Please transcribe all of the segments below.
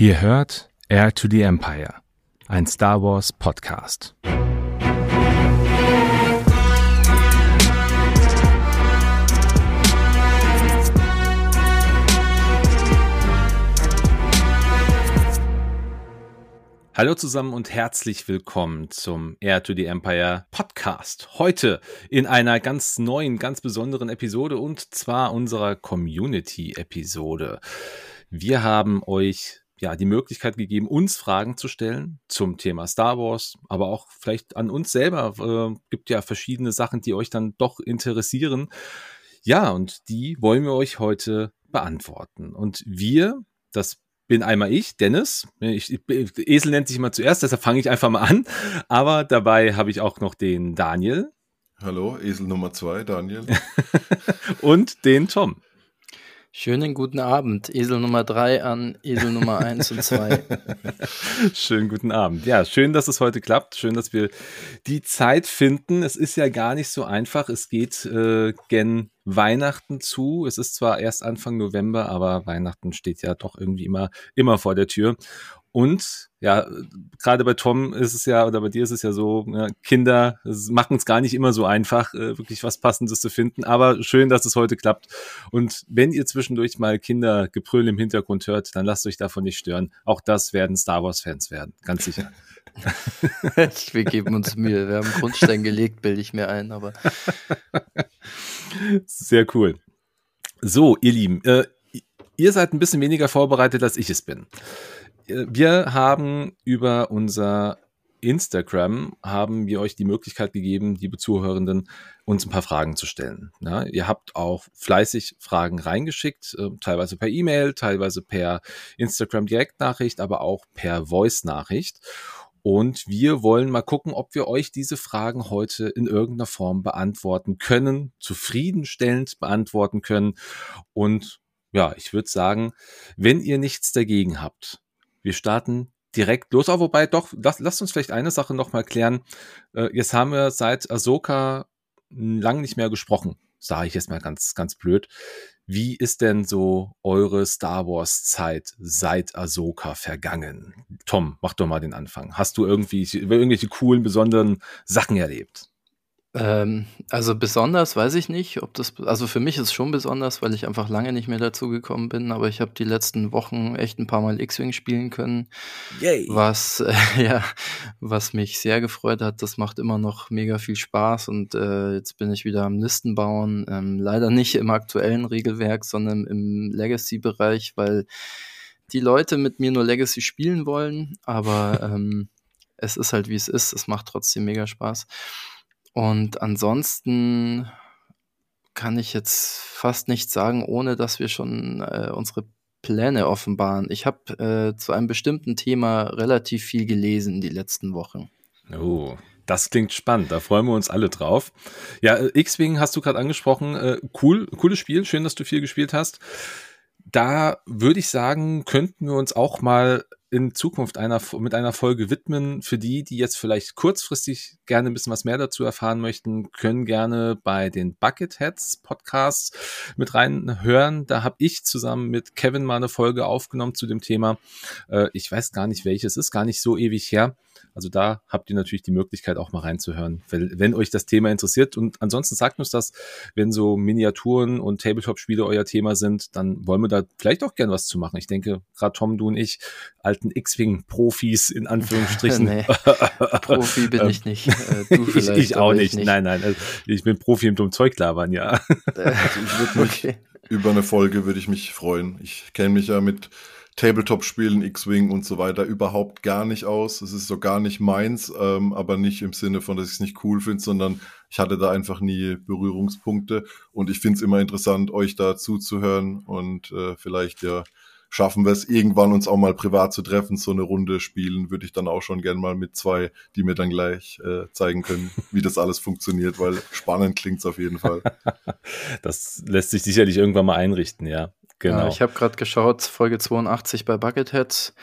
Ihr hört Air to the Empire, ein Star Wars Podcast. Hallo zusammen und herzlich willkommen zum Air to the Empire Podcast. Heute in einer ganz neuen, ganz besonderen Episode und zwar unserer Community-Episode. Wir haben euch ja die Möglichkeit gegeben, uns Fragen zu stellen zum Thema Star Wars, aber auch vielleicht an uns selber. Äh, gibt ja verschiedene Sachen, die euch dann doch interessieren. Ja, und die wollen wir euch heute beantworten. Und wir, das bin einmal ich, Dennis. Ich, ich, Esel nennt sich immer zuerst, deshalb fange ich einfach mal an. Aber dabei habe ich auch noch den Daniel. Hallo, Esel Nummer zwei, Daniel. und den Tom. Schönen guten Abend, Esel Nummer 3 an Esel Nummer 1 und 2. Schönen guten Abend. Ja, schön, dass es heute klappt. Schön, dass wir die Zeit finden. Es ist ja gar nicht so einfach. Es geht äh, gen Weihnachten zu. Es ist zwar erst Anfang November, aber Weihnachten steht ja doch irgendwie immer, immer vor der Tür. Und ja, gerade bei Tom ist es ja, oder bei dir ist es ja so, ja, Kinder machen es gar nicht immer so einfach, äh, wirklich was Passendes zu finden. Aber schön, dass es heute klappt. Und wenn ihr zwischendurch mal Kindergebrüll im Hintergrund hört, dann lasst euch davon nicht stören. Auch das werden Star Wars-Fans werden, ganz sicher. Wir geben uns Mühe. Wir haben Grundstein gelegt, bilde ich mir ein, aber. Sehr cool. So, ihr Lieben, äh, ihr seid ein bisschen weniger vorbereitet, als ich es bin wir haben über unser Instagram haben wir euch die Möglichkeit gegeben, liebe Zuhörenden, uns ein paar Fragen zu stellen. Ja, ihr habt auch fleißig Fragen reingeschickt, äh, teilweise per E-Mail, teilweise per Instagram Direktnachricht, aber auch per Voice Nachricht. Und wir wollen mal gucken, ob wir euch diese Fragen heute in irgendeiner Form beantworten können, zufriedenstellend beantworten können. Und ja, ich würde sagen, wenn ihr nichts dagegen habt, wir starten direkt los. Aber wobei doch, lass, lasst uns vielleicht eine Sache noch mal klären. Äh, jetzt haben wir seit Ahsoka lang nicht mehr gesprochen, sage ich jetzt mal ganz, ganz blöd. Wie ist denn so eure Star Wars Zeit seit Ahsoka vergangen? Tom, mach doch mal den Anfang. Hast du irgendwie irgendwelche coolen, besonderen Sachen erlebt? Ähm, also besonders weiß ich nicht, ob das, also für mich ist es schon besonders, weil ich einfach lange nicht mehr dazu gekommen bin, aber ich habe die letzten Wochen echt ein paar Mal X-Wing spielen können. Yay. Was, äh, ja, was mich sehr gefreut hat. Das macht immer noch mega viel Spaß und äh, jetzt bin ich wieder am Listen bauen. Ähm, leider nicht im aktuellen Regelwerk, sondern im Legacy-Bereich, weil die Leute mit mir nur Legacy spielen wollen, aber ähm, es ist halt wie es ist. Es macht trotzdem mega Spaß. Und ansonsten kann ich jetzt fast nichts sagen, ohne dass wir schon äh, unsere Pläne offenbaren. Ich habe äh, zu einem bestimmten Thema relativ viel gelesen die letzten Wochen. Oh, das klingt spannend. Da freuen wir uns alle drauf. Ja, äh, X-Wing hast du gerade angesprochen. Äh, cool, cooles Spiel. Schön, dass du viel gespielt hast. Da würde ich sagen, könnten wir uns auch mal in Zukunft einer, mit einer Folge widmen. Für die, die jetzt vielleicht kurzfristig gerne ein bisschen was mehr dazu erfahren möchten, können gerne bei den Bucketheads Podcasts mit reinhören. Da habe ich zusammen mit Kevin mal eine Folge aufgenommen zu dem Thema. Äh, ich weiß gar nicht, welches ist, gar nicht so ewig her. Also da habt ihr natürlich die Möglichkeit auch mal reinzuhören, wenn, wenn euch das Thema interessiert. Und ansonsten sagt uns das, wenn so Miniaturen und Tabletop-Spiele euer Thema sind, dann wollen wir da vielleicht auch gern was zu machen. Ich denke, gerade Tom, du und ich, alten X-Wing-Profis in Anführungsstrichen. nee, Profi bin ich nicht. Äh, du vielleicht, ich, ich auch nicht. nicht. Nein, nein. Also ich bin Profi im dumm Zeug labern, ja. Also ich würde mich okay. über eine Folge würde ich mich freuen. Ich kenne mich ja mit Tabletop-Spielen, X-Wing und so weiter überhaupt gar nicht aus. Es ist so gar nicht meins, ähm, aber nicht im Sinne von, dass ich es nicht cool finde, sondern ich hatte da einfach nie Berührungspunkte und ich finde es immer interessant, euch da zuzuhören und äh, vielleicht ja schaffen wir es irgendwann uns auch mal privat zu treffen, so eine Runde spielen, würde ich dann auch schon gern mal mit zwei, die mir dann gleich äh, zeigen können, wie das alles funktioniert, weil spannend klingt es auf jeden Fall. das lässt sich sicherlich irgendwann mal einrichten, ja. Genau. Ja, ich habe gerade geschaut, Folge 82 bei Bucketheads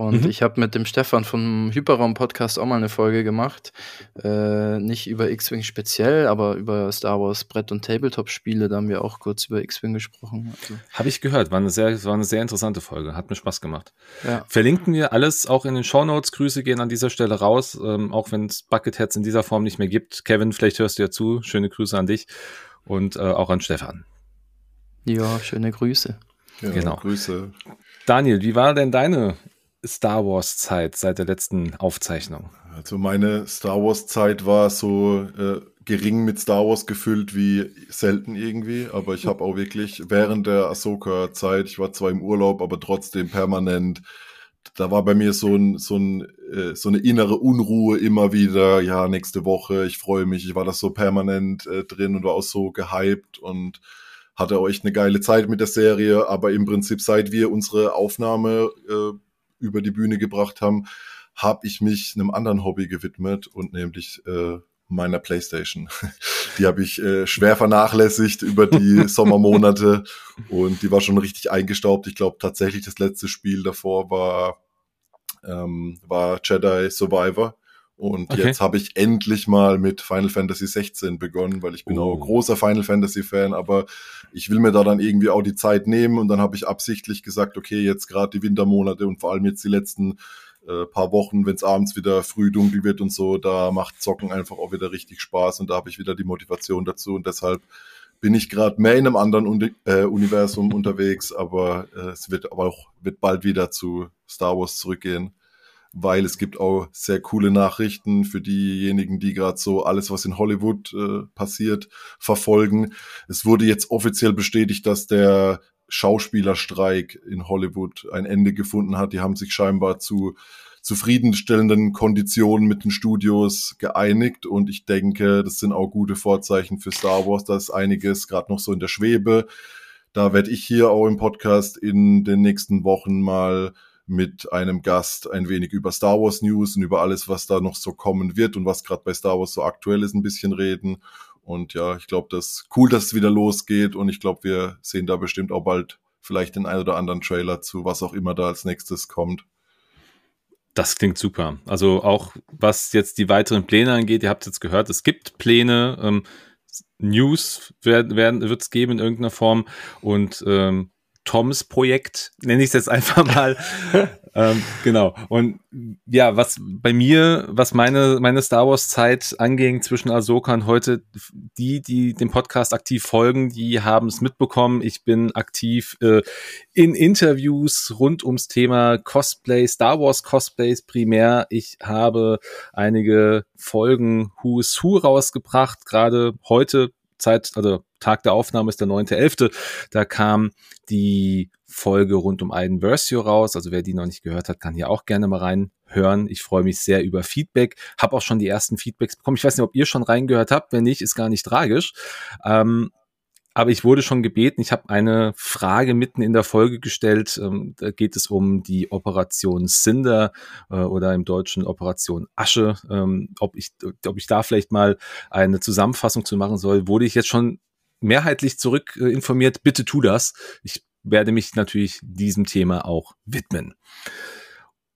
Und mhm. ich habe mit dem Stefan vom Hyperraum-Podcast auch mal eine Folge gemacht. Äh, nicht über X-Wing speziell, aber über Star Wars Brett- und Tabletop-Spiele. Da haben wir auch kurz über X-Wing gesprochen. Also. Habe ich gehört. War eine, sehr, war eine sehr interessante Folge. Hat mir Spaß gemacht. Ja. Verlinken wir alles auch in den Show Notes. Grüße gehen an dieser Stelle raus. Ähm, auch wenn es Bucketheads in dieser Form nicht mehr gibt. Kevin, vielleicht hörst du ja zu. Schöne Grüße an dich. Und äh, auch an Stefan. Ja, schöne Grüße. Ja, genau. Grüße. Daniel, wie war denn deine Star Wars Zeit seit der letzten Aufzeichnung? Also meine Star Wars Zeit war so äh, gering mit Star Wars gefüllt wie selten irgendwie, aber ich habe auch wirklich während der Ahsoka Zeit, ich war zwar im Urlaub, aber trotzdem permanent da war bei mir so, ein, so, ein, äh, so eine innere Unruhe immer wieder, ja, nächste Woche, ich freue mich, ich war das so permanent äh, drin und war auch so gehypt und hatte echt eine geile Zeit mit der Serie, aber im Prinzip seit wir unsere Aufnahme äh, über die Bühne gebracht haben, habe ich mich einem anderen Hobby gewidmet und nämlich äh, meiner Playstation. Die habe ich äh, schwer vernachlässigt über die Sommermonate und die war schon richtig eingestaubt. Ich glaube tatsächlich das letzte Spiel davor war ähm, war Jedi Survivor und okay. jetzt habe ich endlich mal mit Final Fantasy 16 begonnen, weil ich bin oh. auch großer Final Fantasy Fan, aber ich will mir da dann irgendwie auch die Zeit nehmen und dann habe ich absichtlich gesagt, okay, jetzt gerade die Wintermonate und vor allem jetzt die letzten äh, paar Wochen, wenn es abends wieder früh dunkel wird und so, da macht Zocken einfach auch wieder richtig Spaß und da habe ich wieder die Motivation dazu und deshalb bin ich gerade mehr in einem anderen Uni äh, Universum unterwegs, aber äh, es wird aber auch wird bald wieder zu Star Wars zurückgehen weil es gibt auch sehr coole Nachrichten für diejenigen, die gerade so alles, was in Hollywood äh, passiert, verfolgen. Es wurde jetzt offiziell bestätigt, dass der Schauspielerstreik in Hollywood ein Ende gefunden hat. Die haben sich scheinbar zu zufriedenstellenden Konditionen mit den Studios geeinigt und ich denke, das sind auch gute Vorzeichen für Star Wars. Da ist einiges gerade noch so in der Schwebe. Da werde ich hier auch im Podcast in den nächsten Wochen mal mit einem Gast ein wenig über Star Wars News und über alles, was da noch so kommen wird und was gerade bei Star Wars so aktuell ist, ein bisschen reden. Und ja, ich glaube, das ist cool, dass es wieder losgeht und ich glaube, wir sehen da bestimmt auch bald vielleicht den ein oder anderen Trailer zu, was auch immer da als nächstes kommt. Das klingt super. Also auch was jetzt die weiteren Pläne angeht, ihr habt jetzt gehört, es gibt Pläne, ähm, News wird es geben in irgendeiner Form und ähm, Toms Projekt, nenne ich es jetzt einfach mal. ähm, genau. Und ja, was bei mir, was meine, meine Star Wars Zeit anging zwischen Ahsoka und heute, die, die dem Podcast aktiv folgen, die haben es mitbekommen. Ich bin aktiv äh, in Interviews rund ums Thema Cosplay, Star Wars Cosplays primär. Ich habe einige Folgen Who's Who rausgebracht, gerade heute Zeit, also Tag der Aufnahme ist der 9.11. Da kam die Folge rund um Aiden Versio raus. Also wer die noch nicht gehört hat, kann hier auch gerne mal reinhören. Ich freue mich sehr über Feedback. Hab auch schon die ersten Feedbacks bekommen. Ich weiß nicht, ob ihr schon reingehört habt. Wenn nicht, ist gar nicht tragisch. Ähm, aber ich wurde schon gebeten, ich habe eine Frage mitten in der Folge gestellt. Ähm, da geht es um die Operation Cinder äh, oder im Deutschen Operation Asche. Ähm, ob, ich, ob ich da vielleicht mal eine Zusammenfassung zu machen soll, wurde ich jetzt schon mehrheitlich zurück äh, informiert. Bitte tu das. Ich werde mich natürlich diesem Thema auch widmen.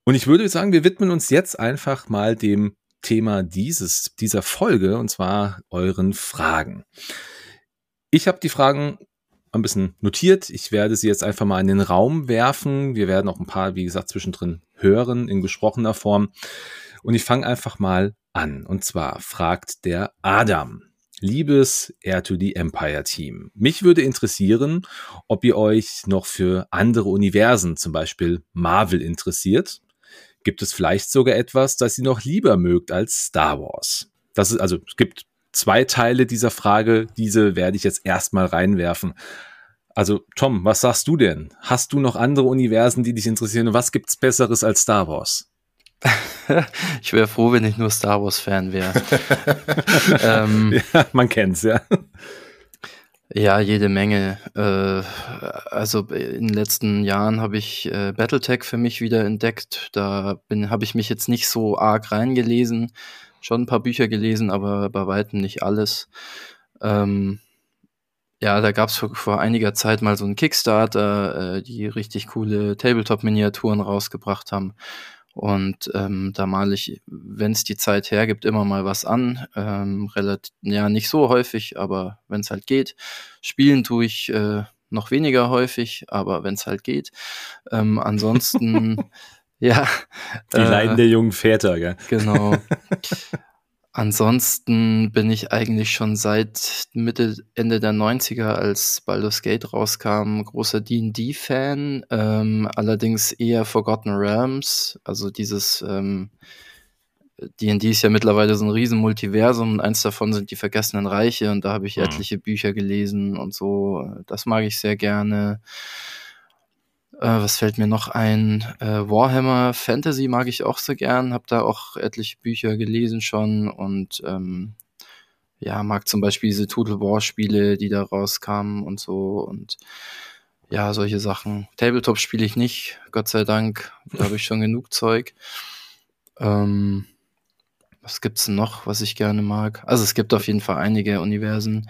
Und ich würde sagen, wir widmen uns jetzt einfach mal dem Thema dieses, dieser Folge, und zwar euren Fragen. Ich habe die Fragen ein bisschen notiert. Ich werde sie jetzt einfach mal in den Raum werfen. Wir werden auch ein paar, wie gesagt, zwischendrin hören in gesprochener Form. Und ich fange einfach mal an. Und zwar fragt der Adam. Liebes Air to the Empire Team, mich würde interessieren, ob ihr euch noch für andere Universen, zum Beispiel Marvel, interessiert. Gibt es vielleicht sogar etwas, das ihr noch lieber mögt als Star Wars? Das ist also, es gibt zwei Teile dieser Frage. Diese werde ich jetzt erstmal reinwerfen. Also, Tom, was sagst du denn? Hast du noch andere Universen, die dich interessieren? Und was gibt's Besseres als Star Wars? ich wäre froh, wenn ich nur Star Wars-Fan wäre. ähm, ja, man kennt's, ja. Ja, jede Menge. Äh, also in den letzten Jahren habe ich äh, Battletech für mich wieder entdeckt. Da habe ich mich jetzt nicht so arg reingelesen schon ein paar Bücher gelesen, aber bei weitem nicht alles. Ähm, Ja, da gab's vor, vor einiger Zeit mal so einen Kickstarter, äh, die richtig coole Tabletop-Miniaturen rausgebracht haben. Und ähm, da male ich, wenn es die Zeit hergibt, immer mal was an. Ähm, relativ, ja, nicht so häufig, aber wenn es halt geht. Spielen tue ich äh, noch weniger häufig, aber wenn es halt geht. Ähm, ansonsten, ja. Die äh, Leiden der jungen Väter, gell? Genau. Ansonsten bin ich eigentlich schon seit Mitte, Ende der 90er, als Baldur's Gate rauskam, großer D&D-Fan, ähm, allerdings eher Forgotten Realms, also dieses ähm, D&D ist ja mittlerweile so ein riesen Multiversum und eins davon sind die Vergessenen Reiche und da habe ich mhm. etliche Bücher gelesen und so, das mag ich sehr gerne. Äh, was fällt mir noch ein? Äh, Warhammer Fantasy mag ich auch sehr gern, habe da auch etliche Bücher gelesen schon und ähm, ja, mag zum Beispiel diese Total War Spiele, die da rauskamen und so und ja, solche Sachen. Tabletop spiele ich nicht, Gott sei Dank, da habe ich schon genug Zeug. Ähm, was gibt's denn noch, was ich gerne mag? Also es gibt auf jeden Fall einige Universen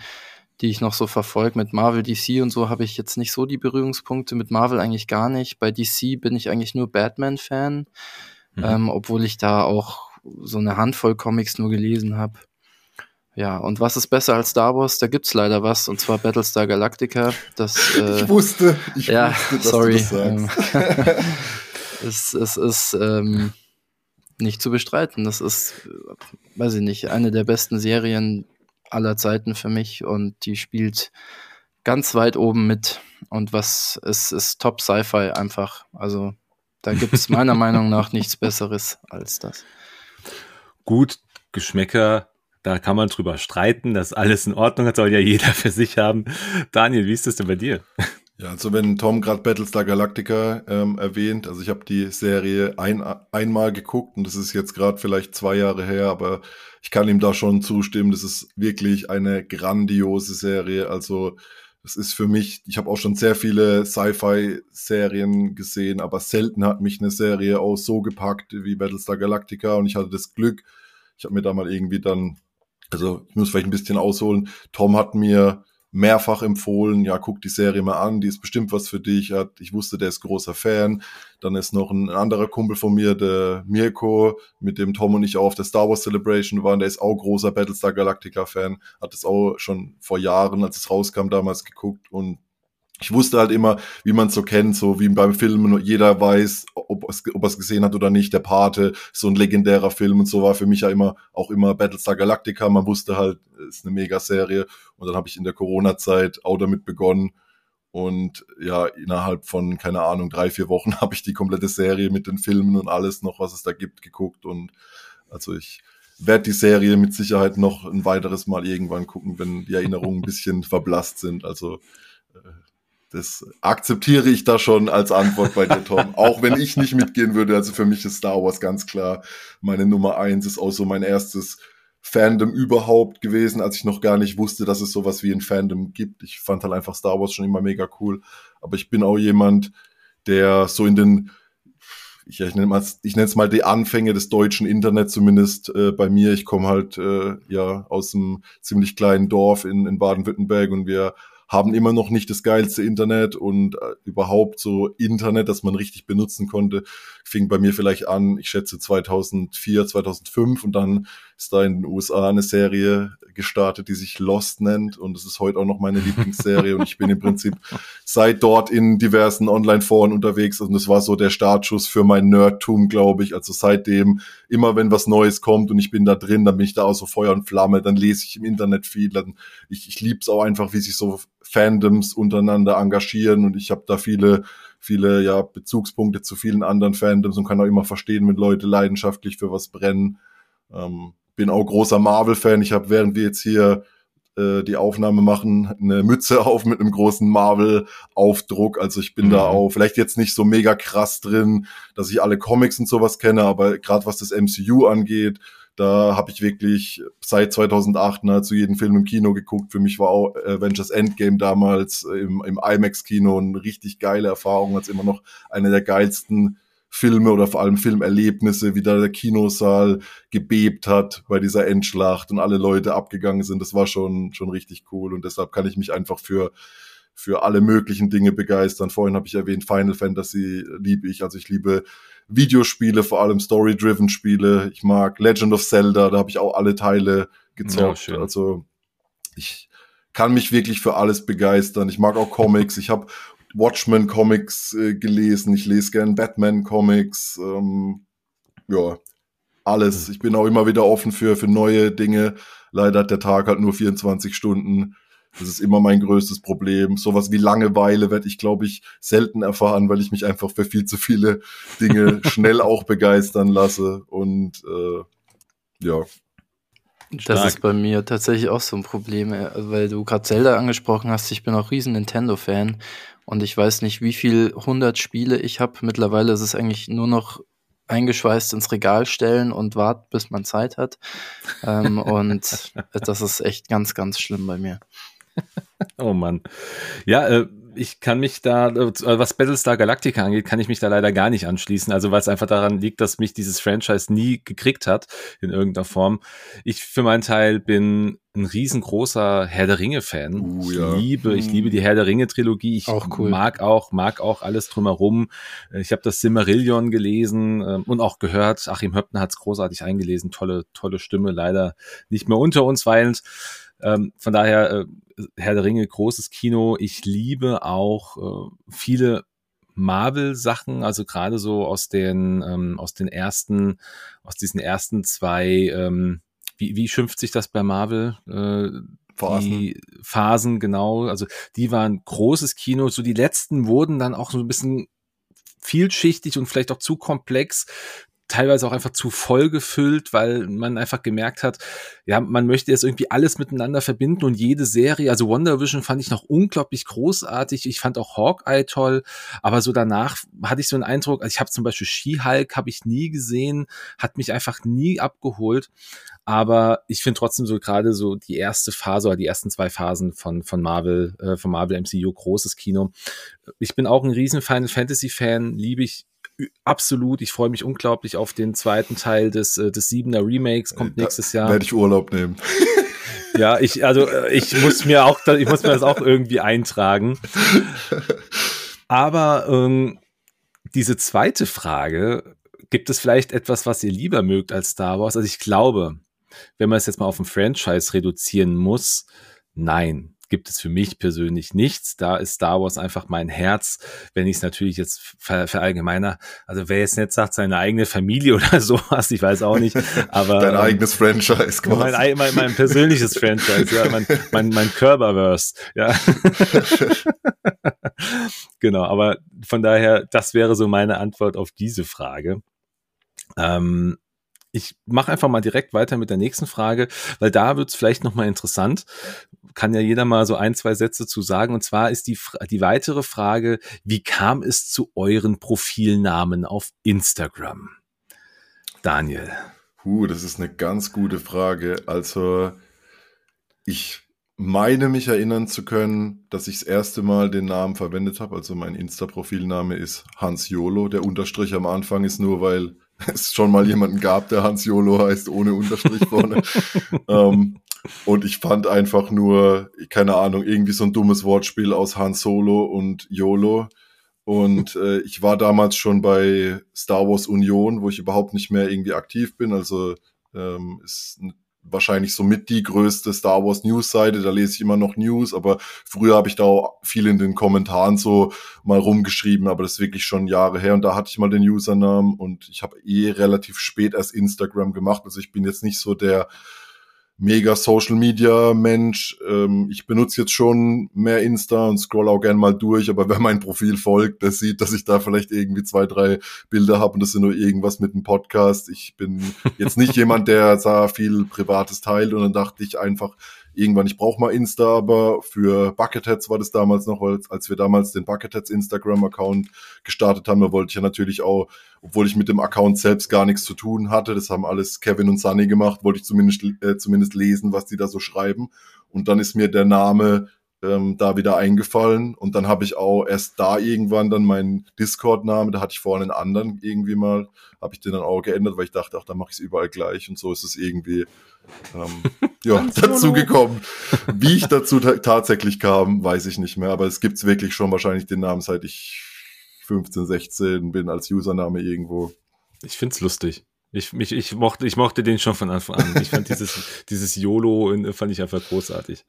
die ich noch so verfolge. Mit Marvel, DC und so habe ich jetzt nicht so die Berührungspunkte. Mit Marvel eigentlich gar nicht. Bei DC bin ich eigentlich nur Batman-Fan, mhm. ähm, obwohl ich da auch so eine Handvoll Comics nur gelesen habe. Ja, und was ist besser als Star Wars? Da gibt's leider was, und zwar Battlestar Galactica. Das, äh, ich wusste, ich ja, wusste, dass sorry. du das sagst. Ähm, es, es ist ähm, nicht zu bestreiten. Das ist, weiß ich nicht, eine der besten Serien, aller Zeiten für mich und die spielt ganz weit oben mit. Und was ist, ist Top Sci-Fi einfach. Also da gibt es meiner Meinung nach nichts Besseres als das. Gut, Geschmäcker, da kann man drüber streiten, dass alles in Ordnung hat, soll ja jeder für sich haben. Daniel, wie ist das denn bei dir? Ja, also wenn Tom gerade Battlestar Galactica ähm, erwähnt, also ich habe die Serie ein, einmal geguckt und das ist jetzt gerade vielleicht zwei Jahre her, aber ich kann ihm da schon zustimmen. Das ist wirklich eine grandiose Serie. Also es ist für mich, ich habe auch schon sehr viele Sci-Fi-Serien gesehen, aber selten hat mich eine Serie auch so gepackt wie Battlestar Galactica und ich hatte das Glück, ich habe mir da mal irgendwie dann, also ich muss vielleicht ein bisschen ausholen, Tom hat mir mehrfach empfohlen, ja, guck die Serie mal an, die ist bestimmt was für dich. Ich wusste, der ist großer Fan. Dann ist noch ein anderer Kumpel von mir, der Mirko, mit dem Tom und ich auch auf der Star Wars Celebration waren. Der ist auch großer Battlestar Galactica Fan, hat es auch schon vor Jahren, als es rauskam, damals geguckt und ich wusste halt immer, wie man es so kennt, so wie beim Film, jeder weiß, ob es, ob es gesehen hat oder nicht. Der Pate, so ein legendärer Film und so war für mich ja immer auch immer Battlestar Galactica. Man wusste halt, ist eine Mega-Serie. Und dann habe ich in der Corona-Zeit auch damit begonnen. Und ja, innerhalb von, keine Ahnung, drei, vier Wochen habe ich die komplette Serie mit den Filmen und alles noch, was es da gibt, geguckt. Und also ich werde die Serie mit Sicherheit noch ein weiteres Mal irgendwann gucken, wenn die Erinnerungen ein bisschen verblasst sind. Also äh, das akzeptiere ich da schon als Antwort bei dir, Tom. auch wenn ich nicht mitgehen würde. Also für mich ist Star Wars ganz klar meine Nummer eins. Ist auch so mein erstes Fandom überhaupt gewesen, als ich noch gar nicht wusste, dass es sowas wie ein Fandom gibt. Ich fand halt einfach Star Wars schon immer mega cool. Aber ich bin auch jemand, der so in den ich, ich nenne es mal die Anfänge des deutschen Internet zumindest äh, bei mir. Ich komme halt äh, ja aus einem ziemlich kleinen Dorf in, in Baden-Württemberg und wir haben immer noch nicht das geilste Internet und äh, überhaupt so Internet, das man richtig benutzen konnte, fing bei mir vielleicht an, ich schätze 2004, 2005 und dann ist da in den USA eine Serie gestartet, die sich Lost nennt und das ist heute auch noch meine Lieblingsserie und ich bin im Prinzip seit dort in diversen Online-Foren unterwegs und das war so der Startschuss für mein Nerdtum, glaube ich. Also seitdem, immer wenn was Neues kommt und ich bin da drin, dann bin ich da auch so Feuer und Flamme, dann lese ich im Internet viel, dann ich, ich liebe es auch einfach, wie sich so Fandoms untereinander engagieren und ich habe da viele viele ja Bezugspunkte zu vielen anderen Fandoms und kann auch immer verstehen, wenn Leute leidenschaftlich für was brennen. Ähm, bin auch großer Marvel-Fan. Ich habe, während wir jetzt hier äh, die Aufnahme machen, eine Mütze auf mit einem großen Marvel-Aufdruck. Also ich bin mhm. da auch vielleicht jetzt nicht so mega krass drin, dass ich alle Comics und sowas kenne, aber gerade was das MCU angeht, da habe ich wirklich seit 2008 ne, zu jedem Film im Kino geguckt. Für mich war auch Avengers Endgame damals im, im IMAX-Kino eine richtig geile Erfahrung. Als immer noch eine der geilsten Filme oder vor allem Filmerlebnisse, wie da der Kinosaal gebebt hat bei dieser Endschlacht und alle Leute abgegangen sind. Das war schon, schon richtig cool und deshalb kann ich mich einfach für für alle möglichen Dinge begeistern. Vorhin habe ich erwähnt, Final Fantasy liebe ich. Also ich liebe Videospiele, vor allem Story-driven Spiele. Ich mag Legend of Zelda, da habe ich auch alle Teile gezockt. Ja, also ich kann mich wirklich für alles begeistern. Ich mag auch Comics. Ich habe Watchmen Comics äh, gelesen. Ich lese gern Batman Comics. Ähm, ja, alles. Ich bin auch immer wieder offen für, für neue Dinge. Leider hat der Tag halt nur 24 Stunden. Das ist immer mein größtes Problem. Sowas wie Langeweile werde ich, glaube ich, selten erfahren, weil ich mich einfach für viel zu viele Dinge schnell auch begeistern lasse. Und äh, ja. Stark. Das ist bei mir tatsächlich auch so ein Problem, äh, weil du gerade Zelda angesprochen hast. Ich bin auch riesen Nintendo-Fan und ich weiß nicht, wie viel hundert Spiele ich habe. Mittlerweile ist es eigentlich nur noch eingeschweißt ins Regal stellen und warten, bis man Zeit hat. ähm, und das ist echt ganz, ganz schlimm bei mir. Oh Mann. Ja, äh, ich kann mich da, äh, was Battlestar Galactica angeht, kann ich mich da leider gar nicht anschließen. Also weil es einfach daran liegt, dass mich dieses Franchise nie gekriegt hat in irgendeiner Form. Ich für meinen Teil bin ein riesengroßer Herr der Ringe Fan. Uh, ich ja. liebe, ich liebe die Herr der Ringe Trilogie. Ich auch cool. mag auch, mag auch alles drumherum. Ich habe das Silmarillion gelesen äh, und auch gehört. Achim Höppner hat es großartig eingelesen. Tolle, tolle Stimme. Leider nicht mehr unter uns weilend. Ähm, von daher, äh, Herr der Ringe, großes Kino. Ich liebe auch äh, viele Marvel-Sachen, also gerade so aus den, ähm, aus den ersten, aus diesen ersten zwei, ähm, wie, wie schimpft sich das bei Marvel? Äh, Phasen. Die Phasen, genau. Also die waren großes Kino. So die letzten wurden dann auch so ein bisschen vielschichtig und vielleicht auch zu komplex teilweise auch einfach zu voll gefüllt, weil man einfach gemerkt hat, ja, man möchte jetzt irgendwie alles miteinander verbinden und jede Serie, also Wonder Vision fand ich noch unglaublich großartig. Ich fand auch Hawkeye toll, aber so danach hatte ich so einen Eindruck, also ich habe zum Beispiel She-Hulk habe ich nie gesehen, hat mich einfach nie abgeholt. Aber ich finde trotzdem so gerade so die erste Phase oder die ersten zwei Phasen von, von Marvel, äh, von Marvel MCU, großes Kino. Ich bin auch ein riesen Final Fantasy Fan, liebe ich absolut. Ich freue mich unglaublich auf den zweiten Teil des, äh, des Siebener Remakes, kommt nächstes Jahr. Werde ich Urlaub nehmen. Ja, ich, also äh, ich muss mir auch, ich muss mir das auch irgendwie eintragen. Aber ähm, diese zweite Frage, gibt es vielleicht etwas, was ihr lieber mögt als Star Wars? Also ich glaube, wenn man es jetzt mal auf ein Franchise reduzieren muss, nein gibt es für mich persönlich nichts. Da ist Star Wars einfach mein Herz. Wenn ich es natürlich jetzt ver verallgemeiner, also wer jetzt nicht sagt, seine eigene Familie oder sowas, ich weiß auch nicht. Aber dein ähm, eigenes Franchise, quasi. Mein, mein, mein persönliches Franchise, ja, mein, mein, mein Körperverse, ja. genau, aber von daher, das wäre so meine Antwort auf diese Frage. Ähm, ich mache einfach mal direkt weiter mit der nächsten Frage, weil da wird es vielleicht nochmal interessant. Kann ja jeder mal so ein, zwei Sätze zu sagen. Und zwar ist die, die weitere Frage, wie kam es zu euren Profilnamen auf Instagram? Daniel. Puh, das ist eine ganz gute Frage. Also, ich meine mich erinnern zu können, dass ich das erste Mal den Namen verwendet habe. Also mein Insta-Profilname ist Hans Jolo. Der Unterstrich am Anfang ist nur, weil es schon mal jemanden gab, der Hans Jolo heißt, ohne Unterstrich vorne. ähm, und ich fand einfach nur, keine Ahnung, irgendwie so ein dummes Wortspiel aus Han Solo und YOLO. Und äh, ich war damals schon bei Star Wars Union, wo ich überhaupt nicht mehr irgendwie aktiv bin. Also ähm, ist wahrscheinlich so mit die größte Star Wars News-Seite. Da lese ich immer noch News, aber früher habe ich da auch viel in den Kommentaren so mal rumgeschrieben, aber das ist wirklich schon Jahre her und da hatte ich mal den Usernamen und ich habe eh relativ spät erst Instagram gemacht. Also ich bin jetzt nicht so der mega Social Media Mensch. Ähm, ich benutze jetzt schon mehr Insta und scroll auch gern mal durch, aber wer mein Profil folgt, der sieht, dass ich da vielleicht irgendwie zwei, drei Bilder habe und das sind nur irgendwas mit einem Podcast. Ich bin jetzt nicht jemand, der sah viel Privates teilt und dann dachte ich einfach, irgendwann, ich brauche mal Insta, aber für Bucketheads war das damals noch, als, als wir damals den Bucketheads Instagram-Account gestartet haben, da wollte ich ja natürlich auch, obwohl ich mit dem Account selbst gar nichts zu tun hatte, das haben alles Kevin und Sunny gemacht, wollte ich zumindest, äh, zumindest lesen, was die da so schreiben. Und dann ist mir der Name ähm, da wieder eingefallen. Und dann habe ich auch erst da irgendwann dann meinen Discord-Namen, da hatte ich vorhin einen anderen irgendwie mal, habe ich den dann auch geändert, weil ich dachte, ach, da mache ich es überall gleich. Und so ist es irgendwie ähm, ja, dazu gekommen. Wie ich dazu tatsächlich kam, weiß ich nicht mehr. Aber es gibt's wirklich schon wahrscheinlich den Namen, seit ich 15, 16 bin als Username irgendwo. Ich find's lustig. Ich, mich, ich, mochte, ich mochte den schon von Anfang an. Ich fand dieses, dieses YOLO fand ich einfach großartig.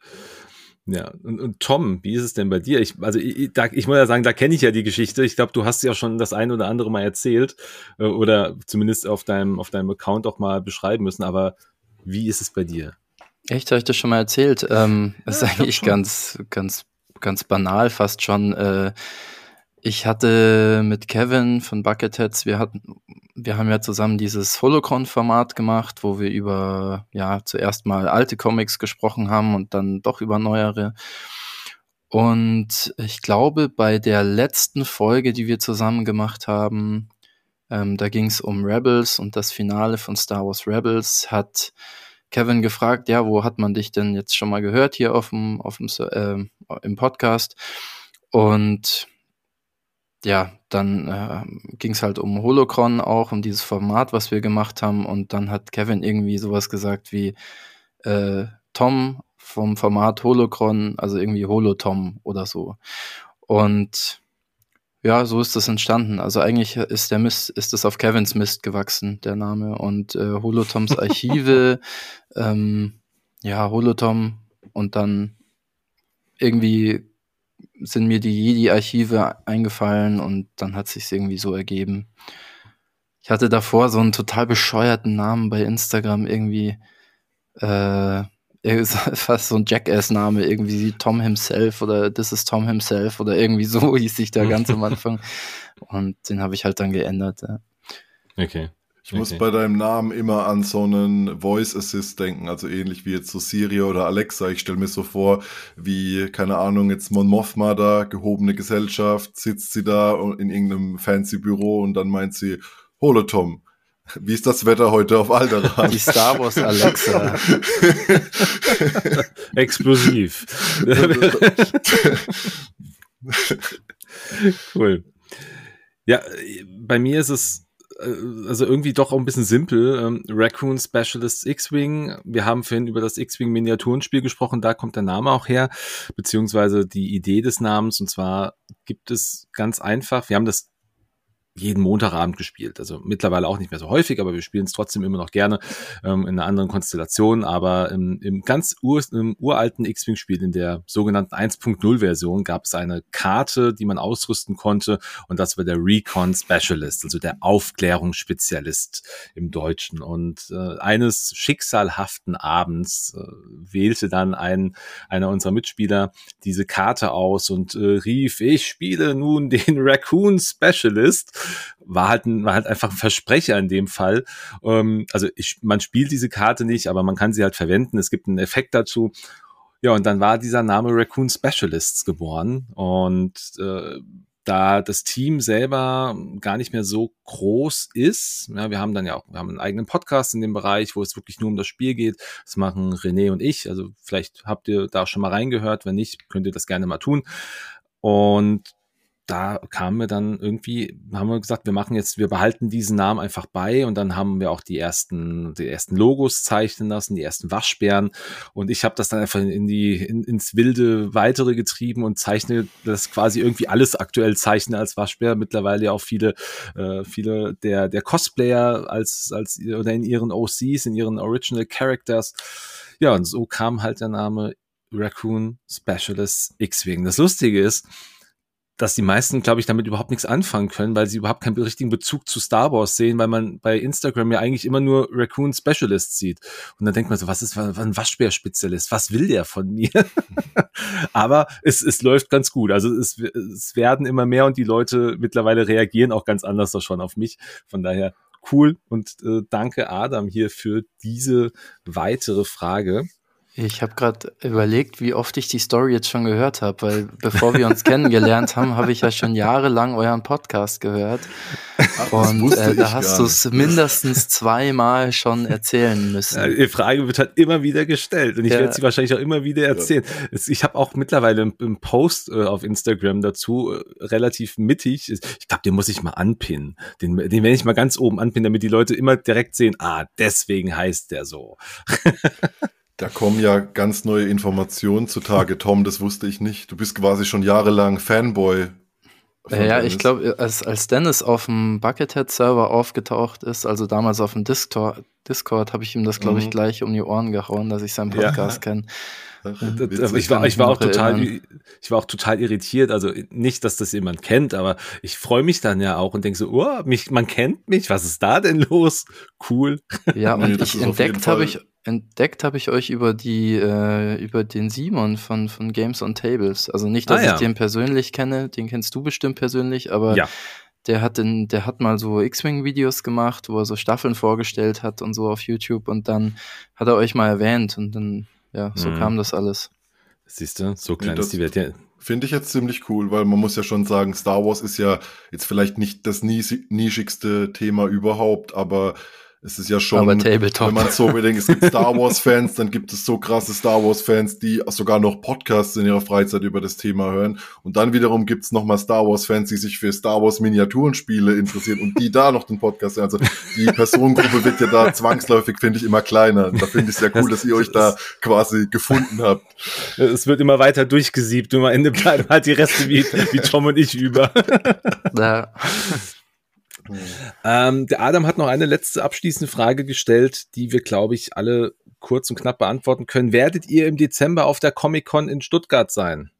Ja, und, und Tom, wie ist es denn bei dir? Ich, also ich, da, ich muss ja sagen, da kenne ich ja die Geschichte. Ich glaube, du hast ja schon das ein oder andere mal erzählt äh, oder zumindest auf deinem, auf deinem Account auch mal beschreiben müssen. Aber wie ist es bei dir? Echt, habe ich das schon mal erzählt? Ähm, ja, ist eigentlich ganz, ganz, ganz banal fast schon. Äh, ich hatte mit Kevin von Bucketheads, wir hatten, wir haben ja zusammen dieses Holocron-Format gemacht, wo wir über, ja, zuerst mal alte Comics gesprochen haben und dann doch über neuere. Und ich glaube, bei der letzten Folge, die wir zusammen gemacht haben, ähm, da ging es um Rebels und das Finale von Star Wars Rebels, hat Kevin gefragt, ja, wo hat man dich denn jetzt schon mal gehört hier auf dem, auf dem, äh, im Podcast? Und ja, dann äh, ging es halt um Holocron auch, um dieses Format, was wir gemacht haben. Und dann hat Kevin irgendwie sowas gesagt wie äh, Tom vom Format Holocron, also irgendwie Holotom oder so. Und ja, so ist das entstanden. Also eigentlich ist der Mist, ist es auf Kevins Mist gewachsen, der Name. Und äh, Holotoms Archive, ähm, ja, Holotom und dann irgendwie sind mir die Jedi-Archive eingefallen und dann hat sich irgendwie so ergeben. Ich hatte davor so einen total bescheuerten Namen bei Instagram irgendwie, äh, fast so ein Jackass-Name, irgendwie Tom himself oder This is Tom himself oder irgendwie so hieß ich da ganz am Anfang. Und den habe ich halt dann geändert. Ja. Okay. Ich muss okay. bei deinem Namen immer an so einen Voice Assist denken, also ähnlich wie jetzt so Siri oder Alexa. Ich stelle mir so vor, wie, keine Ahnung, jetzt Mon Mothma da, gehobene Gesellschaft, sitzt sie da in irgendeinem fancy Büro und dann meint sie, Holo Tom, wie ist das Wetter heute auf Alderan? Die Star Wars Alexa. Explosiv. cool. Ja, bei mir ist es also irgendwie doch auch ein bisschen simpel. Ähm, Raccoon Specialist X-Wing. Wir haben vorhin über das X-Wing Miniaturenspiel gesprochen, da kommt der Name auch her, beziehungsweise die Idee des Namens. Und zwar gibt es ganz einfach, wir haben das jeden Montagabend gespielt. Also mittlerweile auch nicht mehr so häufig, aber wir spielen es trotzdem immer noch gerne ähm, in einer anderen Konstellation. Aber im, im ganz ur, im uralten X-Wing-Spiel, in der sogenannten 1.0-Version, gab es eine Karte, die man ausrüsten konnte. Und das war der Recon Specialist, also der Aufklärungsspezialist im Deutschen. Und äh, eines schicksalhaften Abends äh, wählte dann ein, einer unserer Mitspieler diese Karte aus und äh, rief, ich spiele nun den Raccoon Specialist war halt, ein, war halt einfach ein Versprecher in dem Fall. Ähm, also ich, man spielt diese Karte nicht, aber man kann sie halt verwenden. Es gibt einen Effekt dazu. Ja, und dann war dieser Name Raccoon Specialists geboren und äh, da das Team selber gar nicht mehr so groß ist, ja, wir haben dann ja auch, wir haben einen eigenen Podcast in dem Bereich, wo es wirklich nur um das Spiel geht. Das machen René und ich. Also vielleicht habt ihr da schon mal reingehört. Wenn nicht, könnt ihr das gerne mal tun. Und da kamen wir dann irgendwie, haben wir gesagt, wir machen jetzt, wir behalten diesen Namen einfach bei und dann haben wir auch die ersten, die ersten Logos zeichnen lassen, die ersten Waschbären und ich habe das dann einfach in die in, ins wilde weitere getrieben und zeichne das quasi irgendwie alles aktuell zeichne als Waschbär. Mittlerweile ja auch viele äh, viele der der Cosplayer als als oder in ihren OCs, in ihren Original Characters. Ja und so kam halt der Name Raccoon Specialist X-Wing. Das Lustige ist dass die meisten, glaube ich, damit überhaupt nichts anfangen können, weil sie überhaupt keinen richtigen Bezug zu Star Wars sehen, weil man bei Instagram ja eigentlich immer nur Raccoon Specialist sieht. Und dann denkt man so, was ist ein Waschbär-Spezialist? Was will der von mir? Aber es, es läuft ganz gut. Also es, es werden immer mehr und die Leute mittlerweile reagieren auch ganz anders da schon auf mich. Von daher cool und äh, danke Adam hier für diese weitere Frage. Ich habe gerade überlegt, wie oft ich die Story jetzt schon gehört habe, weil bevor wir uns kennengelernt haben, habe ich ja schon jahrelang euren Podcast gehört. Ach, und äh, da hast du es mindestens zweimal schon erzählen müssen. Ja, die Frage wird halt immer wieder gestellt und ich ja. werde sie wahrscheinlich auch immer wieder erzählen. Ja. Ich habe auch mittlerweile einen Post äh, auf Instagram dazu, äh, relativ mittig. Ich glaube, den muss ich mal anpinnen. Den, den werde ich mal ganz oben anpinnen, damit die Leute immer direkt sehen, ah, deswegen heißt der so. Da kommen ja ganz neue Informationen zutage, Tom, das wusste ich nicht. Du bist quasi schon jahrelang Fanboy. Ja, ja ich glaube, als, als Dennis auf dem Buckethead-Server aufgetaucht ist, also damals auf dem Discord, Discord habe ich ihm das, glaube ich, mhm. gleich um die Ohren gehauen, dass ich seinen Podcast ja. kenne. Ich war, ich war auch total, ich war auch total irritiert. Also nicht, dass das jemand kennt, aber ich freue mich dann ja auch und denke so, oh, mich, man kennt mich. Was ist da denn los? Cool. Ja, und nee, ich entdeckt habe ich entdeckt habe ich euch über die äh, über den Simon von von Games on Tables. Also nicht, dass ah, ja. ich den persönlich kenne, den kennst du bestimmt persönlich, aber ja. der hat den, der hat mal so X-Wing Videos gemacht, wo er so Staffeln vorgestellt hat und so auf YouTube und dann hat er euch mal erwähnt und dann ja, so mhm. kam das alles. Siehst du, so klein ist die Welt ja. Finde ich jetzt ziemlich cool, weil man muss ja schon sagen, Star Wars ist ja jetzt vielleicht nicht das nischigste Thema überhaupt, aber es ist ja schon, wenn man so bedenkt, es gibt Star Wars Fans, dann gibt es so krasse Star Wars Fans, die sogar noch Podcasts in ihrer Freizeit über das Thema hören. Und dann wiederum gibt es nochmal Star Wars Fans, die sich für Star Wars Miniaturenspiele interessieren und die da noch den Podcast hören. Also die Personengruppe wird ja da zwangsläufig, finde ich, immer kleiner. Da finde ich sehr cool, dass ihr euch da quasi gefunden habt. Es wird immer weiter durchgesiebt und am Ende bleiben halt die Reste wie, wie Tom und ich über. Ja. Ähm, der Adam hat noch eine letzte abschließende Frage gestellt, die wir, glaube ich, alle kurz und knapp beantworten können. Werdet ihr im Dezember auf der Comic-Con in Stuttgart sein?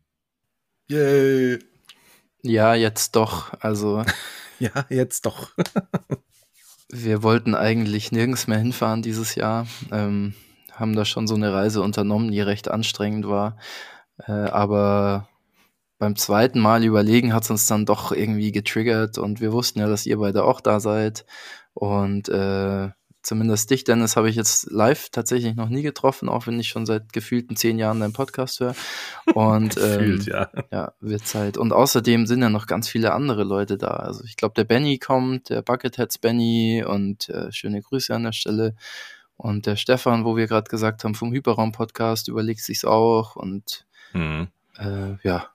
Yay! Ja, jetzt doch. Also. ja, jetzt doch. wir wollten eigentlich nirgends mehr hinfahren dieses Jahr. Ähm, haben da schon so eine Reise unternommen, die recht anstrengend war. Äh, aber beim zweiten Mal überlegen hat es uns dann doch irgendwie getriggert und wir wussten ja, dass ihr beide auch da seid. Und äh, zumindest dich, Dennis, habe ich jetzt live tatsächlich noch nie getroffen, auch wenn ich schon seit gefühlten zehn Jahren deinen Podcast höre. Und ähm, Gefühlt, ja. ja, wird Zeit. Und außerdem sind ja noch ganz viele andere Leute da. Also ich glaube, der Benny kommt, der Bucketheads Benny und äh, schöne Grüße an der Stelle. Und der Stefan, wo wir gerade gesagt haben, vom Hyperraum-Podcast, überlegt sich's auch. Und mhm. äh, ja,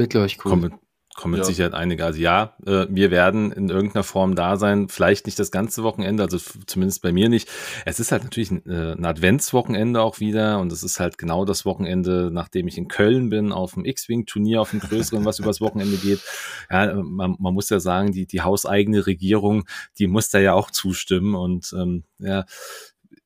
wird, glaube ich, cool. Kommen, kommen mit ja. Sicherheit einige. Also ja, äh, wir werden in irgendeiner Form da sein. Vielleicht nicht das ganze Wochenende, also zumindest bei mir nicht. Es ist halt natürlich ein, äh, ein Adventswochenende auch wieder und es ist halt genau das Wochenende, nachdem ich in Köln bin, auf dem X-Wing-Turnier, auf dem größeren, was übers Wochenende geht. Ja, man, man muss ja sagen, die, die hauseigene Regierung, die muss da ja auch zustimmen und ähm, ja,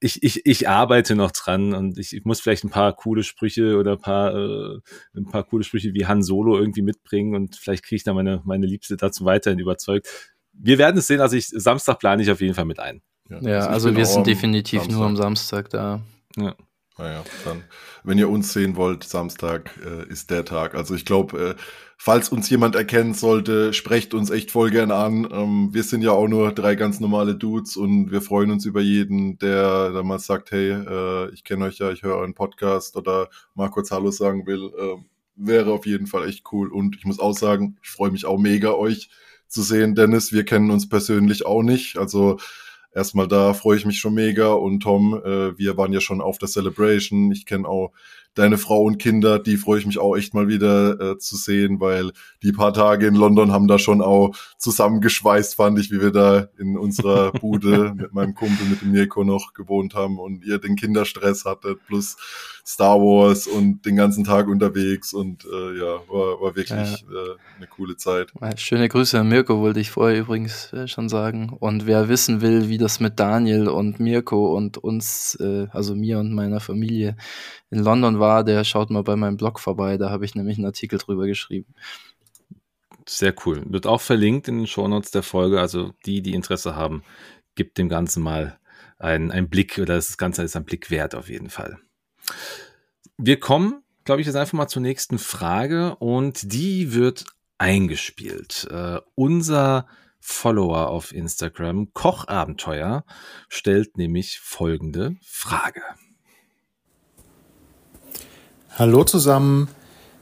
ich, ich, ich arbeite noch dran und ich, ich muss vielleicht ein paar coole Sprüche oder ein paar, äh, ein paar coole Sprüche wie Han Solo irgendwie mitbringen und vielleicht kriege ich da meine, meine Liebste dazu weiterhin überzeugt. Wir werden es sehen, also ich, Samstag plane ich auf jeden Fall mit ein. Ja, ja also, also wir sind definitiv Samstag. nur am Samstag da. Ja. Naja, dann, wenn ihr uns sehen wollt, Samstag äh, ist der Tag. Also ich glaube, äh, falls uns jemand erkennen sollte, sprecht uns echt voll gern an. Ähm, wir sind ja auch nur drei ganz normale Dudes und wir freuen uns über jeden, der da mal sagt, hey, äh, ich kenne euch ja, ich höre euren Podcast oder mal kurz Hallo sagen will. Äh, wäre auf jeden Fall echt cool. Und ich muss auch sagen, ich freue mich auch mega, euch zu sehen, Dennis. Wir kennen uns persönlich auch nicht. Also erstmal da freue ich mich schon mega. Und Tom, äh, wir waren ja schon auf der Celebration. Ich kenne auch deine Frau und Kinder, die freue ich mich auch echt mal wieder äh, zu sehen, weil die paar Tage in London haben da schon auch zusammengeschweißt, fand ich, wie wir da in unserer Bude mit meinem Kumpel, mit dem Mirko noch gewohnt haben und ihr den Kinderstress hattet, plus Star Wars und den ganzen Tag unterwegs und äh, ja, war, war wirklich ja. äh, eine coole Zeit. Schöne Grüße an Mirko, wollte ich vorher übrigens äh, schon sagen. Und wer wissen will, wie das mit Daniel und Mirko und uns, äh, also mir und meiner Familie in London war, der schaut mal bei meinem Blog vorbei, da habe ich nämlich einen Artikel drüber geschrieben. Sehr cool. Wird auch verlinkt in den Shownotes der Folge. Also die, die Interesse haben, gibt dem Ganzen mal einen, einen Blick oder das Ganze ist ein Blick wert auf jeden Fall. Wir kommen, glaube ich, jetzt einfach mal zur nächsten Frage und die wird eingespielt. Äh, unser Follower auf Instagram, Kochabenteuer, stellt nämlich folgende Frage. Hallo zusammen.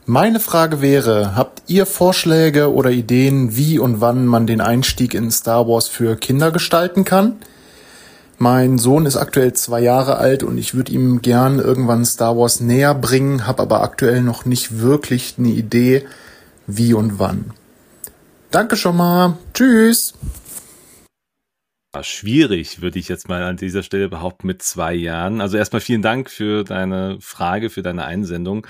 Meine Frage wäre, habt ihr Vorschläge oder Ideen, wie und wann man den Einstieg in Star Wars für Kinder gestalten kann? Mein Sohn ist aktuell zwei Jahre alt und ich würde ihm gern irgendwann Star Wars näher bringen, habe aber aktuell noch nicht wirklich eine Idee, wie und wann. Danke schon mal. Tschüss. Schwierig, würde ich jetzt mal an dieser Stelle behaupten, mit zwei Jahren. Also erstmal vielen Dank für deine Frage, für deine Einsendung.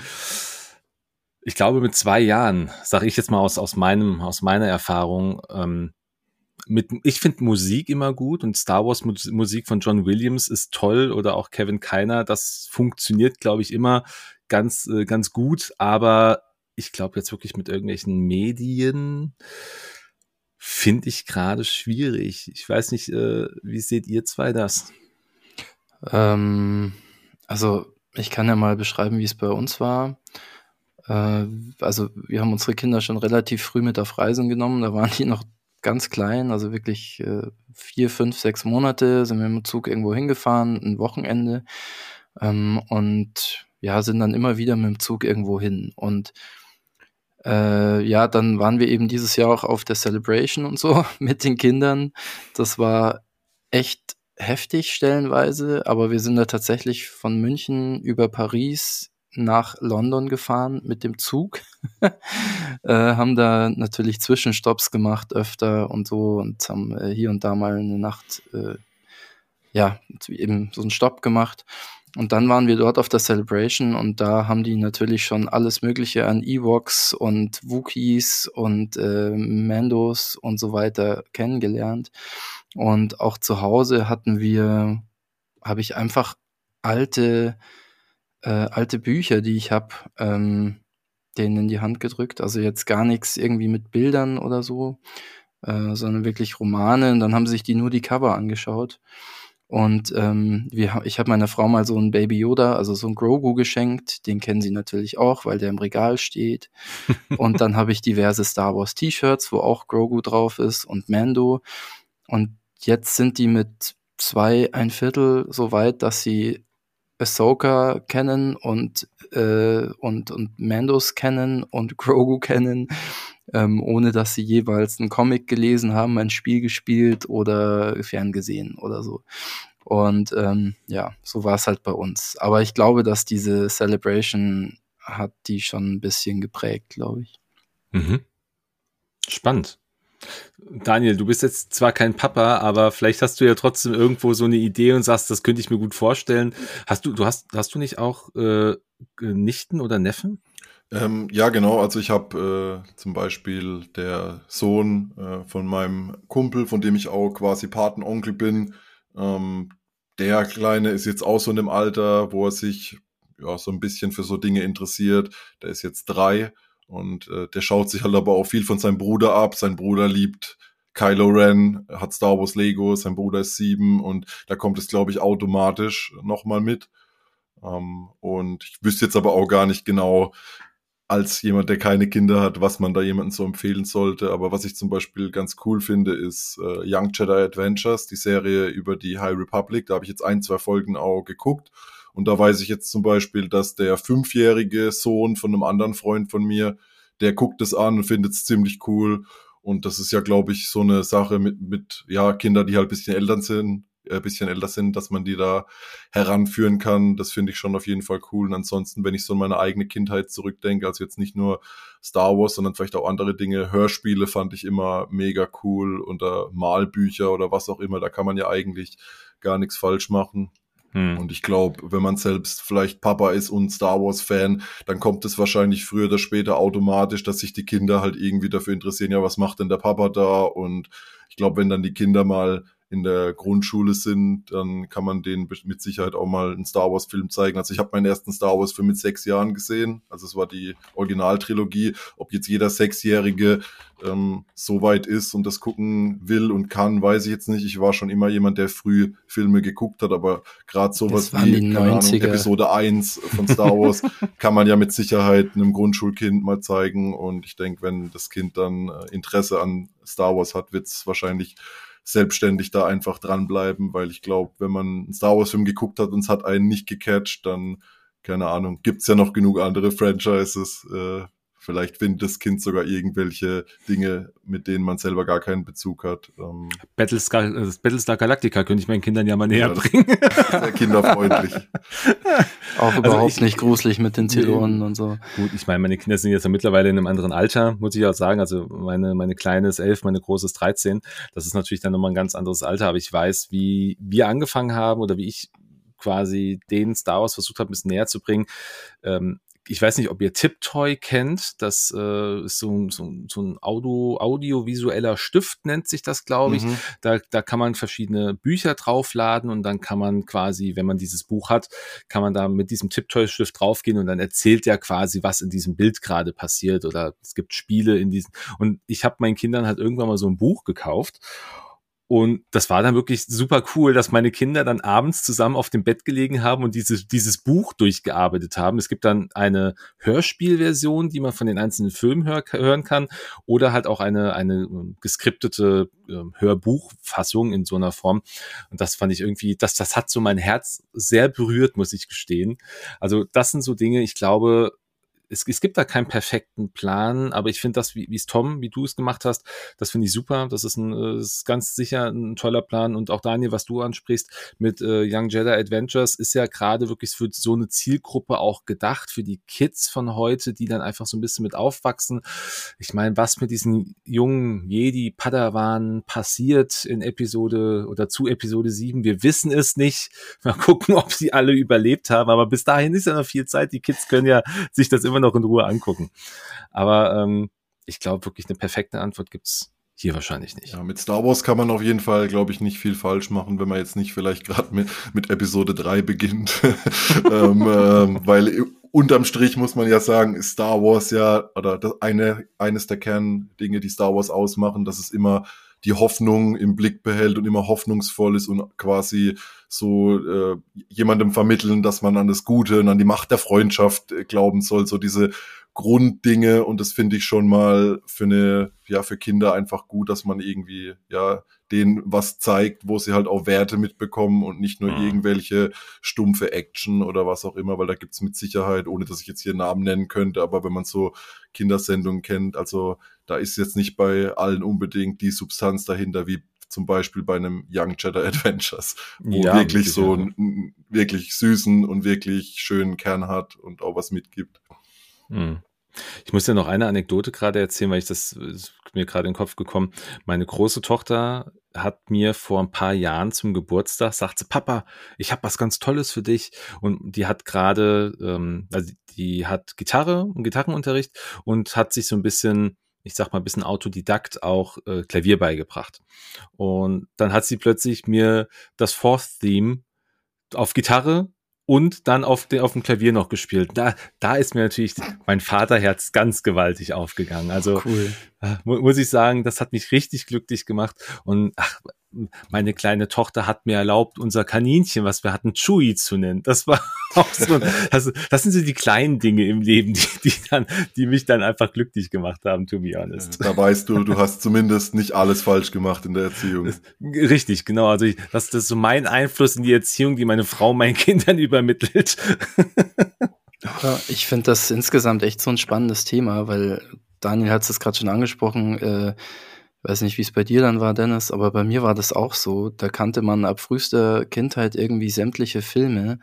Ich glaube, mit zwei Jahren, sage ich jetzt mal aus, aus, meinem, aus meiner Erfahrung, ähm, mit, ich finde Musik immer gut und Star Wars Musik von John Williams ist toll oder auch Kevin Keiner. Das funktioniert, glaube ich, immer ganz, äh, ganz gut. Aber ich glaube jetzt wirklich mit irgendwelchen Medien finde ich gerade schwierig. Ich weiß nicht, äh, wie seht ihr zwei das? Ähm, also ich kann ja mal beschreiben, wie es bei uns war. Äh, also wir haben unsere Kinder schon relativ früh mit auf Reisen genommen. Da waren die noch ganz klein, also wirklich äh, vier, fünf, sechs Monate sind wir im Zug irgendwo hingefahren, ein Wochenende. Ähm, und ja, sind dann immer wieder mit dem Zug irgendwo hin. Und äh, ja, dann waren wir eben dieses Jahr auch auf der Celebration und so mit den Kindern. Das war echt heftig stellenweise, aber wir sind da tatsächlich von München über Paris nach London gefahren mit dem Zug, äh, haben da natürlich Zwischenstopps gemacht öfter und so und haben äh, hier und da mal eine Nacht, äh, ja, eben so einen Stopp gemacht. Und dann waren wir dort auf der Celebration und da haben die natürlich schon alles Mögliche an Ewoks und Wookies und äh, Mandos und so weiter kennengelernt. Und auch zu Hause hatten wir, habe ich einfach alte äh, alte Bücher, die ich habe, ähm, denen in die Hand gedrückt. Also jetzt gar nichts irgendwie mit Bildern oder so, äh, sondern wirklich Romane. Und dann haben sich die nur die Cover angeschaut. Und ähm, wir, ich habe meiner Frau mal so ein Baby Yoda, also so ein Grogu geschenkt. Den kennen sie natürlich auch, weil der im Regal steht. und dann habe ich diverse Star Wars T-Shirts, wo auch Grogu drauf ist und Mando. Und jetzt sind die mit zwei, ein Viertel so weit, dass sie Ahsoka kennen und, äh, und, und Mandos kennen und Grogu kennen, ähm, ohne dass sie jeweils einen Comic gelesen haben, ein Spiel gespielt oder ferngesehen oder so. Und ähm, ja, so war es halt bei uns. Aber ich glaube, dass diese Celebration hat die schon ein bisschen geprägt, glaube ich. Mhm. Spannend. Daniel, du bist jetzt zwar kein Papa, aber vielleicht hast du ja trotzdem irgendwo so eine Idee und sagst, das könnte ich mir gut vorstellen. Hast du, du hast, hast du nicht auch äh, Nichten oder Neffen? Ähm, ja, genau. Also ich habe äh, zum Beispiel der Sohn äh, von meinem Kumpel, von dem ich auch quasi Patenonkel bin. Ähm, der Kleine ist jetzt auch so in dem Alter, wo er sich ja so ein bisschen für so Dinge interessiert. Der ist jetzt drei und äh, der schaut sich halt aber auch viel von seinem Bruder ab. Sein Bruder liebt Kylo Ren, hat Star Wars Lego, sein Bruder ist sieben und da kommt es, glaube ich, automatisch nochmal mit. Ähm, und ich wüsste jetzt aber auch gar nicht genau, als jemand, der keine Kinder hat, was man da jemandem so empfehlen sollte. Aber was ich zum Beispiel ganz cool finde, ist äh, Young Jedi Adventures, die Serie über die High Republic. Da habe ich jetzt ein, zwei Folgen auch geguckt. Und da weiß ich jetzt zum Beispiel, dass der fünfjährige Sohn von einem anderen Freund von mir, der guckt es an und findet es ziemlich cool. Und das ist ja, glaube ich, so eine Sache mit, mit ja, Kinder, die halt bisschen Eltern sind, äh, bisschen älter sind, dass man die da heranführen kann. Das finde ich schon auf jeden Fall cool. Und ansonsten, wenn ich so an meine eigene Kindheit zurückdenke, also jetzt nicht nur Star Wars, sondern vielleicht auch andere Dinge, Hörspiele fand ich immer mega cool oder Malbücher oder was auch immer. Da kann man ja eigentlich gar nichts falsch machen. Hm. Und ich glaube, wenn man selbst vielleicht Papa ist und Star Wars-Fan, dann kommt es wahrscheinlich früher oder später automatisch, dass sich die Kinder halt irgendwie dafür interessieren, ja, was macht denn der Papa da? Und ich glaube, wenn dann die Kinder mal in der Grundschule sind, dann kann man denen mit Sicherheit auch mal einen Star Wars Film zeigen. Also ich habe meinen ersten Star Wars Film mit sechs Jahren gesehen. Also es war die Originaltrilogie. Ob jetzt jeder Sechsjährige ähm, so weit ist und das gucken will und kann, weiß ich jetzt nicht. Ich war schon immer jemand, der früh Filme geguckt hat, aber gerade sowas wie keine Ahnung, Episode 1 von Star Wars kann man ja mit Sicherheit einem Grundschulkind mal zeigen. Und ich denke, wenn das Kind dann äh, Interesse an Star Wars hat, wird es wahrscheinlich selbstständig da einfach dranbleiben, weil ich glaube, wenn man einen Star Wars Film geguckt hat und es hat einen nicht gecatcht, dann keine Ahnung, gibt's ja noch genug andere Franchises. Äh, Vielleicht findet das Kind sogar irgendwelche Dinge, mit denen man selber gar keinen Bezug hat. Ähm Battlestar, Battlestar Galactica könnte ich meinen Kindern ja mal näher ja, bringen. Sehr kinderfreundlich. Auch also überhaupt also ich, nicht gruselig mit den Zylonen und so. Gut, ich meine, meine Kinder sind jetzt ja mittlerweile in einem anderen Alter, muss ich auch sagen. Also meine, meine Kleine ist elf, meine Große ist 13. Das ist natürlich dann nochmal ein ganz anderes Alter, aber ich weiß, wie wir angefangen haben oder wie ich quasi den Star Wars versucht habe, ein bisschen näher zu bringen. Ähm, ich weiß nicht, ob ihr Tiptoy kennt. Das äh, ist so, so, so ein Audio, audiovisueller Stift, nennt sich das, glaube ich. Mhm. Da, da kann man verschiedene Bücher draufladen und dann kann man quasi, wenn man dieses Buch hat, kann man da mit diesem Tiptoy-Stift draufgehen und dann erzählt er quasi, was in diesem Bild gerade passiert oder es gibt Spiele in diesen. Und ich habe meinen Kindern halt irgendwann mal so ein Buch gekauft und das war dann wirklich super cool, dass meine Kinder dann abends zusammen auf dem Bett gelegen haben und dieses, dieses Buch durchgearbeitet haben. Es gibt dann eine Hörspielversion, die man von den einzelnen Filmen hör, hören kann, oder halt auch eine, eine ähm, geskriptete äh, Hörbuchfassung in so einer Form. Und das fand ich irgendwie, das, das hat so mein Herz sehr berührt, muss ich gestehen. Also das sind so Dinge, ich glaube, es, es gibt da keinen perfekten Plan, aber ich finde das, wie es Tom, wie du es gemacht hast, das finde ich super. Das ist, ein, äh, ist ganz sicher ein toller Plan. Und auch Daniel, was du ansprichst mit äh, Young Jedi Adventures, ist ja gerade wirklich für so eine Zielgruppe auch gedacht, für die Kids von heute, die dann einfach so ein bisschen mit aufwachsen. Ich meine, was mit diesen jungen Jedi Padawan passiert in Episode oder zu Episode 7, wir wissen es nicht. Mal gucken, ob sie alle überlebt haben. Aber bis dahin ist ja noch viel Zeit. Die Kids können ja sich das immer noch in Ruhe angucken. Aber ähm, ich glaube wirklich eine perfekte Antwort gibt's hier wahrscheinlich nicht. Ja, mit Star Wars kann man auf jeden Fall, glaube ich, nicht viel falsch machen, wenn man jetzt nicht vielleicht gerade mit, mit Episode 3 beginnt. ähm, ähm, weil unterm Strich muss man ja sagen, ist Star Wars ja, oder das eine, eines der Kerndinge, die Star Wars ausmachen, dass es immer die Hoffnung im Blick behält und immer hoffnungsvoll ist und quasi so äh, jemandem vermitteln, dass man an das Gute und an die Macht der Freundschaft äh, glauben soll, so diese Grunddinge. Und das finde ich schon mal für eine, ja, für Kinder einfach gut, dass man irgendwie, ja, denen was zeigt, wo sie halt auch Werte mitbekommen und nicht nur mhm. irgendwelche stumpfe Action oder was auch immer, weil da gibt's mit Sicherheit, ohne dass ich jetzt hier Namen nennen könnte, aber wenn man so Kindersendungen kennt, also da ist jetzt nicht bei allen unbedingt die Substanz dahinter, wie zum Beispiel bei einem Young Jedi Adventures, wo ja, wirklich so einen wirklich süßen und wirklich schönen Kern hat und auch was mitgibt. Hm. Ich muss ja noch eine Anekdote gerade erzählen, weil ich das mir gerade in den Kopf gekommen. Meine große Tochter hat mir vor ein paar Jahren zum Geburtstag sagt sie, Papa, ich habe was ganz Tolles für dich. Und die hat gerade, ähm, also die hat Gitarre und Gitarrenunterricht und hat sich so ein bisschen ich sag mal, ein bisschen Autodidakt auch äh, Klavier beigebracht. Und dann hat sie plötzlich mir das Fourth Theme auf Gitarre und dann auf, de, auf dem Klavier noch gespielt. Da, da ist mir natürlich mein Vaterherz ganz gewaltig aufgegangen. Also cool. äh, muss ich sagen, das hat mich richtig glücklich gemacht. Und ach, meine kleine Tochter hat mir erlaubt, unser Kaninchen, was wir hatten, Chewy zu nennen. Das war auch so. Das, das sind so die kleinen Dinge im Leben, die, die, dann, die mich dann einfach glücklich gemacht haben, to be honest. Da weißt du, du hast zumindest nicht alles falsch gemacht in der Erziehung. Richtig, genau. Also ich, das, das ist so mein Einfluss in die Erziehung, die meine Frau meinen Kindern übermittelt. Ja, ich finde das insgesamt echt so ein spannendes Thema, weil Daniel hat es gerade schon angesprochen. Äh, weiß nicht, wie es bei dir dann war, Dennis, aber bei mir war das auch so. Da kannte man ab frühester Kindheit irgendwie sämtliche Filme.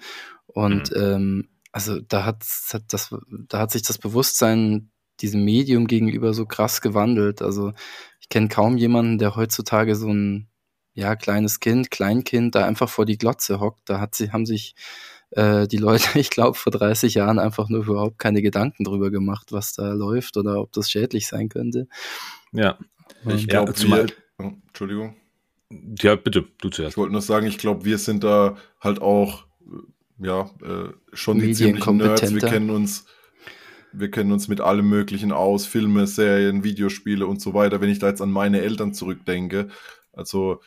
Und mhm. ähm, also da hat, hat das, da hat sich das Bewusstsein diesem Medium gegenüber so krass gewandelt. Also ich kenne kaum jemanden, der heutzutage so ein ja, kleines Kind, Kleinkind da einfach vor die Glotze hockt. Da hat sie, haben sich äh, die Leute, ich glaube, vor 30 Jahren einfach nur überhaupt keine Gedanken drüber gemacht, was da läuft oder ob das schädlich sein könnte. Ja. Ich glaube, ja, oh, Entschuldigung. Ja, bitte, du zuerst. Ich wollte nur sagen, ich glaube, wir sind da halt auch, ja, äh, schon die ziemlichen Nerds. Wir kennen uns, wir kennen uns mit allem Möglichen aus, Filme, Serien, Videospiele und so weiter. Wenn ich da jetzt an meine Eltern zurückdenke, also,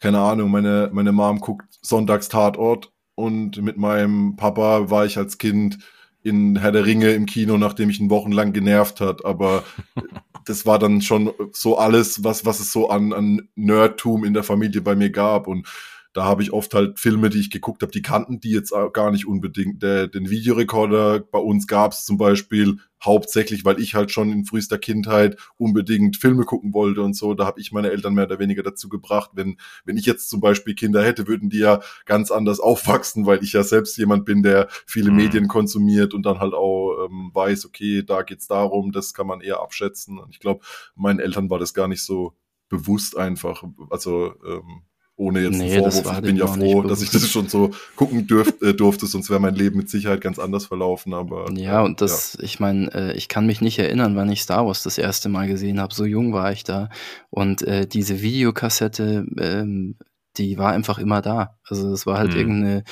keine Ahnung, meine, meine Mom guckt sonntags Tatort und mit meinem Papa war ich als Kind in Herr der Ringe im Kino, nachdem ich ihn wochenlang genervt hat, aber das war dann schon so alles, was, was es so an, an Nerdtum in der Familie bei mir gab. Und da habe ich oft halt Filme, die ich geguckt habe, die kannten die jetzt gar nicht unbedingt. Der, den Videorekorder bei uns gab es zum Beispiel hauptsächlich, weil ich halt schon in frühester Kindheit unbedingt Filme gucken wollte und so. Da habe ich meine Eltern mehr oder weniger dazu gebracht. Wenn, wenn ich jetzt zum Beispiel Kinder hätte, würden die ja ganz anders aufwachsen, weil ich ja selbst jemand bin, der viele mhm. Medien konsumiert und dann halt auch ähm, weiß, okay, da geht's darum, das kann man eher abschätzen. Und ich glaube, meinen Eltern war das gar nicht so bewusst einfach. Also ähm, ohne jetzt nee, Vorwurf. Ich bin ja froh, dass ich das schon so gucken dürf, äh, durfte, sonst wäre mein Leben mit Sicherheit ganz anders verlaufen. Aber ja, und das, ja. ich meine, äh, ich kann mich nicht erinnern, wann ich Star Wars das erste Mal gesehen habe. So jung war ich da. Und äh, diese Videokassette, ähm, die war einfach immer da. Also es war halt mhm. irgendeine,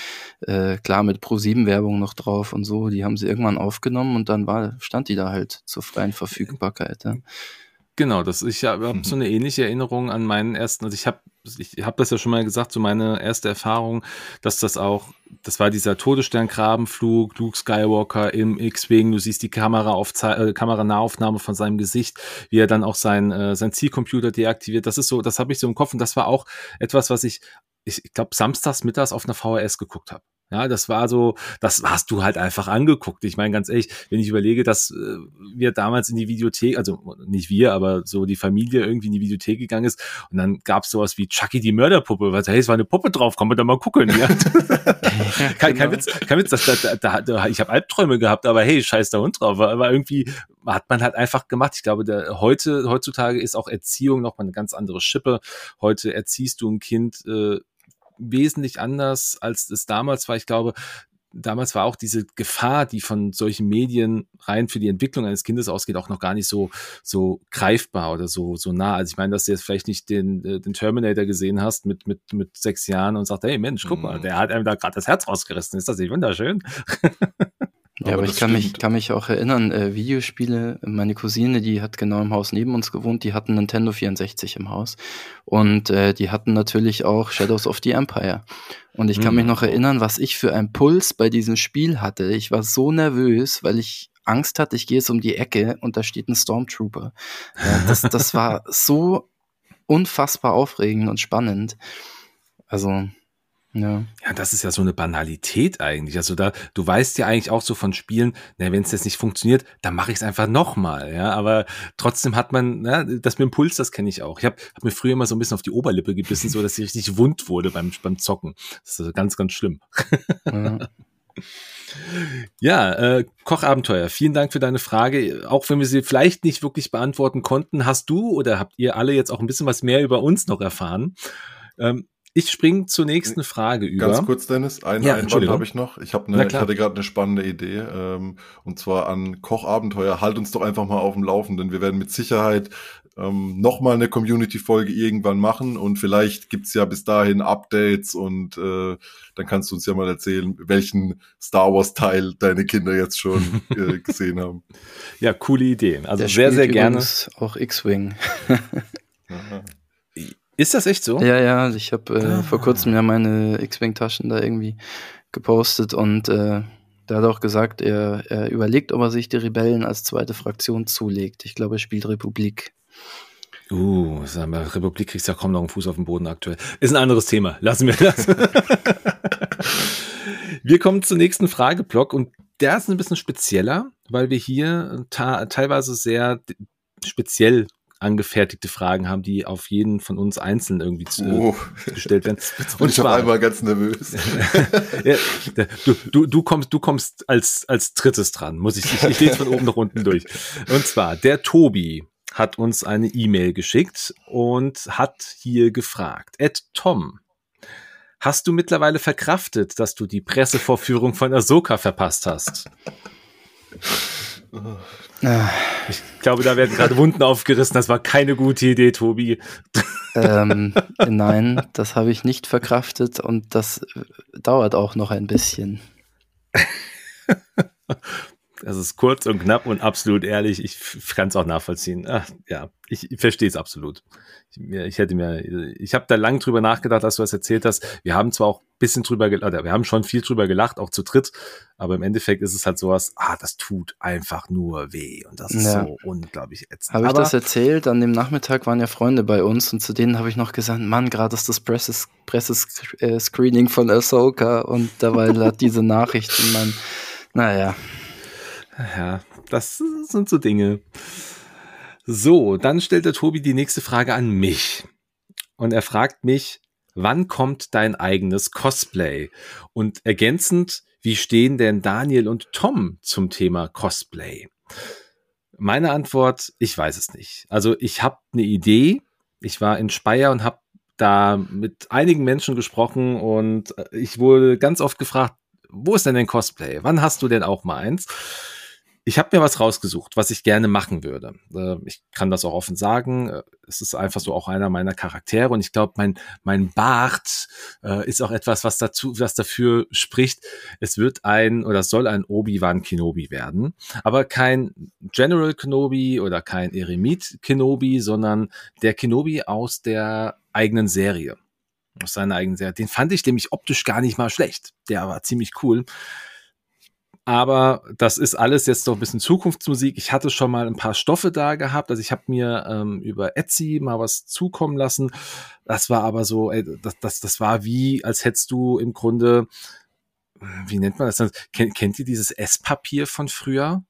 äh, klar mit Pro-7-Werbung noch drauf und so, die haben sie irgendwann aufgenommen und dann war, stand die da halt zur freien Verfügbarkeit. Ja. Genau, das, ich habe hab so eine ähnliche Erinnerung an meinen ersten, also ich habe ich hab das ja schon mal gesagt, so meine erste Erfahrung, dass das auch, das war dieser Todessterngrabenflug, Luke Skywalker im X-Wing, du siehst die Kamera äh, Kameranahaufnahme von seinem Gesicht, wie er dann auch sein, äh, sein Zielcomputer deaktiviert, das ist so, das habe ich so im Kopf und das war auch etwas, was ich, ich, ich glaube, samstags mittags auf einer VHS geguckt habe. Ja, das war so, das hast du halt einfach angeguckt. Ich meine, ganz ehrlich, wenn ich überlege, dass äh, wir damals in die Videothek, also nicht wir, aber so die Familie irgendwie in die Videothek gegangen ist und dann gab es sowas wie Chucky die Mörderpuppe, weil hey, es war eine Puppe drauf, kann man da mal gucken. Ja? kein, kein genau. Witz, kein Witz, das, da, da, da, ich habe Albträume gehabt, aber hey, scheiß da Hund drauf. Aber irgendwie hat man halt einfach gemacht. Ich glaube, der, heute, heutzutage ist auch Erziehung noch mal eine ganz andere Schippe. Heute erziehst du ein Kind äh, wesentlich anders, als es damals war. Ich glaube, damals war auch diese Gefahr, die von solchen Medien rein für die Entwicklung eines Kindes ausgeht, auch noch gar nicht so, so greifbar oder so, so nah. Also ich meine, dass du jetzt vielleicht nicht den, äh, den Terminator gesehen hast mit, mit, mit sechs Jahren und sagt, hey Mensch, guck mal, mhm. der hat einem da gerade das Herz rausgerissen. Ist das nicht wunderschön? Ja, aber, aber ich kann mich, kann mich auch erinnern, äh, Videospiele, meine Cousine, die hat genau im Haus neben uns gewohnt, die hatten Nintendo 64 im Haus. Und äh, die hatten natürlich auch Shadows of the Empire. Und ich kann hm. mich noch erinnern, was ich für einen Puls bei diesem Spiel hatte. Ich war so nervös, weil ich Angst hatte, ich gehe jetzt um die Ecke und da steht ein Stormtrooper. Ja, das, das war so unfassbar aufregend und spannend. Also, ja. ja, das ist ja so eine Banalität eigentlich. Also da, du weißt ja eigentlich auch so von Spielen, na, wenn es jetzt nicht funktioniert, dann mache ich es einfach nochmal. Ja, aber trotzdem hat man, ja, das mit dem Puls, das kenne ich auch. Ich habe hab mir früher immer so ein bisschen auf die Oberlippe gebissen, so dass sie richtig wund wurde beim, beim Zocken. Das ist also ganz, ganz schlimm. Ja. Ja, äh, Kochabenteuer. Vielen Dank für deine Frage. Auch wenn wir sie vielleicht nicht wirklich beantworten konnten, hast du oder habt ihr alle jetzt auch ein bisschen was mehr über uns noch erfahren? Ähm, ich springe zur nächsten Frage über. Ganz kurz, Dennis, einen ja, Einwand habe ich noch. Ich, hab ne, ich hatte gerade eine spannende Idee, ähm, und zwar an Kochabenteuer. Halt uns doch einfach mal auf dem Laufenden. Wir werden mit Sicherheit ähm, nochmal eine Community-Folge irgendwann machen und vielleicht gibt's ja bis dahin Updates und äh, dann kannst du uns ja mal erzählen, welchen Star Wars-Teil deine Kinder jetzt schon äh, gesehen haben. Ja, coole Ideen. Also Der sehr, sehr gerne. Auch X-Wing. Ist das echt so? Ja, ja, ich habe äh, ah. vor kurzem ja meine X-Wing-Taschen da irgendwie gepostet und äh, der hat auch gesagt, er, er überlegt, ob er sich die Rebellen als zweite Fraktion zulegt. Ich glaube, er spielt Republik. Uh, sagen wir, Republik kriegst ja kaum noch einen Fuß auf den Boden aktuell. Ist ein anderes Thema. Lassen wir das. wir kommen zum nächsten Frageblock und der ist ein bisschen spezieller, weil wir hier teilweise sehr speziell angefertigte Fragen haben, die auf jeden von uns einzeln irgendwie zu, oh. gestellt werden. Jetzt bin und ich zwar, einmal ganz nervös. ja, du, du, du kommst, du kommst als, als drittes dran, muss ich, ich, ich lese von oben nach unten durch. Und zwar, der Tobi hat uns eine E-Mail geschickt und hat hier gefragt, Ed Tom, hast du mittlerweile verkraftet, dass du die Pressevorführung von Ahsoka verpasst hast? Ich glaube, da werden gerade Wunden aufgerissen. Das war keine gute Idee, Tobi. Ähm, nein, das habe ich nicht verkraftet und das dauert auch noch ein bisschen. Das ist kurz und knapp und absolut ehrlich. Ich kann es auch nachvollziehen. Ach, ja, ich, verstehe es absolut. Ich, ich, hätte mir, ich habe da lang drüber nachgedacht, als du das erzählt hast. Wir haben zwar auch bisschen drüber gelacht, wir haben schon viel drüber gelacht, auch zu dritt, aber im Endeffekt ist es halt sowas, ah, das tut einfach nur weh und das ist ja. so unglaublich ätzend. Habe ich das erzählt? An dem Nachmittag waren ja Freunde bei uns und zu denen habe ich noch gesagt, Mann, gerade ist das Presses, Pressescreening äh, von Ahsoka und dabei hat diese Nachricht in meinem, naja. Ja, das sind so Dinge. So, dann stellt der Tobi die nächste Frage an mich. Und er fragt mich, wann kommt dein eigenes Cosplay? Und ergänzend, wie stehen denn Daniel und Tom zum Thema Cosplay? Meine Antwort, ich weiß es nicht. Also ich habe eine Idee. Ich war in Speyer und habe da mit einigen Menschen gesprochen und ich wurde ganz oft gefragt, wo ist denn dein Cosplay? Wann hast du denn auch mal eins? Ich habe mir was rausgesucht, was ich gerne machen würde. Äh, ich kann das auch offen sagen. Äh, es ist einfach so auch einer meiner Charaktere und ich glaube, mein mein Bart äh, ist auch etwas, was dazu, was dafür spricht. Es wird ein oder soll ein Obi-Wan Kenobi werden, aber kein General Kenobi oder kein Eremit Kenobi, sondern der Kenobi aus der eigenen Serie aus seiner eigenen Serie. Den fand ich nämlich optisch gar nicht mal schlecht. Der war ziemlich cool. Aber das ist alles jetzt noch ein bisschen Zukunftsmusik. Ich hatte schon mal ein paar Stoffe da gehabt. Also ich habe mir ähm, über Etsy mal was zukommen lassen. Das war aber so, ey, das, das, das war wie, als hättest du im Grunde, wie nennt man das? Kennt, kennt ihr dieses Esspapier von früher?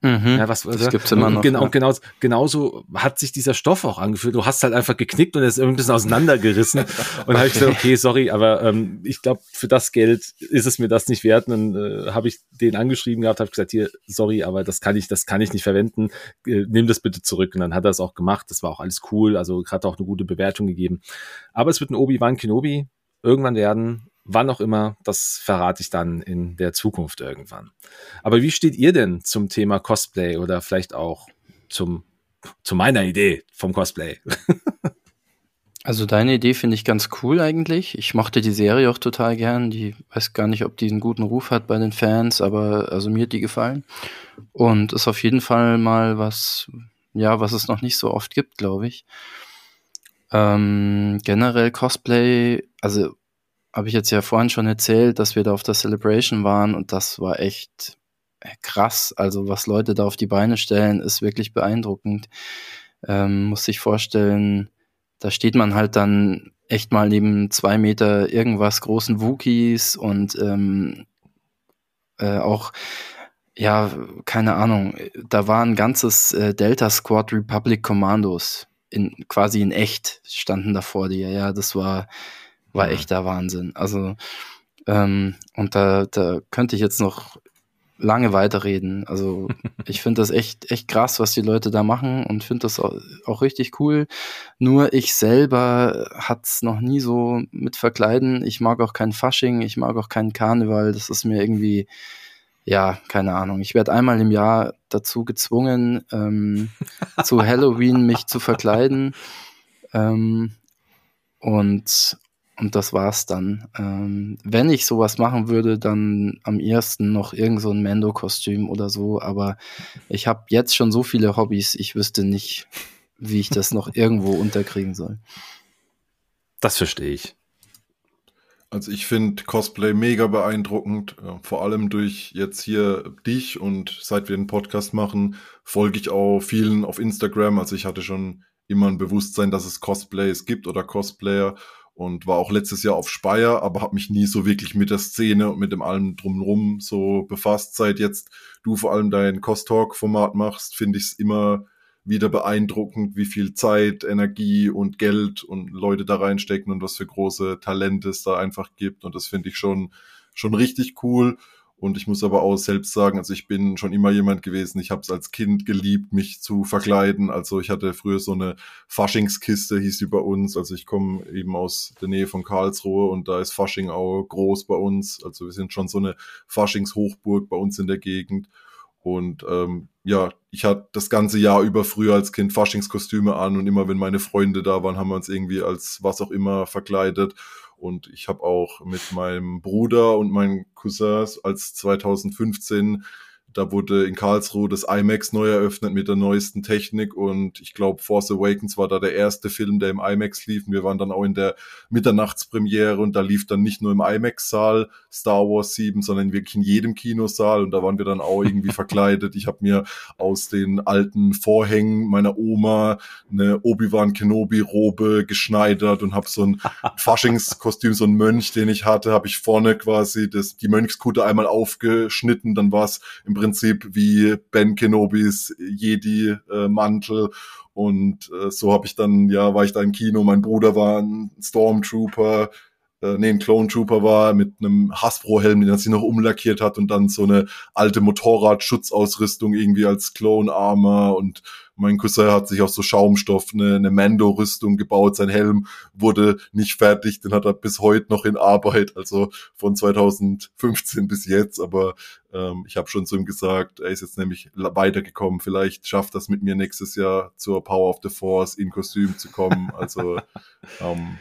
Mhm, ja, was, das gibt's immer noch. Genau, ja. genau, genauso hat sich dieser Stoff auch angefühlt. Du hast halt einfach geknickt und er ist irgendwie ein bisschen auseinandergerissen. und habe ich gesagt, okay, sorry, aber ähm, ich glaube, für das Geld ist es mir das nicht wert. Und dann äh, habe ich den angeschrieben gehabt, habe gesagt, hier, sorry, aber das kann ich, das kann ich nicht verwenden. Äh, nimm das bitte zurück. Und dann hat er es auch gemacht. Das war auch alles cool. Also hat auch eine gute Bewertung gegeben. Aber es wird ein Obi-Wan Kenobi irgendwann werden Wann auch immer, das verrate ich dann in der Zukunft irgendwann. Aber wie steht ihr denn zum Thema Cosplay oder vielleicht auch zum, zu meiner Idee vom Cosplay? also deine Idee finde ich ganz cool eigentlich. Ich mochte die Serie auch total gern. Die weiß gar nicht, ob die einen guten Ruf hat bei den Fans, aber also mir hat die gefallen. Und ist auf jeden Fall mal was, ja, was es noch nicht so oft gibt, glaube ich. Ähm, generell Cosplay, also habe ich jetzt ja vorhin schon erzählt, dass wir da auf der Celebration waren und das war echt äh, krass. Also was Leute da auf die Beine stellen, ist wirklich beeindruckend. Ähm, muss sich vorstellen, da steht man halt dann echt mal neben zwei Meter irgendwas großen Wookies und ähm, äh, auch ja, keine Ahnung, da war ein ganzes äh, Delta Squad Republic Commandos in quasi in echt standen da vor dir. Ja, das war war mhm. echter Wahnsinn. Also, ähm, und da, da könnte ich jetzt noch lange weiterreden. Also ich finde das echt, echt krass, was die Leute da machen und finde das auch, auch, richtig cool. Nur ich selber hat's noch nie so mit verkleiden. Ich mag auch kein Fasching, ich mag auch keinen Karneval. Das ist mir irgendwie, ja, keine Ahnung. Ich werde einmal im Jahr dazu gezwungen, ähm, zu Halloween mich zu verkleiden. Ähm, und, und das war's dann. Ähm, wenn ich sowas machen würde, dann am ersten noch irgend so ein Mando-Kostüm oder so. Aber ich habe jetzt schon so viele Hobbys, ich wüsste nicht, wie ich das noch irgendwo unterkriegen soll. Das verstehe ich. Also ich finde Cosplay mega beeindruckend, vor allem durch jetzt hier dich und seit wir den Podcast machen, folge ich auch vielen auf Instagram. Also ich hatte schon immer ein Bewusstsein, dass es Cosplays gibt oder Cosplayer und war auch letztes Jahr auf Speyer, aber habe mich nie so wirklich mit der Szene und mit dem allem drumherum so befasst. Seit jetzt du vor allem dein Cost-Talk-Format machst, finde ich es immer wieder beeindruckend, wie viel Zeit, Energie und Geld und Leute da reinstecken und was für große Talente es da einfach gibt. Und das finde ich schon, schon richtig cool. Und ich muss aber auch selbst sagen, also ich bin schon immer jemand gewesen, ich habe es als Kind geliebt, mich zu verkleiden. Also ich hatte früher so eine Faschingskiste, hieß die bei uns. Also ich komme eben aus der Nähe von Karlsruhe und da ist Fasching auch groß bei uns. Also wir sind schon so eine Faschingshochburg bei uns in der Gegend. Und ähm, ja, ich hatte das ganze Jahr über früher als Kind Faschingskostüme an und immer wenn meine Freunde da waren, haben wir uns irgendwie als was auch immer verkleidet. Und ich habe auch mit meinem Bruder und meinen Cousins als 2015 Da wurde in Karlsruhe das IMAX neu eröffnet mit der neuesten Technik und ich glaube, Force Awakens war da der erste Film, der im IMAX lief. Und wir waren dann auch in der Mitternachtspremiere und da lief dann nicht nur im IMAX-Saal Star Wars 7, sondern wirklich in jedem Kinosaal und da waren wir dann auch irgendwie verkleidet. Ich habe mir aus den alten Vorhängen meiner Oma eine Obi-Wan Kenobi-Robe geschneidert und habe so ein Faschingskostüm, so ein Mönch, den ich hatte, habe ich vorne quasi das, die Mönchskute einmal aufgeschnitten, dann war es im Prinzip wie Ben Kenobis Jedi-Mantel. Äh, und äh, so habe ich dann, ja, war ich da im Kino, mein Bruder war ein Stormtrooper, äh, nee, ein Clone Trooper war mit einem Hasbro-Helm, den er sich noch umlackiert hat und dann so eine alte Motorradschutzausrüstung irgendwie als Clone-Armor und mein Cousin hat sich aus so Schaumstoff eine, eine Mando-Rüstung gebaut. Sein Helm wurde nicht fertig, den hat er bis heute noch in Arbeit, also von 2015 bis jetzt. Aber ähm, ich habe schon zu ihm gesagt, er ist jetzt nämlich weitergekommen. Vielleicht schafft das mit mir nächstes Jahr zur Power of the Force in Kostüm zu kommen. Also ähm,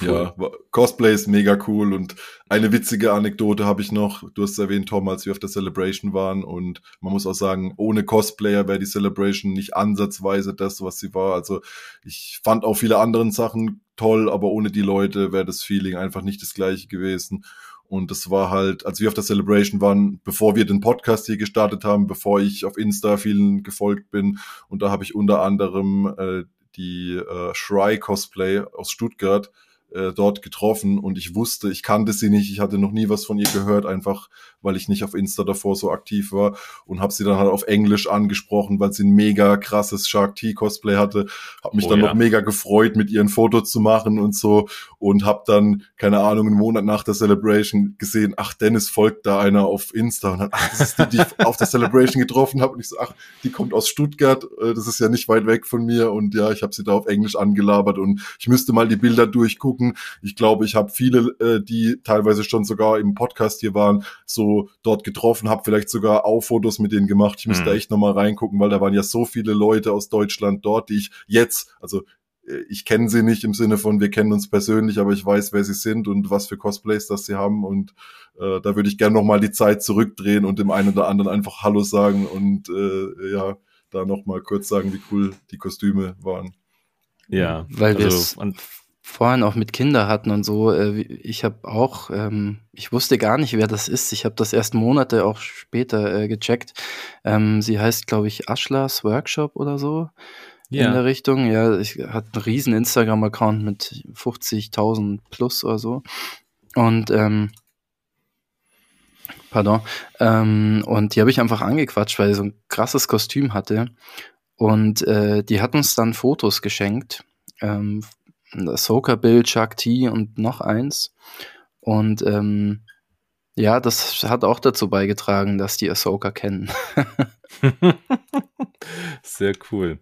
Cool. Ja, Cosplay ist mega cool und eine witzige Anekdote habe ich noch. Du hast erwähnt, Tom, als wir auf der Celebration waren und man muss auch sagen, ohne Cosplayer wäre die Celebration nicht ansatzweise das, was sie war. Also ich fand auch viele andere Sachen toll, aber ohne die Leute wäre das Feeling einfach nicht das gleiche gewesen. Und das war halt, als wir auf der Celebration waren, bevor wir den Podcast hier gestartet haben, bevor ich auf Insta vielen gefolgt bin. Und da habe ich unter anderem äh, die äh, Shry Cosplay aus Stuttgart äh, dort getroffen und ich wusste, ich kannte sie nicht, ich hatte noch nie was von ihr gehört, einfach weil ich nicht auf Insta davor so aktiv war und habe sie dann halt auf Englisch angesprochen, weil sie ein mega krasses Shark T Cosplay hatte, habe mich oh, dann ja. noch mega gefreut, mit ihr ein Foto zu machen und so und habe dann keine Ahnung einen Monat nach der Celebration gesehen, ach Dennis folgt da einer auf Insta und dann ach, das ist die, die ich auf der Celebration getroffen habe und ich so ach, die kommt aus Stuttgart, äh, das ist ja nicht weit weg von mir und ja, ich habe sie da auf Englisch angelabert und ich müsste mal die Bilder durchgucken gucken. Ich glaube, ich habe viele, äh, die teilweise schon sogar im Podcast hier waren, so dort getroffen, habe vielleicht sogar auch Fotos mit denen gemacht. Ich müsste mhm. echt nochmal reingucken, weil da waren ja so viele Leute aus Deutschland dort, die ich jetzt, also äh, ich kenne sie nicht im Sinne von, wir kennen uns persönlich, aber ich weiß, wer sie sind und was für Cosplays das sie haben. Und äh, da würde ich gerne nochmal die Zeit zurückdrehen und dem einen oder anderen einfach Hallo sagen und äh, ja, da nochmal kurz sagen, wie cool die Kostüme waren. Ja, weil also, wir vorhin auch mit Kinder hatten und so. Äh, ich habe auch, ähm, ich wusste gar nicht, wer das ist. Ich habe das erst Monate auch später äh, gecheckt. Ähm, sie heißt, glaube ich, Ashlers Workshop oder so. Ja. In der Richtung. Ja, ich hat einen riesen Instagram-Account mit 50.000 plus oder so. Und ähm, Pardon. Ähm, und die habe ich einfach angequatscht, weil sie so ein krasses Kostüm hatte. Und äh, die hat uns dann Fotos geschenkt ähm, Ahsoka-Bild, Shakti und noch eins. Und ähm, ja, das hat auch dazu beigetragen, dass die Ahsoka kennen. Sehr cool.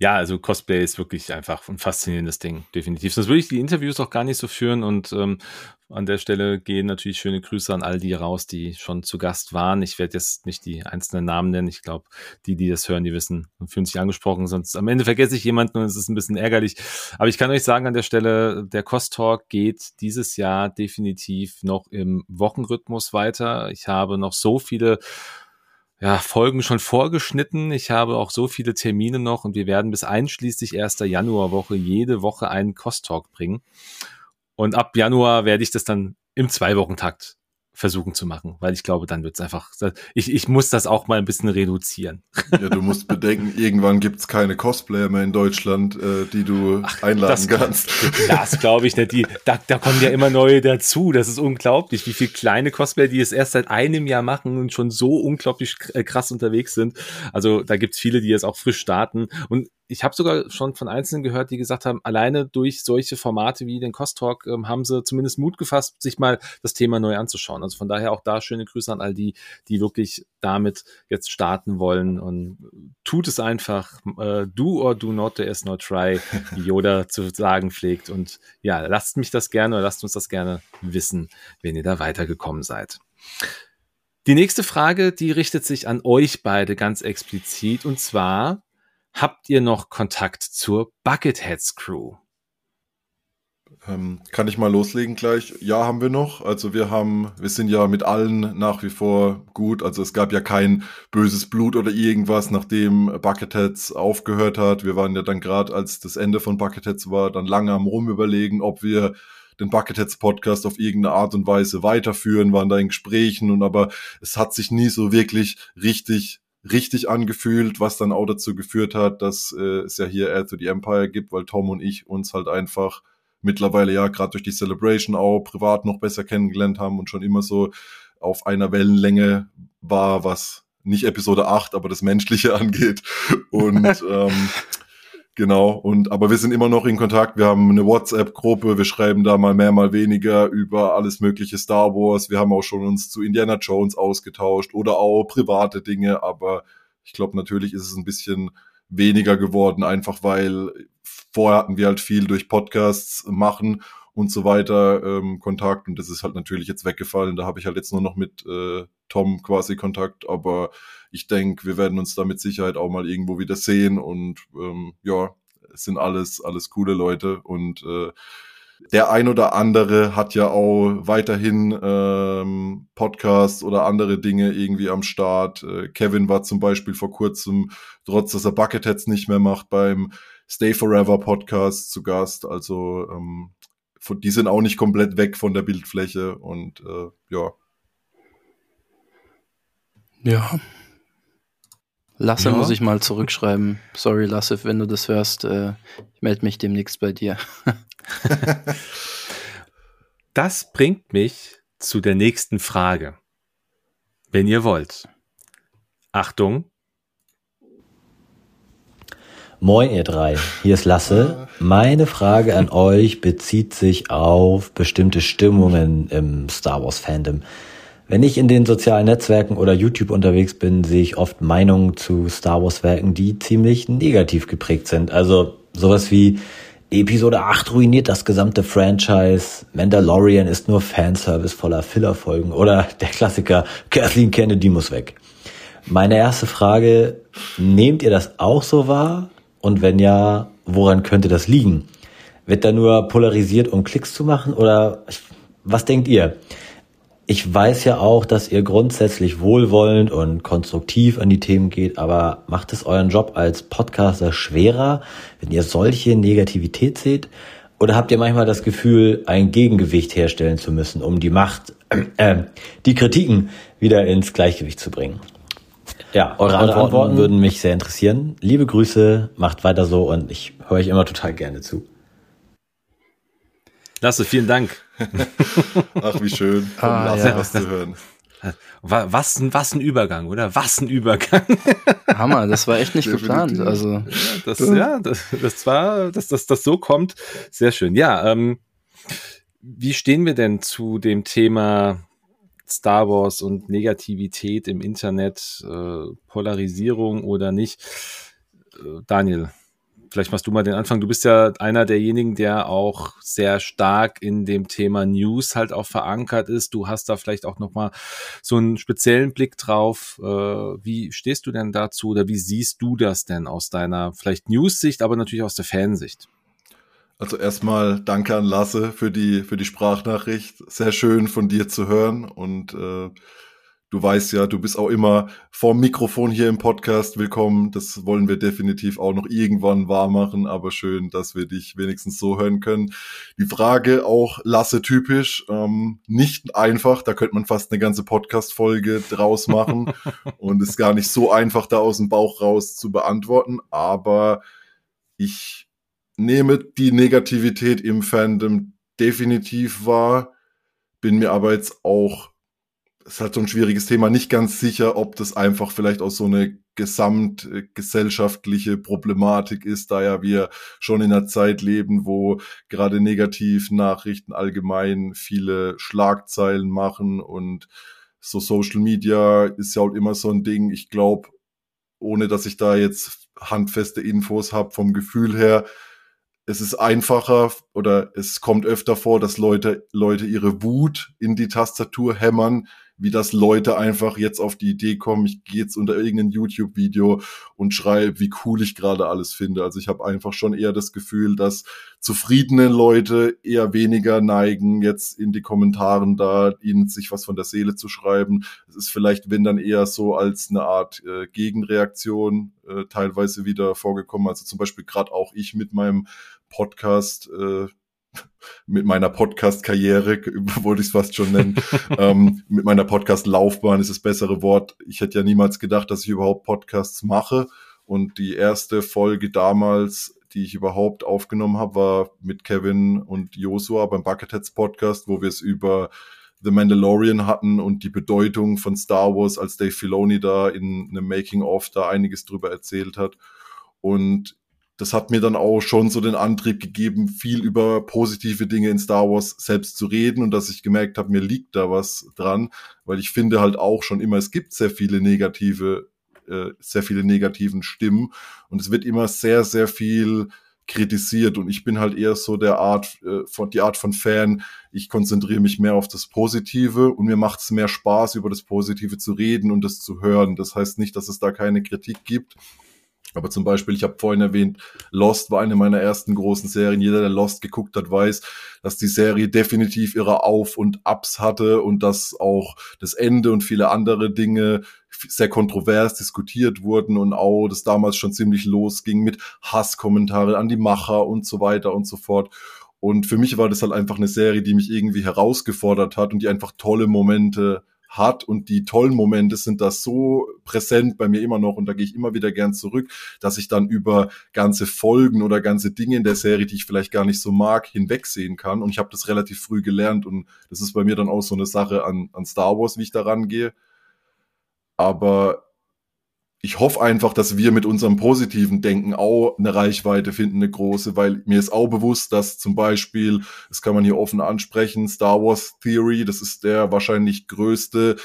Ja, also Cosplay ist wirklich einfach ein faszinierendes Ding, definitiv. Sonst würde ich die Interviews auch gar nicht so führen und ähm, an der Stelle gehen natürlich schöne Grüße an all die raus, die schon zu Gast waren. Ich werde jetzt nicht die einzelnen Namen nennen. Ich glaube, die, die das hören, die wissen und fühlen sich angesprochen. Sonst am Ende vergesse ich jemanden und es ist ein bisschen ärgerlich. Aber ich kann euch sagen an der Stelle, der Cost Talk geht dieses Jahr definitiv noch im Wochenrhythmus weiter. Ich habe noch so viele ja, Folgen schon vorgeschnitten. Ich habe auch so viele Termine noch und wir werden bis einschließlich 1. Januarwoche jede Woche einen Cost-Talk bringen. Und ab Januar werde ich das dann im Zwei-Wochen-Takt versuchen zu machen, weil ich glaube, dann wird es einfach, ich, ich muss das auch mal ein bisschen reduzieren. Ja, du musst bedenken, irgendwann gibt es keine Cosplayer mehr in Deutschland, äh, die du Ach, einladen das, kannst. Das glaube ich nicht. Die, da, da kommen ja immer neue dazu. Das ist unglaublich, wie viele kleine Cosplayer, die es erst seit einem Jahr machen und schon so unglaublich äh, krass unterwegs sind. Also da gibt es viele, die jetzt auch frisch starten. Und ich habe sogar schon von Einzelnen gehört, die gesagt haben, alleine durch solche Formate wie den Cost Talk ähm, haben sie zumindest Mut gefasst, sich mal das Thema neu anzuschauen. Also von daher auch da schöne Grüße an all die, die wirklich damit jetzt starten wollen und tut es einfach. Äh, do or do not, there is no try, wie Yoda zu sagen pflegt. Und ja, lasst mich das gerne oder lasst uns das gerne wissen, wenn ihr da weitergekommen seid. Die nächste Frage, die richtet sich an euch beide ganz explizit und zwar, Habt ihr noch Kontakt zur Bucketheads Crew? Ähm, kann ich mal loslegen gleich? Ja, haben wir noch. Also wir haben, wir sind ja mit allen nach wie vor gut. Also es gab ja kein böses Blut oder irgendwas, nachdem Bucketheads aufgehört hat. Wir waren ja dann gerade, als das Ende von Bucketheads war, dann lange am rumüberlegen, ob wir den Bucketheads Podcast auf irgendeine Art und Weise weiterführen, waren da in Gesprächen und aber es hat sich nie so wirklich richtig richtig angefühlt, was dann auch dazu geführt hat, dass äh, es ja hier Air to the Empire gibt, weil Tom und ich uns halt einfach mittlerweile ja gerade durch die Celebration auch privat noch besser kennengelernt haben und schon immer so auf einer Wellenlänge war, was nicht Episode 8, aber das Menschliche angeht. Und ähm, genau, und aber wir sind immer noch in Kontakt. Wir haben eine WhatsApp-Gruppe, wir schreiben da mal mehr, mal weniger über alles mögliche Star Wars. Wir haben auch schon uns zu Indiana Jones ausgetauscht oder auch private Dinge, aber ich glaube, natürlich ist es ein bisschen weniger geworden, einfach weil vorher hatten wir halt viel durch Podcasts machen und so weiter ähm, Kontakt und das ist halt natürlich jetzt weggefallen. Da habe ich halt jetzt nur noch mit äh, Tom quasi Kontakt, aber ich denke, wir werden uns da mit Sicherheit auch mal irgendwo wieder sehen und ähm, ja, es sind alles, alles coole Leute und äh, der ein oder andere hat ja auch weiterhin ähm, Podcasts oder andere Dinge irgendwie am Start. Äh, Kevin war zum Beispiel vor kurzem, trotz dass er Bucketheads nicht mehr macht, beim Stay Forever Podcast zu Gast. Also ähm, die sind auch nicht komplett weg von der Bildfläche und äh, ja. Ja. Lasse ja. muss ich mal zurückschreiben. Sorry, Lasse, wenn du das hörst. Äh, ich melde mich demnächst bei dir. das bringt mich zu der nächsten Frage. Wenn ihr wollt. Achtung. Moin ihr drei, hier ist Lasse. Meine Frage an euch bezieht sich auf bestimmte Stimmungen im Star Wars Fandom. Wenn ich in den sozialen Netzwerken oder YouTube unterwegs bin, sehe ich oft Meinungen zu Star Wars Werken, die ziemlich negativ geprägt sind. Also sowas wie Episode 8 ruiniert das gesamte Franchise, Mandalorian ist nur Fanservice voller Fillerfolgen oder der Klassiker Kathleen Kennedy muss weg. Meine erste Frage, nehmt ihr das auch so wahr? Und wenn ja, woran könnte das liegen? Wird da nur polarisiert, um Klicks zu machen? Oder was denkt ihr? Ich weiß ja auch, dass ihr grundsätzlich wohlwollend und konstruktiv an die Themen geht, aber macht es euren Job als Podcaster schwerer, wenn ihr solche Negativität seht? Oder habt ihr manchmal das Gefühl, ein Gegengewicht herstellen zu müssen, um die Macht, äh, die Kritiken wieder ins Gleichgewicht zu bringen? Ja, eure, Antworten, Antworten würden mich sehr interessieren. Liebe Grüße, macht weiter so und ich höre euch immer total gerne zu. Lasse, vielen Dank. Ach, wie schön, von ah, Lasse ja. was zu hören. Was ein, was ein Übergang, oder? Was ein Übergang. Hammer, das war echt nicht geplant. Also. Ja, das, ja, das, das war, dass das, das so kommt, sehr schön. Ja, ähm, wie stehen wir denn zu dem Thema Star Wars und Negativität im Internet, äh, Polarisierung oder nicht? Äh, Daniel, vielleicht machst du mal den Anfang. Du bist ja einer derjenigen, der auch sehr stark in dem Thema News halt auch verankert ist. Du hast da vielleicht auch nochmal so einen speziellen Blick drauf. Äh, wie stehst du denn dazu oder wie siehst du das denn aus deiner vielleicht News-Sicht, aber natürlich aus der Fansicht? Also erstmal danke an Lasse für die, für die Sprachnachricht. Sehr schön von dir zu hören und äh, Du weißt ja, du bist auch immer vorm Mikrofon hier im Podcast willkommen. Das wollen wir definitiv auch noch irgendwann wahr machen, aber schön, dass wir dich wenigstens so hören können. Die Frage auch Lasse typisch, ähm, nicht einfach, da könnte man fast eine ganze Podcast-Folge draus machen und ist gar nicht so einfach, da aus dem Bauch raus zu beantworten, aber ich nehme die Negativität im Fandom definitiv wahr, bin mir aber jetzt auch ist halt so ein schwieriges Thema. Nicht ganz sicher, ob das einfach vielleicht auch so eine gesamtgesellschaftliche Problematik ist, da ja wir schon in einer Zeit leben, wo gerade Negativnachrichten allgemein viele Schlagzeilen machen und so Social Media ist ja auch immer so ein Ding. Ich glaube, ohne dass ich da jetzt handfeste Infos habe vom Gefühl her, es ist einfacher oder es kommt öfter vor, dass Leute, Leute ihre Wut in die Tastatur hämmern, wie das Leute einfach jetzt auf die Idee kommen, ich gehe jetzt unter irgendein YouTube-Video und schreibe, wie cool ich gerade alles finde. Also ich habe einfach schon eher das Gefühl, dass zufriedene Leute eher weniger neigen, jetzt in die Kommentaren da ihnen sich was von der Seele zu schreiben. Es ist vielleicht, wenn dann eher so als eine Art äh, Gegenreaktion äh, teilweise wieder vorgekommen. Also zum Beispiel gerade auch ich mit meinem Podcast, äh, mit meiner Podcast-Karriere, wollte ich es fast schon nennen, ähm, mit meiner Podcast-Laufbahn ist das bessere Wort. Ich hätte ja niemals gedacht, dass ich überhaupt Podcasts mache. Und die erste Folge damals, die ich überhaupt aufgenommen habe, war mit Kevin und Joshua beim Bucketheads Podcast, wo wir es über The Mandalorian hatten und die Bedeutung von Star Wars, als Dave Filoni da in einem Making-of da einiges drüber erzählt hat. Und das hat mir dann auch schon so den Antrieb gegeben, viel über positive Dinge in Star Wars selbst zu reden und dass ich gemerkt habe, mir liegt da was dran, weil ich finde halt auch schon immer, es gibt sehr viele negative, äh, sehr viele negativen Stimmen und es wird immer sehr, sehr viel kritisiert und ich bin halt eher so der Art äh, von die Art von Fan. Ich konzentriere mich mehr auf das Positive und mir macht es mehr Spaß über das Positive zu reden und das zu hören. Das heißt nicht, dass es da keine Kritik gibt, aber zum Beispiel, ich habe vorhin erwähnt, Lost war eine meiner ersten großen Serien. Jeder, der Lost geguckt hat, weiß, dass die Serie definitiv ihre Auf- und Ups hatte und dass auch das Ende und viele andere Dinge sehr kontrovers diskutiert wurden und auch das damals schon ziemlich losging mit Hasskommentare an die Macher und so weiter und so fort. Und für mich war das halt einfach eine Serie, die mich irgendwie herausgefordert hat und die einfach tolle Momente hat und die tollen Momente sind da so präsent bei mir immer noch und da gehe ich immer wieder gern zurück, dass ich dann über ganze Folgen oder ganze Dinge in der Serie, die ich vielleicht gar nicht so mag, hinwegsehen kann und ich habe das relativ früh gelernt und das ist bei mir dann auch so eine Sache an, an Star Wars, wie ich da rangehe. Aber ich hoffe einfach, dass wir mit unserem positiven Denken auch eine Reichweite finden, eine große, weil mir ist auch bewusst, dass zum Beispiel, das kann man hier offen ansprechen, Star Wars Theory, das ist der wahrscheinlich größte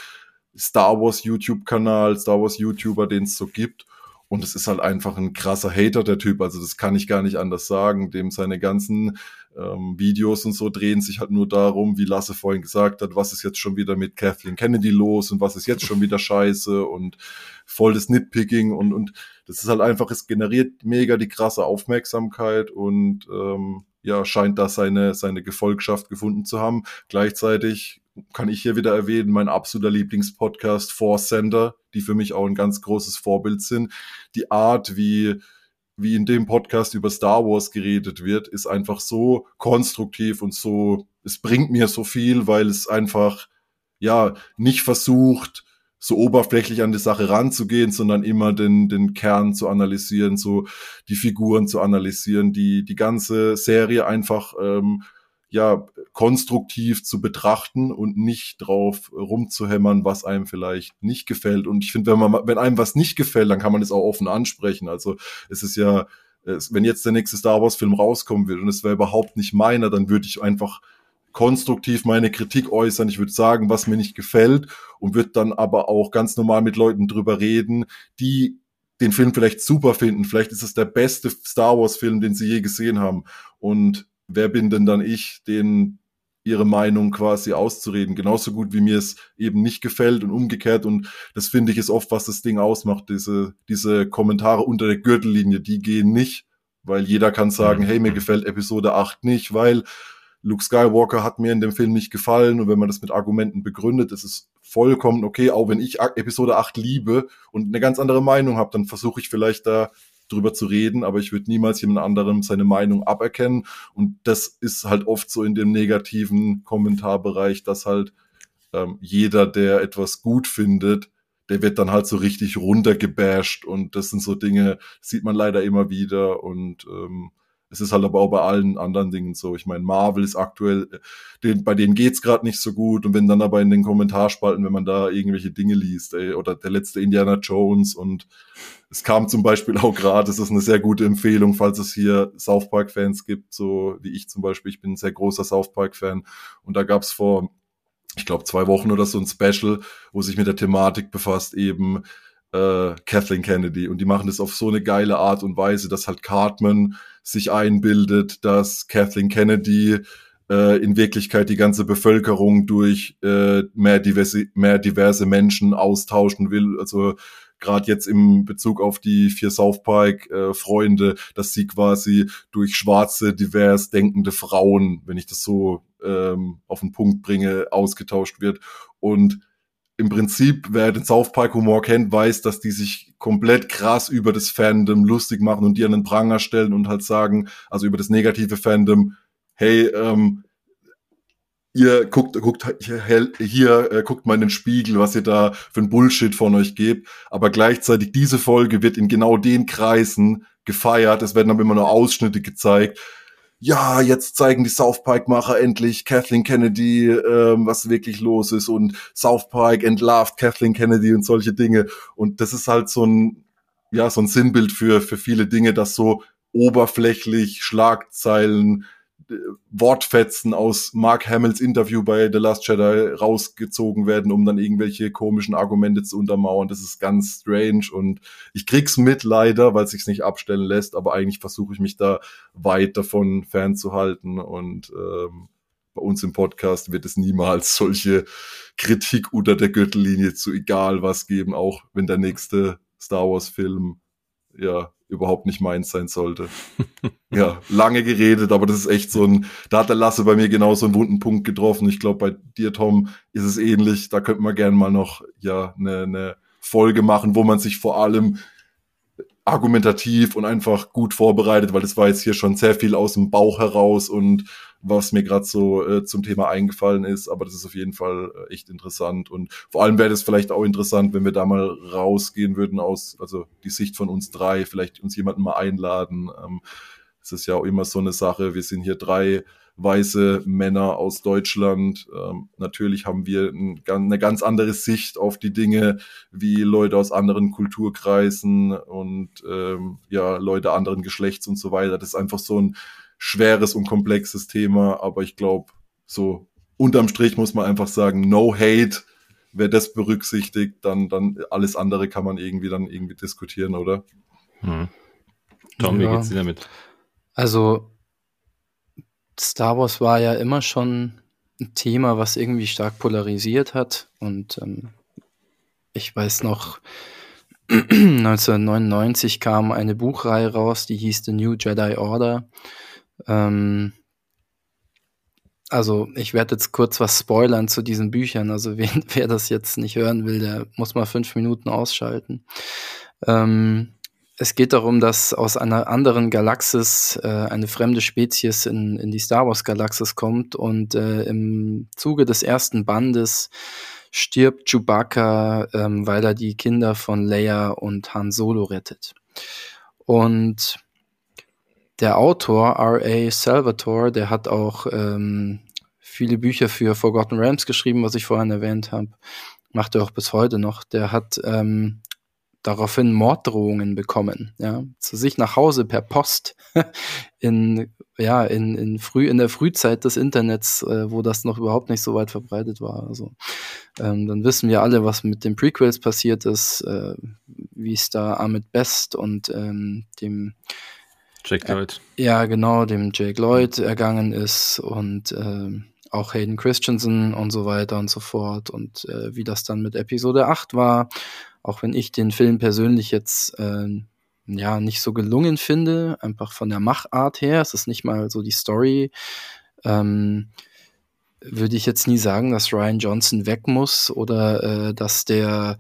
Star Wars YouTube-Kanal, Star Wars YouTuber, den es so gibt. Und es ist halt einfach ein krasser Hater, der Typ. Also das kann ich gar nicht anders sagen. Dem seine ganzen ähm, Videos und so drehen sich halt nur darum, wie Lasse vorhin gesagt hat, was ist jetzt schon wieder mit Kathleen Kennedy los und was ist jetzt schon wieder scheiße und voll das Nitpicking und, und das ist halt einfach, es generiert mega die krasse Aufmerksamkeit und ähm, ja, scheint da seine, seine Gefolgschaft gefunden zu haben. Gleichzeitig kann ich hier wieder erwähnen, mein absoluter Lieblingspodcast Force Center, die für mich auch ein ganz großes Vorbild sind. Die Art, wie, wie in dem Podcast über Star Wars geredet wird, ist einfach so konstruktiv und so, es bringt mir so viel, weil es einfach, ja, nicht versucht, so oberflächlich an die Sache ranzugehen, sondern immer den, den Kern zu analysieren, so die Figuren zu analysieren, die, die ganze Serie einfach ähm, ja konstruktiv zu betrachten und nicht drauf rumzuhämmern, was einem vielleicht nicht gefällt. Und ich finde, wenn man, wenn einem was nicht gefällt, dann kann man es auch offen ansprechen. Also es ist ja, es, wenn jetzt der nächste Star Wars Film rauskommen wird und es wäre überhaupt nicht meiner, dann würde ich einfach konstruktiv meine Kritik äußern. Ich würde sagen, was mir nicht gefällt und würde dann aber auch ganz normal mit Leuten drüber reden, die den Film vielleicht super finden. Vielleicht ist es der beste Star Wars Film, den sie je gesehen haben. Und wer bin denn dann ich, den ihre Meinung quasi auszureden, genauso gut wie mir es eben nicht gefällt und umgekehrt. Und das finde ich ist oft, was das Ding ausmacht, diese, diese Kommentare unter der Gürtellinie, die gehen nicht, weil jeder kann sagen, mhm. hey, mir gefällt Episode 8 nicht, weil Luke Skywalker hat mir in dem Film nicht gefallen. Und wenn man das mit Argumenten begründet, ist es vollkommen okay, auch wenn ich Episode 8 liebe und eine ganz andere Meinung habe, dann versuche ich vielleicht da drüber zu reden, aber ich würde niemals jemand anderem seine Meinung aberkennen. Und das ist halt oft so in dem negativen Kommentarbereich, dass halt ähm, jeder, der etwas gut findet, der wird dann halt so richtig runtergebasht und das sind so Dinge, sieht man leider immer wieder und ähm, es ist halt aber auch bei allen anderen Dingen so. Ich meine, Marvel ist aktuell, den, bei denen geht's gerade nicht so gut. Und wenn dann aber in den Kommentarspalten, wenn man da irgendwelche Dinge liest, ey, oder der letzte Indiana Jones und es kam zum Beispiel auch gerade, es ist eine sehr gute Empfehlung, falls es hier South Park-Fans gibt, so wie ich zum Beispiel. Ich bin ein sehr großer South Park-Fan. Und da gab's vor, ich glaube, zwei Wochen oder so ein Special, wo sich mit der Thematik befasst, eben äh, Kathleen Kennedy. Und die machen das auf so eine geile Art und Weise, dass halt Cartman sich einbildet, dass Kathleen Kennedy äh, in Wirklichkeit die ganze Bevölkerung durch äh, mehr, diverse, mehr diverse Menschen austauschen will. Also gerade jetzt im Bezug auf die vier South Park äh, Freunde, dass sie quasi durch schwarze, divers denkende Frauen, wenn ich das so ähm, auf den Punkt bringe, ausgetauscht wird. Und im Prinzip, wer den South Park Humor kennt, weiß, dass die sich komplett krass über das Fandom lustig machen und die an den Pranger stellen und halt sagen, also über das negative Fandom, hey, ähm, ihr guckt, guckt hier, hier äh, guckt mal in den Spiegel, was ihr da für ein Bullshit von euch gebt. Aber gleichzeitig diese Folge wird in genau den Kreisen gefeiert. Es werden aber immer nur Ausschnitte gezeigt. Ja, jetzt zeigen die South Park-Macher endlich Kathleen Kennedy, ähm, was wirklich los ist und South Park entlarvt Kathleen Kennedy und solche Dinge. Und das ist halt so ein, ja, so ein Sinnbild für, für viele Dinge, dass so oberflächlich Schlagzeilen Wortfetzen aus Mark Hamills Interview bei The Last Jedi rausgezogen werden, um dann irgendwelche komischen Argumente zu untermauern. Das ist ganz strange und ich krieg's mit leider, weil es sich nicht abstellen lässt, aber eigentlich versuche ich mich da weit davon fernzuhalten und ähm, bei uns im Podcast wird es niemals solche Kritik unter der Gürtellinie zu egal was geben, auch wenn der nächste Star Wars Film ja überhaupt nicht meins sein sollte. ja, lange geredet, aber das ist echt so ein, da hat der Lasse bei mir genau so einen wunden Punkt getroffen. Ich glaube, bei dir, Tom, ist es ähnlich. Da könnte man gerne mal noch, ja, eine, eine Folge machen, wo man sich vor allem argumentativ und einfach gut vorbereitet, weil das war jetzt hier schon sehr viel aus dem Bauch heraus und was mir gerade so äh, zum Thema eingefallen ist. Aber das ist auf jeden Fall äh, echt interessant. Und vor allem wäre das vielleicht auch interessant, wenn wir da mal rausgehen würden aus, also die Sicht von uns drei, vielleicht uns jemanden mal einladen. Ähm, es ist ja auch immer so eine Sache. Wir sind hier drei weiße Männer aus Deutschland. Ähm, natürlich haben wir ein, eine ganz andere Sicht auf die Dinge wie Leute aus anderen Kulturkreisen und ähm, ja Leute anderen Geschlechts und so weiter. Das ist einfach so ein schweres und komplexes Thema, aber ich glaube, so unterm Strich muss man einfach sagen, no hate. Wer das berücksichtigt, dann, dann alles andere kann man irgendwie dann irgendwie diskutieren, oder? Hm. Tom, ja. wie geht's dir damit? Also, Star Wars war ja immer schon ein Thema, was irgendwie stark polarisiert hat. Und ähm, ich weiß noch, 1999 kam eine Buchreihe raus, die hieß The New Jedi Order. Ähm, also ich werde jetzt kurz was spoilern zu diesen Büchern. Also wer, wer das jetzt nicht hören will, der muss mal fünf Minuten ausschalten. Ähm, es geht darum, dass aus einer anderen Galaxis äh, eine fremde Spezies in, in die Star Wars Galaxis kommt und äh, im Zuge des ersten Bandes stirbt Chewbacca, ähm, weil er die Kinder von Leia und Han Solo rettet. Und der Autor, R.A. Salvatore, der hat auch ähm, viele Bücher für Forgotten Realms geschrieben, was ich vorhin erwähnt habe. Macht er auch bis heute noch. Der hat ähm, daraufhin Morddrohungen bekommen, ja, zu sich nach Hause per Post in ja in, in früh in der Frühzeit des Internets, äh, wo das noch überhaupt nicht so weit verbreitet war. Also ähm, dann wissen wir alle, was mit den Prequels passiert ist, äh, wie es da Ahmed Best und ähm, dem Jake Lloyd. Äh, ja, genau, dem Jake Lloyd ergangen ist und äh, auch Hayden Christensen und so weiter und so fort und äh, wie das dann mit Episode 8 war, auch wenn ich den Film persönlich jetzt äh, ja nicht so gelungen finde, einfach von der Machart her, es ist nicht mal so die Story, ähm, würde ich jetzt nie sagen, dass Ryan Johnson weg muss oder äh, dass der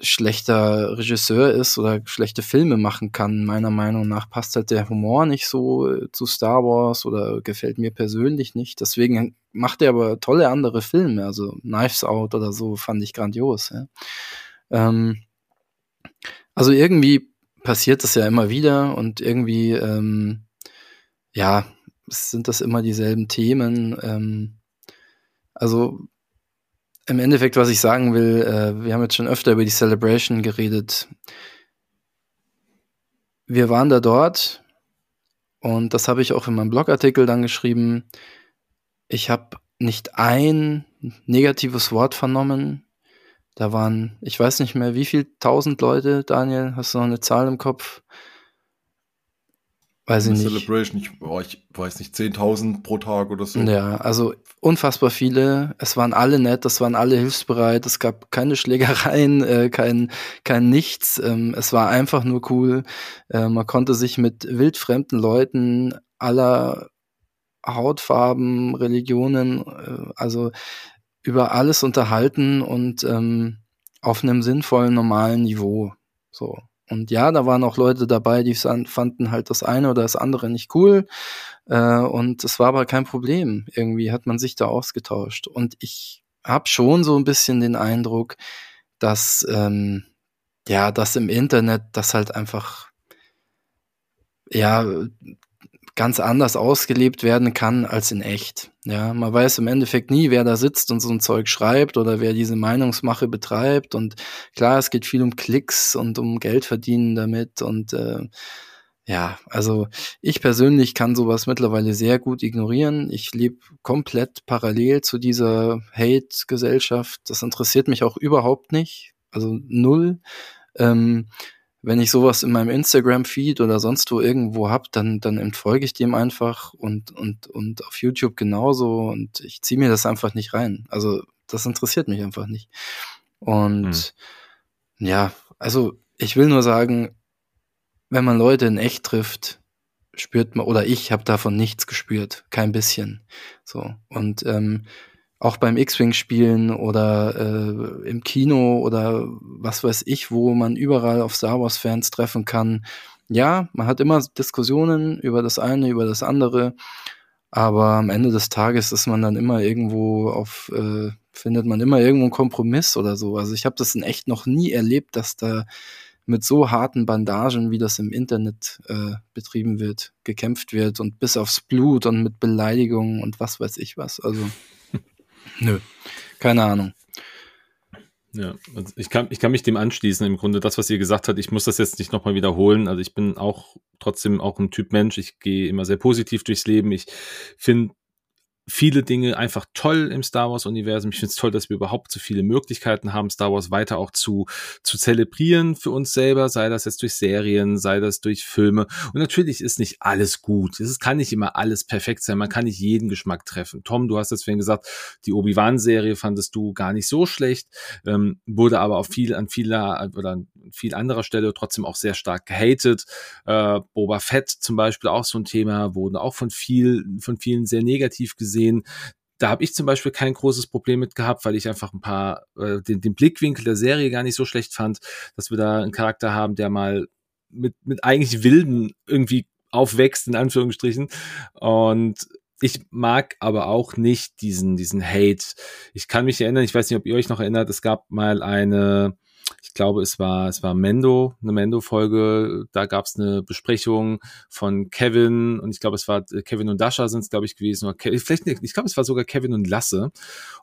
schlechter Regisseur ist oder schlechte Filme machen kann. Meiner Meinung nach passt halt der Humor nicht so äh, zu Star Wars oder gefällt mir persönlich nicht. Deswegen macht er aber tolle andere Filme. Also Knives Out oder so fand ich grandios. Ja. Ähm, also irgendwie passiert das ja immer wieder und irgendwie, ähm, ja, sind das immer dieselben Themen. Ähm, also im Endeffekt, was ich sagen will, äh, wir haben jetzt schon öfter über die Celebration geredet. Wir waren da dort und das habe ich auch in meinem Blogartikel dann geschrieben. Ich habe nicht ein negatives Wort vernommen. Da waren, ich weiß nicht mehr, wie viel tausend Leute, Daniel, hast du noch eine Zahl im Kopf? Weiß ich nicht. Celebration, ich, oh, ich weiß nicht, 10.000 pro Tag oder so. Ja, also unfassbar viele. Es waren alle nett, es waren alle hilfsbereit, es gab keine Schlägereien, äh, kein, kein Nichts. Ähm, es war einfach nur cool. Äh, man konnte sich mit wildfremden Leuten aller Hautfarben, Religionen, äh, also über alles unterhalten und ähm, auf einem sinnvollen, normalen Niveau. So. Und ja, da waren auch Leute dabei, die fanden halt das eine oder das andere nicht cool. Äh, und es war aber kein Problem. Irgendwie hat man sich da ausgetauscht. Und ich habe schon so ein bisschen den Eindruck, dass ähm, ja, dass im Internet das halt einfach ja ganz anders ausgelebt werden kann als in echt. Ja, man weiß im Endeffekt nie, wer da sitzt und so ein Zeug schreibt oder wer diese Meinungsmache betreibt. Und klar, es geht viel um Klicks und um Geld verdienen damit. Und äh, ja, also ich persönlich kann sowas mittlerweile sehr gut ignorieren. Ich lebe komplett parallel zu dieser Hate-Gesellschaft. Das interessiert mich auch überhaupt nicht. Also null. Ähm, wenn ich sowas in meinem Instagram-Feed oder sonst wo irgendwo hab, dann, dann entfolge ich dem einfach und, und, und auf YouTube genauso und ich ziehe mir das einfach nicht rein. Also das interessiert mich einfach nicht. Und hm. ja, also ich will nur sagen, wenn man Leute in echt trifft, spürt man, oder ich habe davon nichts gespürt, kein bisschen. So. Und ähm, auch beim X-Wing-Spielen oder äh, im Kino oder was weiß ich, wo man überall auf Star Wars-Fans treffen kann. Ja, man hat immer Diskussionen über das eine, über das andere, aber am Ende des Tages ist man dann immer irgendwo auf, äh, findet man immer irgendwo einen Kompromiss oder so. Also ich habe das in echt noch nie erlebt, dass da mit so harten Bandagen, wie das im Internet äh, betrieben wird, gekämpft wird und bis aufs Blut und mit Beleidigungen und was weiß ich was. Also Nö, keine Ahnung. Ja, also ich kann, ich kann mich dem anschließen. Im Grunde das, was ihr gesagt habt, ich muss das jetzt nicht nochmal wiederholen. Also ich bin auch trotzdem auch ein Typ Mensch. Ich gehe immer sehr positiv durchs Leben. Ich finde viele Dinge einfach toll im Star Wars-Universum. Ich finde es toll, dass wir überhaupt so viele Möglichkeiten haben, Star Wars weiter auch zu, zu zelebrieren für uns selber, sei das jetzt durch Serien, sei das durch Filme. Und natürlich ist nicht alles gut. Es kann nicht immer alles perfekt sein. Man kann nicht jeden Geschmack treffen. Tom, du hast vorhin gesagt, die Obi-Wan-Serie fandest du gar nicht so schlecht, ähm, wurde aber auf viel, an vieler oder an viel anderer Stelle trotzdem auch sehr stark gehatet. Äh, Boba Fett zum Beispiel auch so ein Thema, wurden auch von viel, von vielen sehr negativ gesehen gesehen. Da habe ich zum Beispiel kein großes Problem mit gehabt, weil ich einfach ein paar äh, den, den Blickwinkel der Serie gar nicht so schlecht fand, dass wir da einen Charakter haben, der mal mit, mit eigentlich Wilden irgendwie aufwächst, in Anführungsstrichen. Und ich mag aber auch nicht diesen, diesen Hate. Ich kann mich erinnern, ich weiß nicht, ob ihr euch noch erinnert, es gab mal eine, ich glaube, es war, es war Mendo, eine Mendo-Folge. Da gab es eine Besprechung von Kevin und ich glaube, es war äh, Kevin und Dasha sind es, glaube ich, gewesen. Oder vielleicht nicht, ich glaube, es war sogar Kevin und Lasse.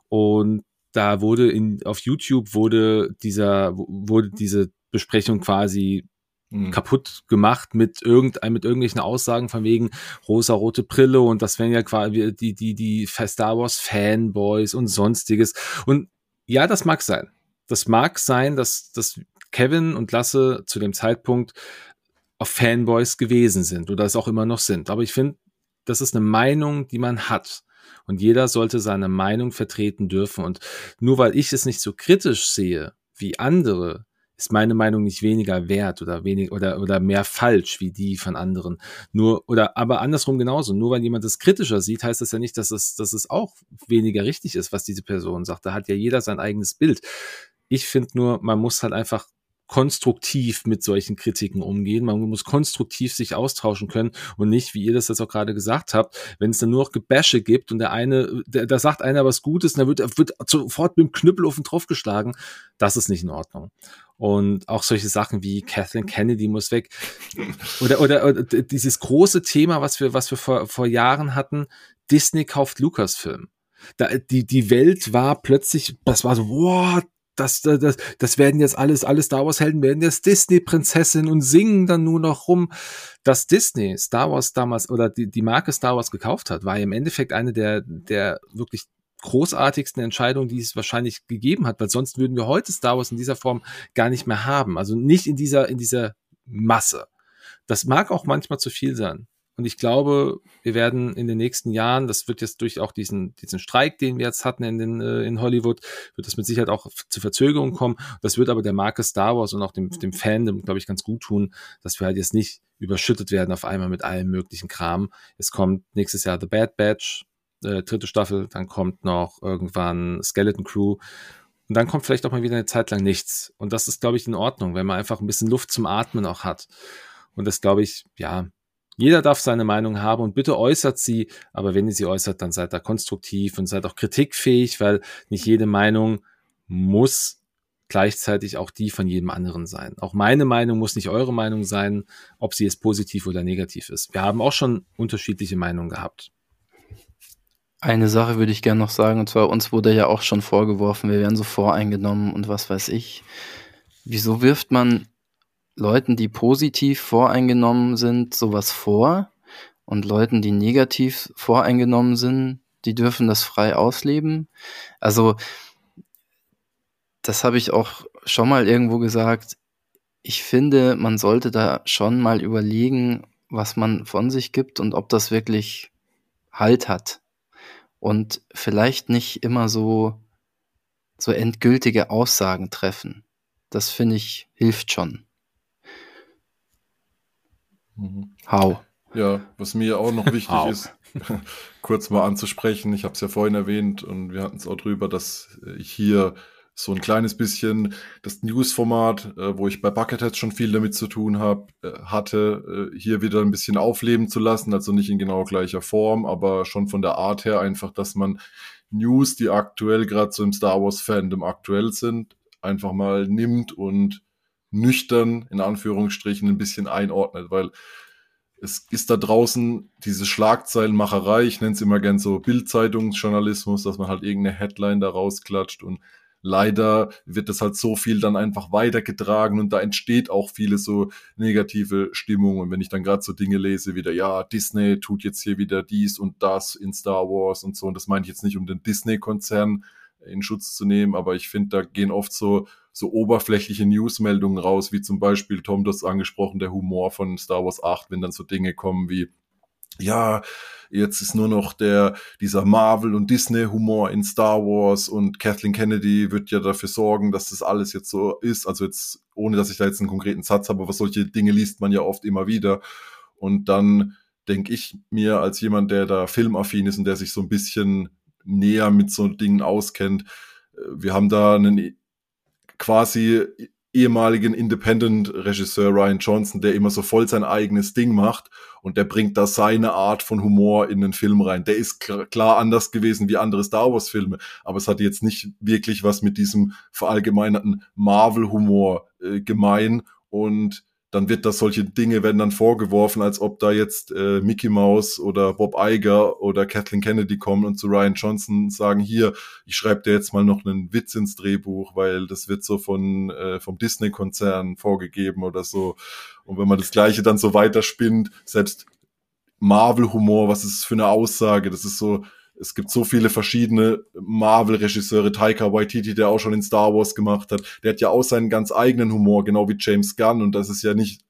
Und da wurde in, auf YouTube wurde dieser, wurde diese Besprechung quasi mhm. kaputt gemacht mit irgendein, mit irgendwelchen Aussagen von wegen rosa-rote Brille und das wären ja quasi die, die, die Star Wars Fanboys und sonstiges. Und ja, das mag sein das mag sein, dass, dass Kevin und Lasse zu dem Zeitpunkt auf Fanboys gewesen sind oder es auch immer noch sind. Aber ich finde, das ist eine Meinung, die man hat. Und jeder sollte seine Meinung vertreten dürfen. Und nur weil ich es nicht so kritisch sehe wie andere, ist meine Meinung nicht weniger wert oder wenig oder oder mehr falsch wie die von anderen. Nur oder aber andersrum genauso. Nur weil jemand es kritischer sieht, heißt das ja nicht, dass es dass es auch weniger richtig ist, was diese Person sagt. Da hat ja jeder sein eigenes Bild. Ich finde nur, man muss halt einfach konstruktiv mit solchen Kritiken umgehen. Man muss konstruktiv sich austauschen können und nicht, wie ihr das jetzt auch gerade gesagt habt, wenn es dann nur noch Gebäsche gibt und der eine, der, da sagt einer was Gutes und dann wird, wird sofort mit dem Knüppel auf den drauf geschlagen. Das ist nicht in Ordnung. Und auch solche Sachen wie Kathleen Kennedy muss weg. Oder, oder, oder dieses große Thema, was wir, was wir vor, vor Jahren hatten, Disney kauft Lucasfilm. Da, die, die Welt war plötzlich, das war so, wow, das, das, das werden jetzt alles, alle Star Wars Helden werden jetzt Disney Prinzessin und singen dann nur noch rum. Dass Disney Star Wars damals oder die, die Marke Star Wars gekauft hat, war im Endeffekt eine der, der wirklich großartigsten Entscheidungen, die es wahrscheinlich gegeben hat, weil sonst würden wir heute Star Wars in dieser Form gar nicht mehr haben. Also nicht in dieser, in dieser Masse. Das mag auch manchmal zu viel sein. Und ich glaube, wir werden in den nächsten Jahren, das wird jetzt durch auch diesen, diesen Streik, den wir jetzt hatten in, den, äh, in Hollywood, wird das mit Sicherheit auch zu Verzögerungen kommen. Das wird aber der Marke Star Wars und auch dem, dem Fandom, glaube ich, ganz gut tun, dass wir halt jetzt nicht überschüttet werden auf einmal mit allem möglichen Kram. Es kommt nächstes Jahr The Bad Batch, äh, dritte Staffel, dann kommt noch irgendwann Skeleton Crew und dann kommt vielleicht auch mal wieder eine Zeit lang nichts. Und das ist, glaube ich, in Ordnung, wenn man einfach ein bisschen Luft zum Atmen auch hat. Und das, glaube ich, ja, jeder darf seine Meinung haben und bitte äußert sie, aber wenn ihr sie äußert, dann seid da konstruktiv und seid auch kritikfähig, weil nicht jede Meinung muss gleichzeitig auch die von jedem anderen sein. Auch meine Meinung muss nicht eure Meinung sein, ob sie jetzt positiv oder negativ ist. Wir haben auch schon unterschiedliche Meinungen gehabt. Eine Sache würde ich gerne noch sagen, und zwar uns wurde ja auch schon vorgeworfen, wir wären so voreingenommen und was weiß ich. Wieso wirft man Leuten, die positiv voreingenommen sind, sowas vor? Und Leuten, die negativ voreingenommen sind, die dürfen das frei ausleben? Also, das habe ich auch schon mal irgendwo gesagt. Ich finde, man sollte da schon mal überlegen, was man von sich gibt und ob das wirklich Halt hat und vielleicht nicht immer so, so endgültige Aussagen treffen. Das finde ich hilft schon. Mhm. How? Ja, was mir auch noch wichtig ist, kurz mal anzusprechen. Ich habe es ja vorhin erwähnt und wir hatten es auch drüber, dass ich hier so ein kleines bisschen das News-Format, äh, wo ich bei Bucketheads schon viel damit zu tun habe, äh, hatte, äh, hier wieder ein bisschen aufleben zu lassen. Also nicht in genau gleicher Form, aber schon von der Art her einfach, dass man News, die aktuell gerade so im Star Wars-Fandom aktuell sind, einfach mal nimmt und nüchtern, in Anführungsstrichen, ein bisschen einordnet, weil es ist da draußen diese Schlagzeilenmacherei, ich nenne es immer gern so Bildzeitungsjournalismus, dass man halt irgendeine Headline da rausklatscht und leider wird das halt so viel dann einfach weitergetragen und da entsteht auch viele so negative Stimmung. Und wenn ich dann gerade so Dinge lese, wieder, ja, Disney tut jetzt hier wieder dies und das in Star Wars und so, und das meine ich jetzt nicht, um den Disney-Konzern in Schutz zu nehmen, aber ich finde, da gehen oft so, so oberflächliche Newsmeldungen raus, wie zum Beispiel Tom das angesprochen, der Humor von Star Wars 8, wenn dann so Dinge kommen wie, ja, jetzt ist nur noch der, dieser Marvel- und Disney-Humor in Star Wars und Kathleen Kennedy wird ja dafür sorgen, dass das alles jetzt so ist. Also jetzt, ohne dass ich da jetzt einen konkreten Satz habe, aber solche Dinge liest man ja oft immer wieder. Und dann denke ich mir als jemand, der da filmaffin ist und der sich so ein bisschen näher mit so Dingen auskennt, äh, wir haben da einen quasi ehemaligen Independent-Regisseur Ryan Johnson, der immer so voll sein eigenes Ding macht und der bringt da seine Art von Humor in den Film rein. Der ist klar anders gewesen wie andere Star Wars-Filme, aber es hat jetzt nicht wirklich was mit diesem verallgemeinerten Marvel-Humor äh, gemein und dann wird das solche Dinge werden dann vorgeworfen, als ob da jetzt äh, Mickey Mouse oder Bob Iger oder Kathleen Kennedy kommen und zu Ryan Johnson sagen, hier, ich schreibe dir jetzt mal noch einen Witz ins Drehbuch, weil das wird so von äh, vom Disney-Konzern vorgegeben oder so. Und wenn man das Gleiche dann so weiterspinnt, selbst Marvel-Humor, was ist für eine Aussage? Das ist so, es gibt so viele verschiedene Marvel-Regisseure, Taika Waititi, der auch schon in Star Wars gemacht hat, der hat ja auch seinen ganz eigenen Humor, genau wie James Gunn und das ist ja nicht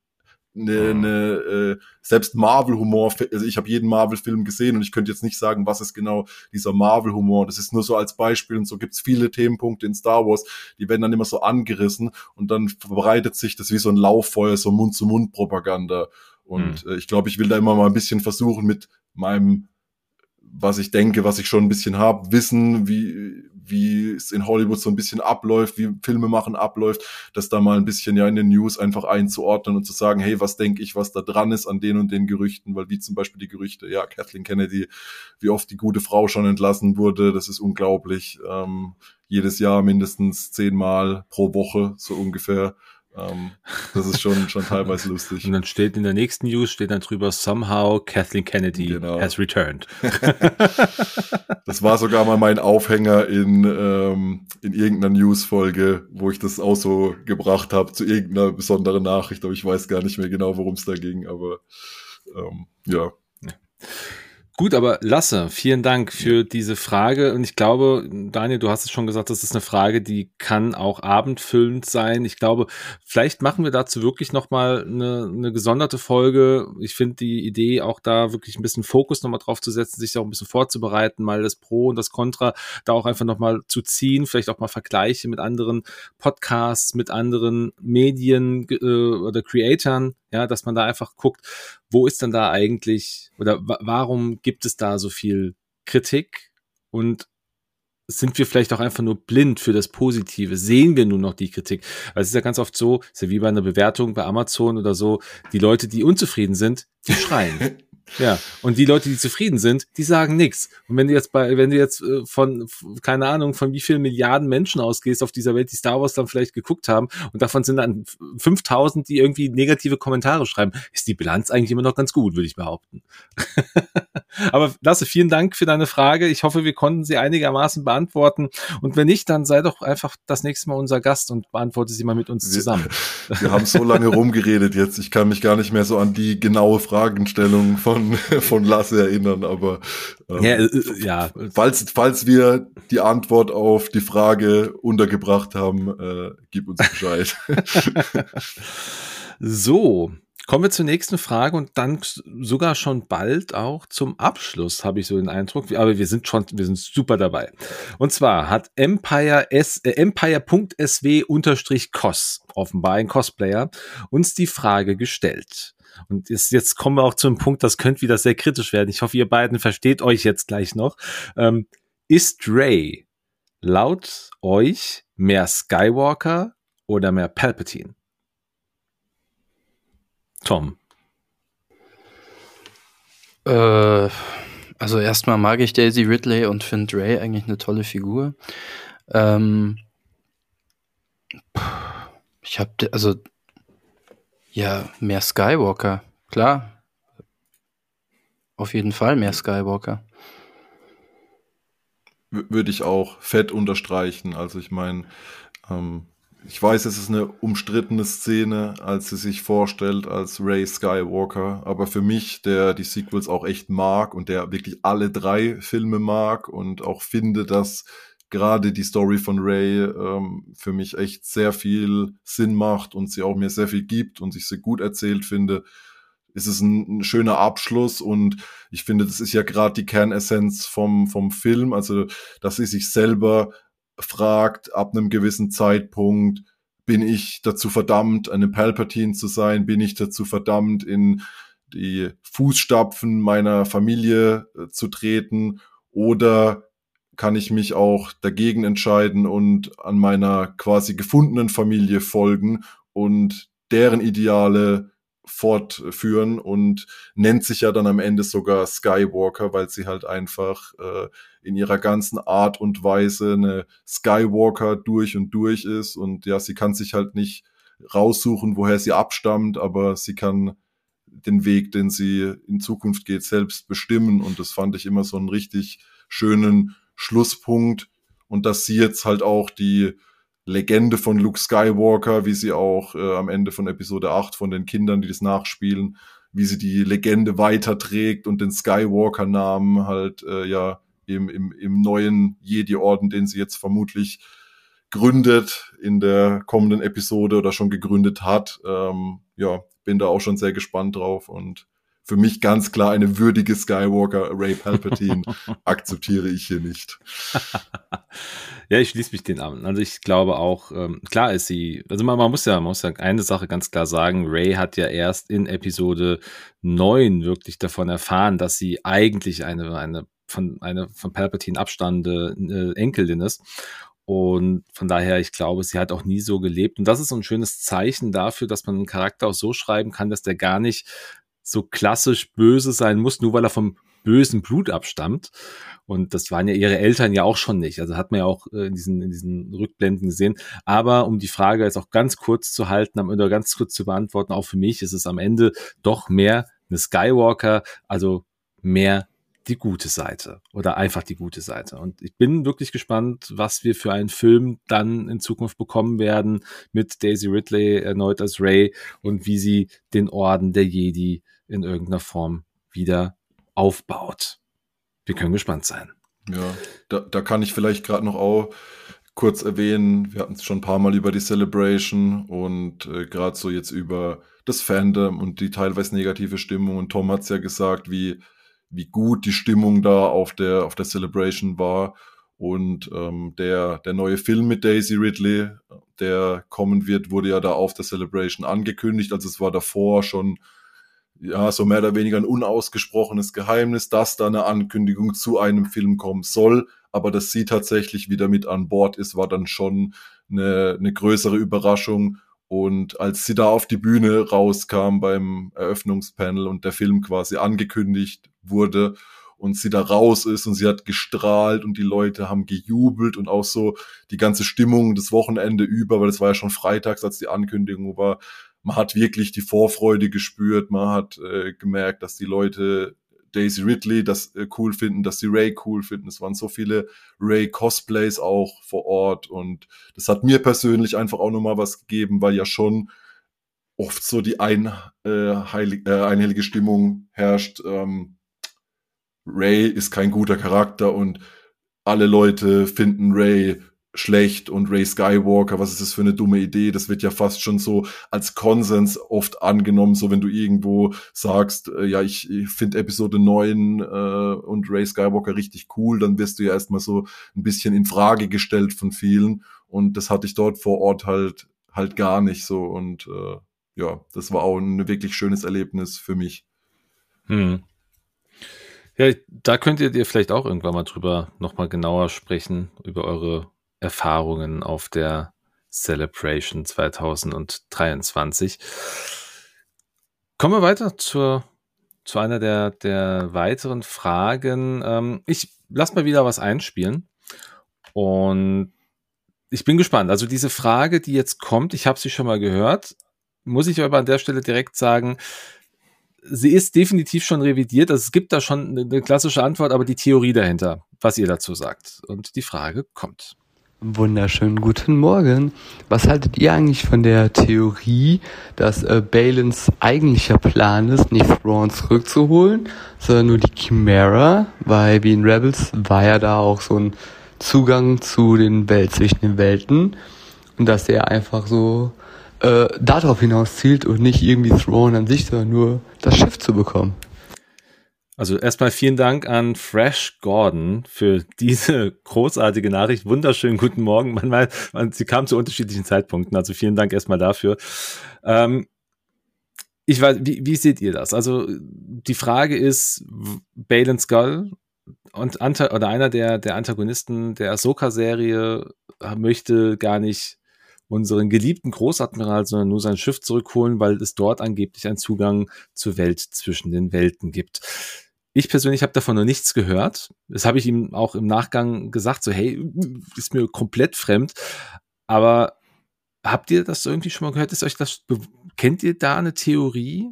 eine, eine äh, selbst Marvel-Humor, also ich habe jeden Marvel-Film gesehen und ich könnte jetzt nicht sagen, was ist genau dieser Marvel-Humor. Das ist nur so als Beispiel und so gibt's viele Themenpunkte in Star Wars, die werden dann immer so angerissen und dann verbreitet sich das wie so ein Lauffeuer, so Mund-zu-Mund-Propaganda. Und mhm. äh, ich glaube, ich will da immer mal ein bisschen versuchen, mit meinem was ich denke, was ich schon ein bisschen habe, wissen, wie, wie es in Hollywood so ein bisschen abläuft, wie Filme machen abläuft, das da mal ein bisschen ja in den News einfach einzuordnen und zu sagen, hey, was denke ich, was da dran ist an den und den Gerüchten, weil wie zum Beispiel die Gerüchte, ja, Kathleen Kennedy, wie oft die gute Frau schon entlassen wurde, das ist unglaublich. Ähm, jedes Jahr mindestens zehnmal pro Woche, so ungefähr. Um, ähm, das ist schon, schon teilweise lustig. Und dann steht in der nächsten News, steht dann drüber, somehow Kathleen Kennedy genau. has returned. das war sogar mal mein Aufhänger in, ähm, in irgendeiner News-Folge, wo ich das auch so gebracht habe zu irgendeiner besonderen Nachricht, aber ich weiß gar nicht mehr genau, worum es da ging, aber ähm, ja. Gut, aber Lasse, vielen Dank für diese Frage. Und ich glaube, Daniel, du hast es schon gesagt, das ist eine Frage, die kann auch abendfüllend sein. Ich glaube, vielleicht machen wir dazu wirklich nochmal eine, eine gesonderte Folge. Ich finde die Idee, auch da wirklich ein bisschen Fokus nochmal drauf zu setzen, sich auch ein bisschen vorzubereiten, mal das Pro und das Contra da auch einfach nochmal zu ziehen, vielleicht auch mal Vergleiche mit anderen Podcasts, mit anderen Medien äh, oder Creatoren, ja, dass man da einfach guckt, wo ist denn da eigentlich oder warum gibt es da so viel Kritik und sind wir vielleicht auch einfach nur blind für das Positive? Sehen wir nur noch die Kritik? Weil es ist ja ganz oft so, ist ja wie bei einer Bewertung bei Amazon oder so, die Leute, die unzufrieden sind, die schreien. Ja, und die Leute, die zufrieden sind, die sagen nichts. Und wenn du jetzt bei, wenn du jetzt äh, von, keine Ahnung, von wie vielen Milliarden Menschen ausgehst auf dieser Welt, die Star Wars dann vielleicht geguckt haben, und davon sind dann 5000, die irgendwie negative Kommentare schreiben, ist die Bilanz eigentlich immer noch ganz gut, würde ich behaupten. Aber Lasse, vielen Dank für deine Frage. Ich hoffe, wir konnten sie einigermaßen beantworten. Und wenn nicht, dann sei doch einfach das nächste Mal unser Gast und beantworte sie mal mit uns zusammen. Wir, wir haben so lange rumgeredet jetzt. Ich kann mich gar nicht mehr so an die genaue Fragestellung von von, von Lasse erinnern, aber ähm, ja, äh, ja. Falls, falls wir die Antwort auf die Frage untergebracht haben, äh, gib uns Bescheid. so, Kommen wir zur nächsten Frage und dann sogar schon bald auch zum Abschluss, habe ich so den Eindruck. Aber wir sind schon, wir sind super dabei. Und zwar hat Empire S, äh, Empire.sw unterstrich Cos, offenbar ein Cosplayer, uns die Frage gestellt. Und jetzt, jetzt kommen wir auch zu einem Punkt, das könnte wieder sehr kritisch werden. Ich hoffe, ihr beiden versteht euch jetzt gleich noch. Ähm, ist Ray laut euch mehr Skywalker oder mehr Palpatine? Tom. Äh, also erstmal mag ich Daisy Ridley und finde Ray eigentlich eine tolle Figur. Ähm, ich habe also ja, mehr Skywalker, klar. Auf jeden Fall mehr Skywalker. Würde ich auch fett unterstreichen. Also ich meine, ähm, ich weiß, es ist eine umstrittene Szene, als sie sich vorstellt als Ray Skywalker, aber für mich, der die Sequels auch echt mag und der wirklich alle drei Filme mag und auch finde, dass gerade die Story von Ray ähm, für mich echt sehr viel Sinn macht und sie auch mir sehr viel gibt und ich sie gut erzählt finde, ist es ein, ein schöner Abschluss und ich finde, das ist ja gerade die Kernessenz vom, vom Film, also dass sie sich selber fragt, ab einem gewissen Zeitpunkt, bin ich dazu verdammt, eine Palpatine zu sein? Bin ich dazu verdammt, in die Fußstapfen meiner Familie äh, zu treten? Oder kann ich mich auch dagegen entscheiden und an meiner quasi gefundenen Familie folgen und deren Ideale fortführen und nennt sich ja dann am Ende sogar Skywalker, weil sie halt einfach äh, in ihrer ganzen Art und Weise eine Skywalker durch und durch ist und ja, sie kann sich halt nicht raussuchen, woher sie abstammt, aber sie kann den Weg, den sie in Zukunft geht, selbst bestimmen und das fand ich immer so einen richtig schönen Schlusspunkt und dass sie jetzt halt auch die Legende von Luke Skywalker, wie sie auch äh, am Ende von Episode 8 von den Kindern, die das nachspielen, wie sie die Legende weiterträgt und den Skywalker-Namen halt äh, ja im, im, im neuen Jedi-Orden, den sie jetzt vermutlich gründet in der kommenden Episode oder schon gegründet hat. Ähm, ja, bin da auch schon sehr gespannt drauf und für mich ganz klar eine würdige Skywalker, Ray Palpatine, akzeptiere ich hier nicht. ja, ich schließe mich den an. Also ich glaube auch, ähm, klar ist sie, also man, man, muss ja, man muss ja eine Sache ganz klar sagen, Ray hat ja erst in Episode 9 wirklich davon erfahren, dass sie eigentlich eine, eine von, eine von Palpatine abstande äh, Enkelin ist. Und von daher, ich glaube, sie hat auch nie so gelebt. Und das ist so ein schönes Zeichen dafür, dass man einen Charakter auch so schreiben kann, dass der gar nicht so klassisch böse sein muss, nur weil er vom bösen Blut abstammt. Und das waren ja ihre Eltern ja auch schon nicht. Also hat man ja auch äh, in diesen, in diesen Rückblenden gesehen. Aber um die Frage jetzt auch ganz kurz zu halten, oder ganz kurz zu beantworten, auch für mich ist es am Ende doch mehr eine Skywalker, also mehr die gute Seite oder einfach die gute Seite. Und ich bin wirklich gespannt, was wir für einen Film dann in Zukunft bekommen werden mit Daisy Ridley erneut als Ray und wie sie den Orden der Jedi in irgendeiner Form wieder aufbaut. wir können gespannt sein. Ja, da, da kann ich vielleicht gerade noch auch kurz erwähnen, wir hatten es schon ein paar Mal über die Celebration und äh, gerade so jetzt über das Fandom und die teilweise negative Stimmung. Und Tom hat es ja gesagt, wie, wie gut die Stimmung da auf der, auf der Celebration war. Und ähm, der, der neue Film mit Daisy Ridley, der kommen wird, wurde ja da auf der Celebration angekündigt. Also es war davor schon ja, so mehr oder weniger ein unausgesprochenes Geheimnis, dass da eine Ankündigung zu einem Film kommen soll. Aber dass sie tatsächlich wieder mit an Bord ist, war dann schon eine, eine größere Überraschung. Und als sie da auf die Bühne rauskam beim Eröffnungspanel und der Film quasi angekündigt wurde und sie da raus ist und sie hat gestrahlt und die Leute haben gejubelt und auch so die ganze Stimmung das Wochenende über, weil es war ja schon freitags, als die Ankündigung war, man hat wirklich die Vorfreude gespürt, man hat äh, gemerkt, dass die Leute Daisy Ridley das äh, cool finden, dass sie Ray cool finden. Es waren so viele Ray-Cosplays auch vor Ort und das hat mir persönlich einfach auch nochmal was gegeben, weil ja schon oft so die ein, äh, heilig, äh, einhellige Stimmung herrscht. Ähm, Ray ist kein guter Charakter und alle Leute finden Ray schlecht und Ray Skywalker, was ist das für eine dumme Idee? Das wird ja fast schon so als Konsens oft angenommen, so wenn du irgendwo sagst, äh, ja, ich, ich finde Episode 9 äh, und Ray Skywalker richtig cool, dann wirst du ja erstmal so ein bisschen in Frage gestellt von vielen und das hatte ich dort vor Ort halt halt gar nicht so und äh, ja, das war auch ein wirklich schönes Erlebnis für mich. Hm. Ja, da könnt ihr vielleicht auch irgendwann mal drüber nochmal genauer sprechen, über eure Erfahrungen auf der Celebration 2023. Kommen wir weiter zur, zu einer der, der weiteren Fragen. Ähm, ich lasse mal wieder was einspielen und ich bin gespannt. Also diese Frage, die jetzt kommt, ich habe sie schon mal gehört, muss ich aber an der Stelle direkt sagen, sie ist definitiv schon revidiert. Also es gibt da schon eine klassische Antwort, aber die Theorie dahinter, was ihr dazu sagt. Und die Frage kommt. Wunderschönen guten Morgen. Was haltet ihr eigentlich von der Theorie, dass äh, Balins eigentlicher Plan ist, nicht Thrawn zurückzuholen, sondern nur die Chimera, weil wie in Rebels war ja da auch so ein Zugang zu den Welt zwischen den Welten und dass er einfach so äh, darauf hinaus zielt und nicht irgendwie Thrawn an sich, sondern nur das Schiff zu bekommen. Also erstmal vielen Dank an Fresh Gordon für diese großartige Nachricht. Wunderschönen guten Morgen. Man, man, sie kam zu unterschiedlichen Zeitpunkten. Also vielen Dank erstmal dafür. Ähm, ich weiß, wie, wie seht ihr das? Also die Frage ist, Balen Skull und oder einer der, der Antagonisten der Ahsoka-Serie möchte gar nicht unseren geliebten Großadmiral, sondern nur sein Schiff zurückholen, weil es dort angeblich einen Zugang zur Welt zwischen den Welten gibt. Ich persönlich habe davon noch nichts gehört. Das habe ich ihm auch im Nachgang gesagt, so hey, ist mir komplett fremd. Aber habt ihr das irgendwie schon mal gehört? Ist euch das kennt ihr da eine Theorie?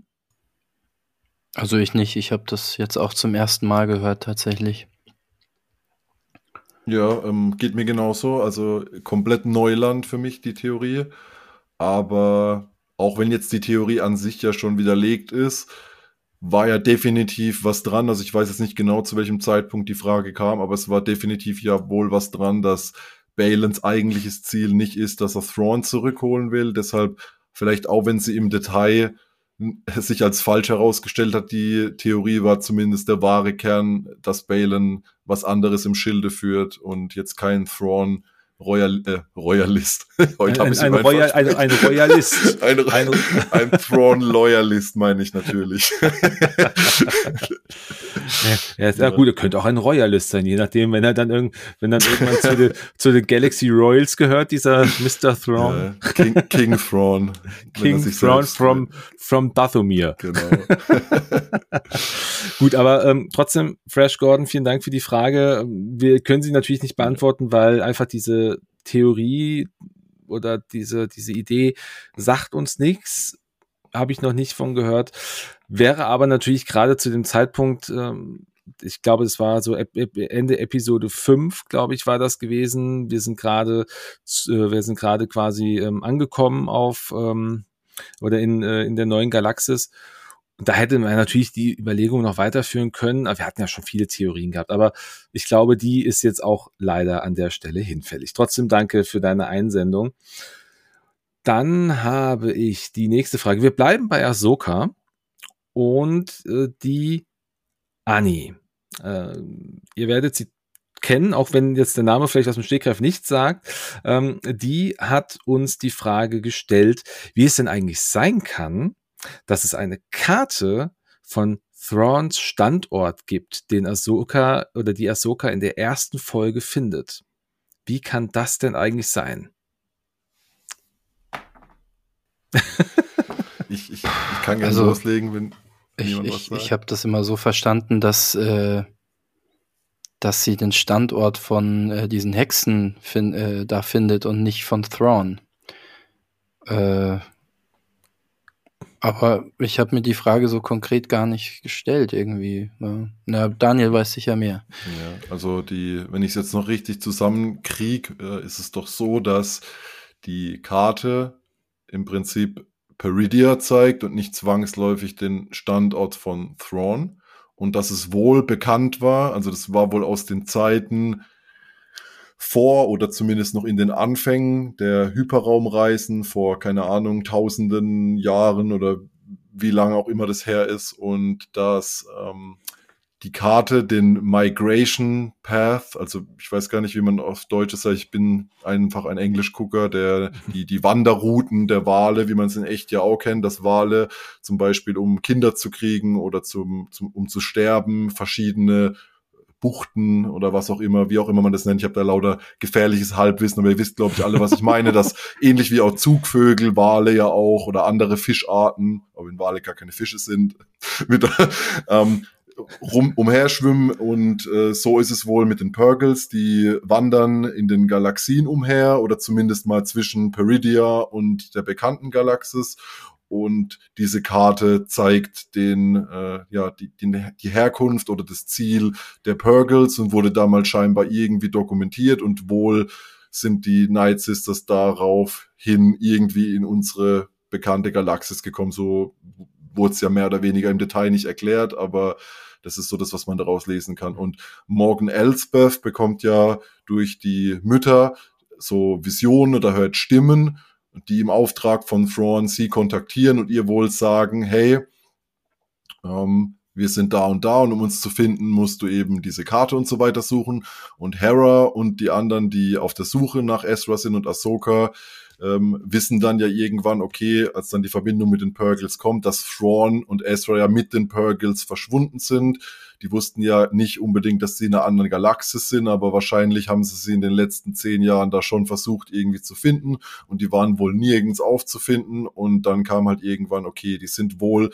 Also ich nicht. Ich habe das jetzt auch zum ersten Mal gehört tatsächlich. Ja, ähm, geht mir genauso. Also komplett Neuland für mich, die Theorie. Aber auch wenn jetzt die Theorie an sich ja schon widerlegt ist, war ja definitiv was dran. Also ich weiß jetzt nicht genau, zu welchem Zeitpunkt die Frage kam, aber es war definitiv ja wohl was dran, dass Balens eigentliches Ziel nicht ist, dass er Thrawn zurückholen will. Deshalb vielleicht auch, wenn sie im Detail sich als falsch herausgestellt hat, die Theorie war zumindest der wahre Kern, dass Balen was anderes im Schilde führt und jetzt kein Thrawn Royal, äh, Royalist. Heute ein, ein, ein, Royal, ein, ein Royalist. ein, ein, ein Thrawn Loyalist meine ich natürlich. Ja, ja, ja, gut, er könnte auch ein Royalist sein, je nachdem, wenn er dann, irgend, wenn dann irgendwann zu, den, zu den Galaxy Royals gehört, dieser Mr. Thrawn. Ja, King, King Thrawn. King Thrawn from, from Dathomir. Genau. gut, aber ähm, trotzdem, Fresh Gordon, vielen Dank für die Frage. Wir können sie natürlich nicht beantworten, weil einfach diese Theorie oder diese, diese Idee sagt uns nichts, habe ich noch nicht von gehört. Wäre aber natürlich gerade zu dem Zeitpunkt, ähm, ich glaube, es war so Ende Episode 5, glaube ich, war das gewesen. Wir sind gerade, äh, wir sind gerade quasi ähm, angekommen auf ähm, oder in, äh, in der neuen Galaxis. Und da hätte man natürlich die Überlegung noch weiterführen können. Aber wir hatten ja schon viele Theorien gehabt. Aber ich glaube, die ist jetzt auch leider an der Stelle hinfällig. Trotzdem danke für deine Einsendung. Dann habe ich die nächste Frage. Wir bleiben bei Ahsoka und äh, die Annie. Äh, ihr werdet sie kennen, auch wenn jetzt der Name vielleicht aus dem Stegreif nichts sagt. Ähm, die hat uns die Frage gestellt, wie es denn eigentlich sein kann, dass es eine Karte von Thrawns Standort gibt, den Ahsoka oder die Ahsoka in der ersten Folge findet. Wie kann das denn eigentlich sein? ich, ich, ich kann gerne also, loslegen, wenn ich, ich, ich habe das immer so verstanden, dass, äh, dass sie den Standort von äh, diesen Hexen fin äh, da findet und nicht von Thrawn. Äh, aber ich habe mir die Frage so konkret gar nicht gestellt irgendwie. Na, Daniel weiß sicher mehr. Ja, also die, wenn ich es jetzt noch richtig zusammenkriege, äh, ist es doch so, dass die Karte im Prinzip Peridia zeigt und nicht zwangsläufig den Standort von Thrawn. Und dass es wohl bekannt war, also das war wohl aus den Zeiten vor oder zumindest noch in den Anfängen der Hyperraumreisen vor, keine Ahnung, tausenden Jahren oder wie lange auch immer das her ist und dass ähm, die Karte den Migration Path, also ich weiß gar nicht, wie man auf Deutsch sagt, ich bin einfach ein Englischgucker, der die, die Wanderrouten der Wale, wie man es in echt ja auch kennt, dass Wale zum Beispiel um Kinder zu kriegen oder zum, zum um zu sterben, verschiedene Buchten oder was auch immer, wie auch immer man das nennt. Ich habe da lauter gefährliches Halbwissen, aber ihr wisst, glaube ich, alle, was ich meine, dass ähnlich wie auch Zugvögel, Wale ja auch oder andere Fischarten, aber wenn Wale gar keine Fische sind, mit, ähm, rum, umherschwimmen und äh, so ist es wohl mit den Purgles, die wandern in den Galaxien umher oder zumindest mal zwischen Peridia und der bekannten Galaxis und diese Karte zeigt den, äh, ja, die, die, die Herkunft oder das Ziel der Purgles und wurde damals scheinbar irgendwie dokumentiert und wohl sind die Night Sisters daraufhin irgendwie in unsere bekannte Galaxis gekommen. So wurde es ja mehr oder weniger im Detail nicht erklärt, aber das ist so das, was man daraus lesen kann. Und Morgan Elsbeth bekommt ja durch die Mütter so Visionen oder hört Stimmen, die im Auftrag von Thrawn sie kontaktieren und ihr wohl sagen, hey, ähm, wir sind da und da und um uns zu finden, musst du eben diese Karte und so weiter suchen. Und Hera und die anderen, die auf der Suche nach Ezra sind und Ahsoka, ähm, wissen dann ja irgendwann, okay, als dann die Verbindung mit den Purgles kommt, dass Thrawn und Ezra ja mit den Purgles verschwunden sind. Die wussten ja nicht unbedingt, dass sie in einer anderen Galaxis sind, aber wahrscheinlich haben sie sie in den letzten zehn Jahren da schon versucht irgendwie zu finden und die waren wohl nirgends aufzufinden und dann kam halt irgendwann, okay, die sind wohl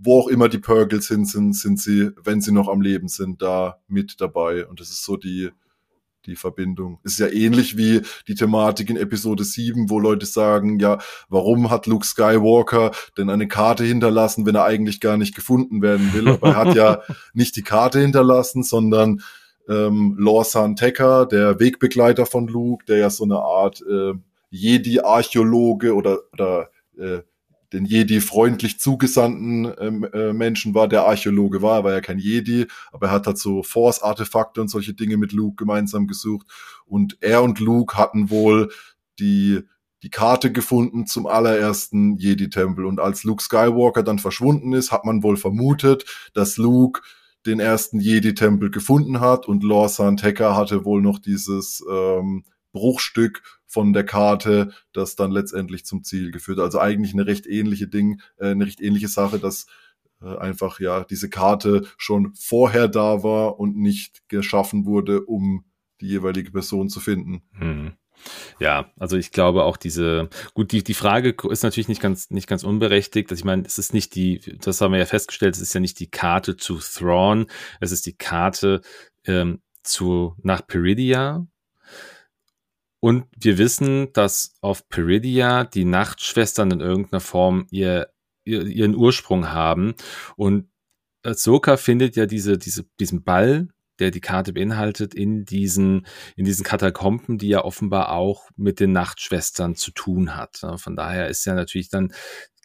wo auch immer die Purgles sind, sind, sind sie, wenn sie noch am Leben sind, da mit dabei. Und das ist so die, die Verbindung. Ist ja ähnlich wie die Thematik in Episode 7, wo Leute sagen, ja, warum hat Luke Skywalker denn eine Karte hinterlassen, wenn er eigentlich gar nicht gefunden werden will? Aber er hat ja nicht die Karte hinterlassen, sondern ähm, Lawson Tecker, der Wegbegleiter von Luke, der ja so eine Art äh, Jedi-Archäologe oder, oder äh, den Jedi freundlich zugesandten ähm, äh, Menschen war, der Archäologe war. Er war ja kein Jedi, aber er hat halt so Force-Artefakte und solche Dinge mit Luke gemeinsam gesucht. Und er und Luke hatten wohl die die Karte gefunden zum allerersten Jedi-Tempel. Und als Luke Skywalker dann verschwunden ist, hat man wohl vermutet, dass Luke den ersten Jedi-Tempel gefunden hat und Lawson Tecker hatte wohl noch dieses ähm, Bruchstück von der Karte, das dann letztendlich zum Ziel geführt. Also eigentlich eine recht ähnliche Ding, äh, eine recht ähnliche Sache, dass äh, einfach ja diese Karte schon vorher da war und nicht geschaffen wurde, um die jeweilige Person zu finden. Hm. Ja, also ich glaube auch diese, gut, die, die Frage ist natürlich nicht ganz, nicht ganz unberechtigt. Also ich meine, es ist nicht die, das haben wir ja festgestellt, es ist ja nicht die Karte zu Thrawn, es ist die Karte ähm, zu, nach Peridia, und wir wissen, dass auf Peridia die Nachtschwestern in irgendeiner Form ihr, ihr, ihren Ursprung haben. Und Ahsoka findet ja diese, diese, diesen Ball, der die Karte beinhaltet, in diesen, in diesen Katakomben, die ja offenbar auch mit den Nachtschwestern zu tun hat. Von daher ist ja natürlich dann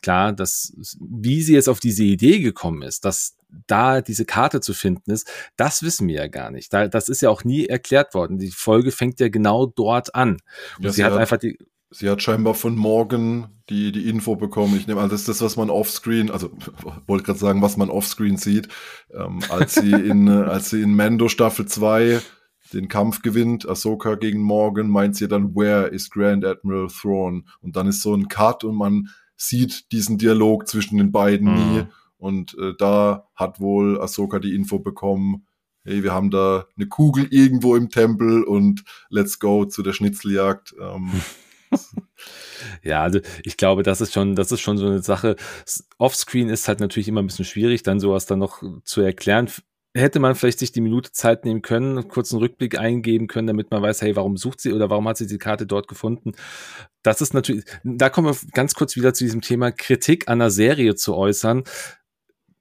klar, dass, wie sie jetzt auf diese Idee gekommen ist, dass da diese Karte zu finden ist, das wissen wir ja gar nicht. Da, das ist ja auch nie erklärt worden. Die Folge fängt ja genau dort an. Und ja, sie, sie hat, hat einfach die, Sie hat scheinbar von Morgan die, die Info bekommen. Ich nehme an, das ist das, was man offscreen, also wollte gerade sagen, was man offscreen sieht, ähm, als sie in, als sie in Mando Staffel 2 den Kampf gewinnt, Ahsoka gegen Morgan, meint sie dann, where is Grand Admiral Thrawn? Und dann ist so ein Cut und man sieht diesen Dialog zwischen den beiden mhm. nie. Und äh, da hat wohl Ahsoka die Info bekommen, hey, wir haben da eine Kugel irgendwo im Tempel und let's go zu der Schnitzeljagd. Ähm, ja, also ich glaube, das ist schon, das ist schon so eine Sache. Offscreen ist halt natürlich immer ein bisschen schwierig, dann sowas dann noch zu erklären. Hätte man vielleicht sich die Minute Zeit nehmen können, einen kurzen Rückblick eingeben können, damit man weiß, hey, warum sucht sie oder warum hat sie die Karte dort gefunden? Das ist natürlich, da kommen wir ganz kurz wieder zu diesem Thema Kritik an der Serie zu äußern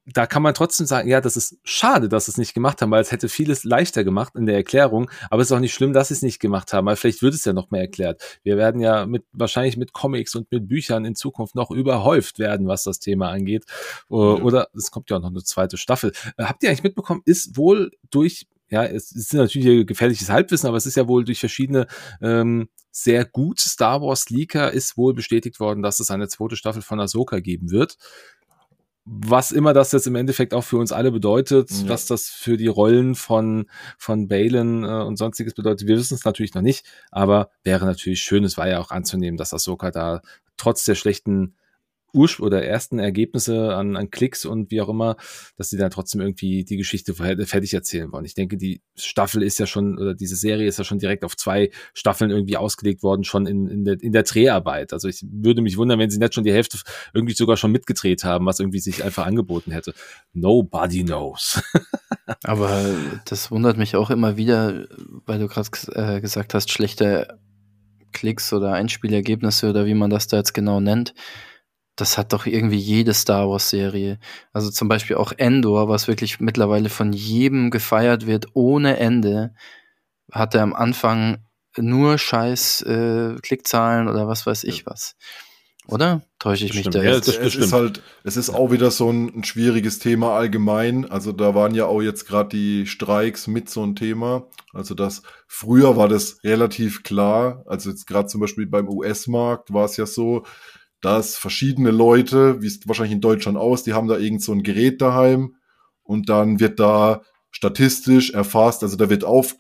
da kann man trotzdem sagen, ja, das ist schade, dass sie es nicht gemacht haben, weil es hätte vieles leichter gemacht in der Erklärung. Aber es ist auch nicht schlimm, dass sie es nicht gemacht haben, weil vielleicht wird es ja noch mehr erklärt. Wir werden ja mit, wahrscheinlich mit Comics und mit Büchern in Zukunft noch überhäuft werden, was das Thema angeht. Oder es kommt ja auch noch eine zweite Staffel. Äh, habt ihr eigentlich mitbekommen, ist wohl durch ja, es ist natürlich gefährliches Halbwissen, aber es ist ja wohl durch verschiedene ähm, sehr gute Star Wars Leaker ist wohl bestätigt worden, dass es eine zweite Staffel von Ahsoka geben wird was immer das jetzt im Endeffekt auch für uns alle bedeutet, ja. was das für die Rollen von, von Balen äh, und sonstiges bedeutet, wir wissen es natürlich noch nicht, aber wäre natürlich schön, es war ja auch anzunehmen, dass Ahsoka da trotz der schlechten Urspr oder ersten Ergebnisse an, an Klicks und wie auch immer, dass sie dann trotzdem irgendwie die Geschichte fertig erzählen wollen. Ich denke, die Staffel ist ja schon, oder diese Serie ist ja schon direkt auf zwei Staffeln irgendwie ausgelegt worden, schon in, in, der, in der Dreharbeit. Also ich würde mich wundern, wenn sie nicht schon die Hälfte irgendwie sogar schon mitgedreht haben, was irgendwie sich einfach angeboten hätte. Nobody knows. Aber das wundert mich auch immer wieder, weil du gerade äh, gesagt hast, schlechte Klicks oder Einspielergebnisse oder wie man das da jetzt genau nennt das hat doch irgendwie jede Star Wars-Serie. Also zum Beispiel auch Endor, was wirklich mittlerweile von jedem gefeiert wird, ohne Ende, hatte am Anfang nur scheiß äh, Klickzahlen oder was weiß ich was. Oder? Täusche ich mich da jetzt? Ja, es ist halt, es ist auch wieder so ein, ein, schwieriges Thema allgemein. Also da waren ja auch jetzt gerade die Streiks mit so ein Thema. Also das früher war das relativ klar. Also jetzt gerade zum Beispiel beim US-Markt war es ja so, dass verschiedene Leute, wie es wahrscheinlich in Deutschland aus, die haben da irgend so ein Gerät daheim und dann wird da statistisch erfasst, also da wird auf,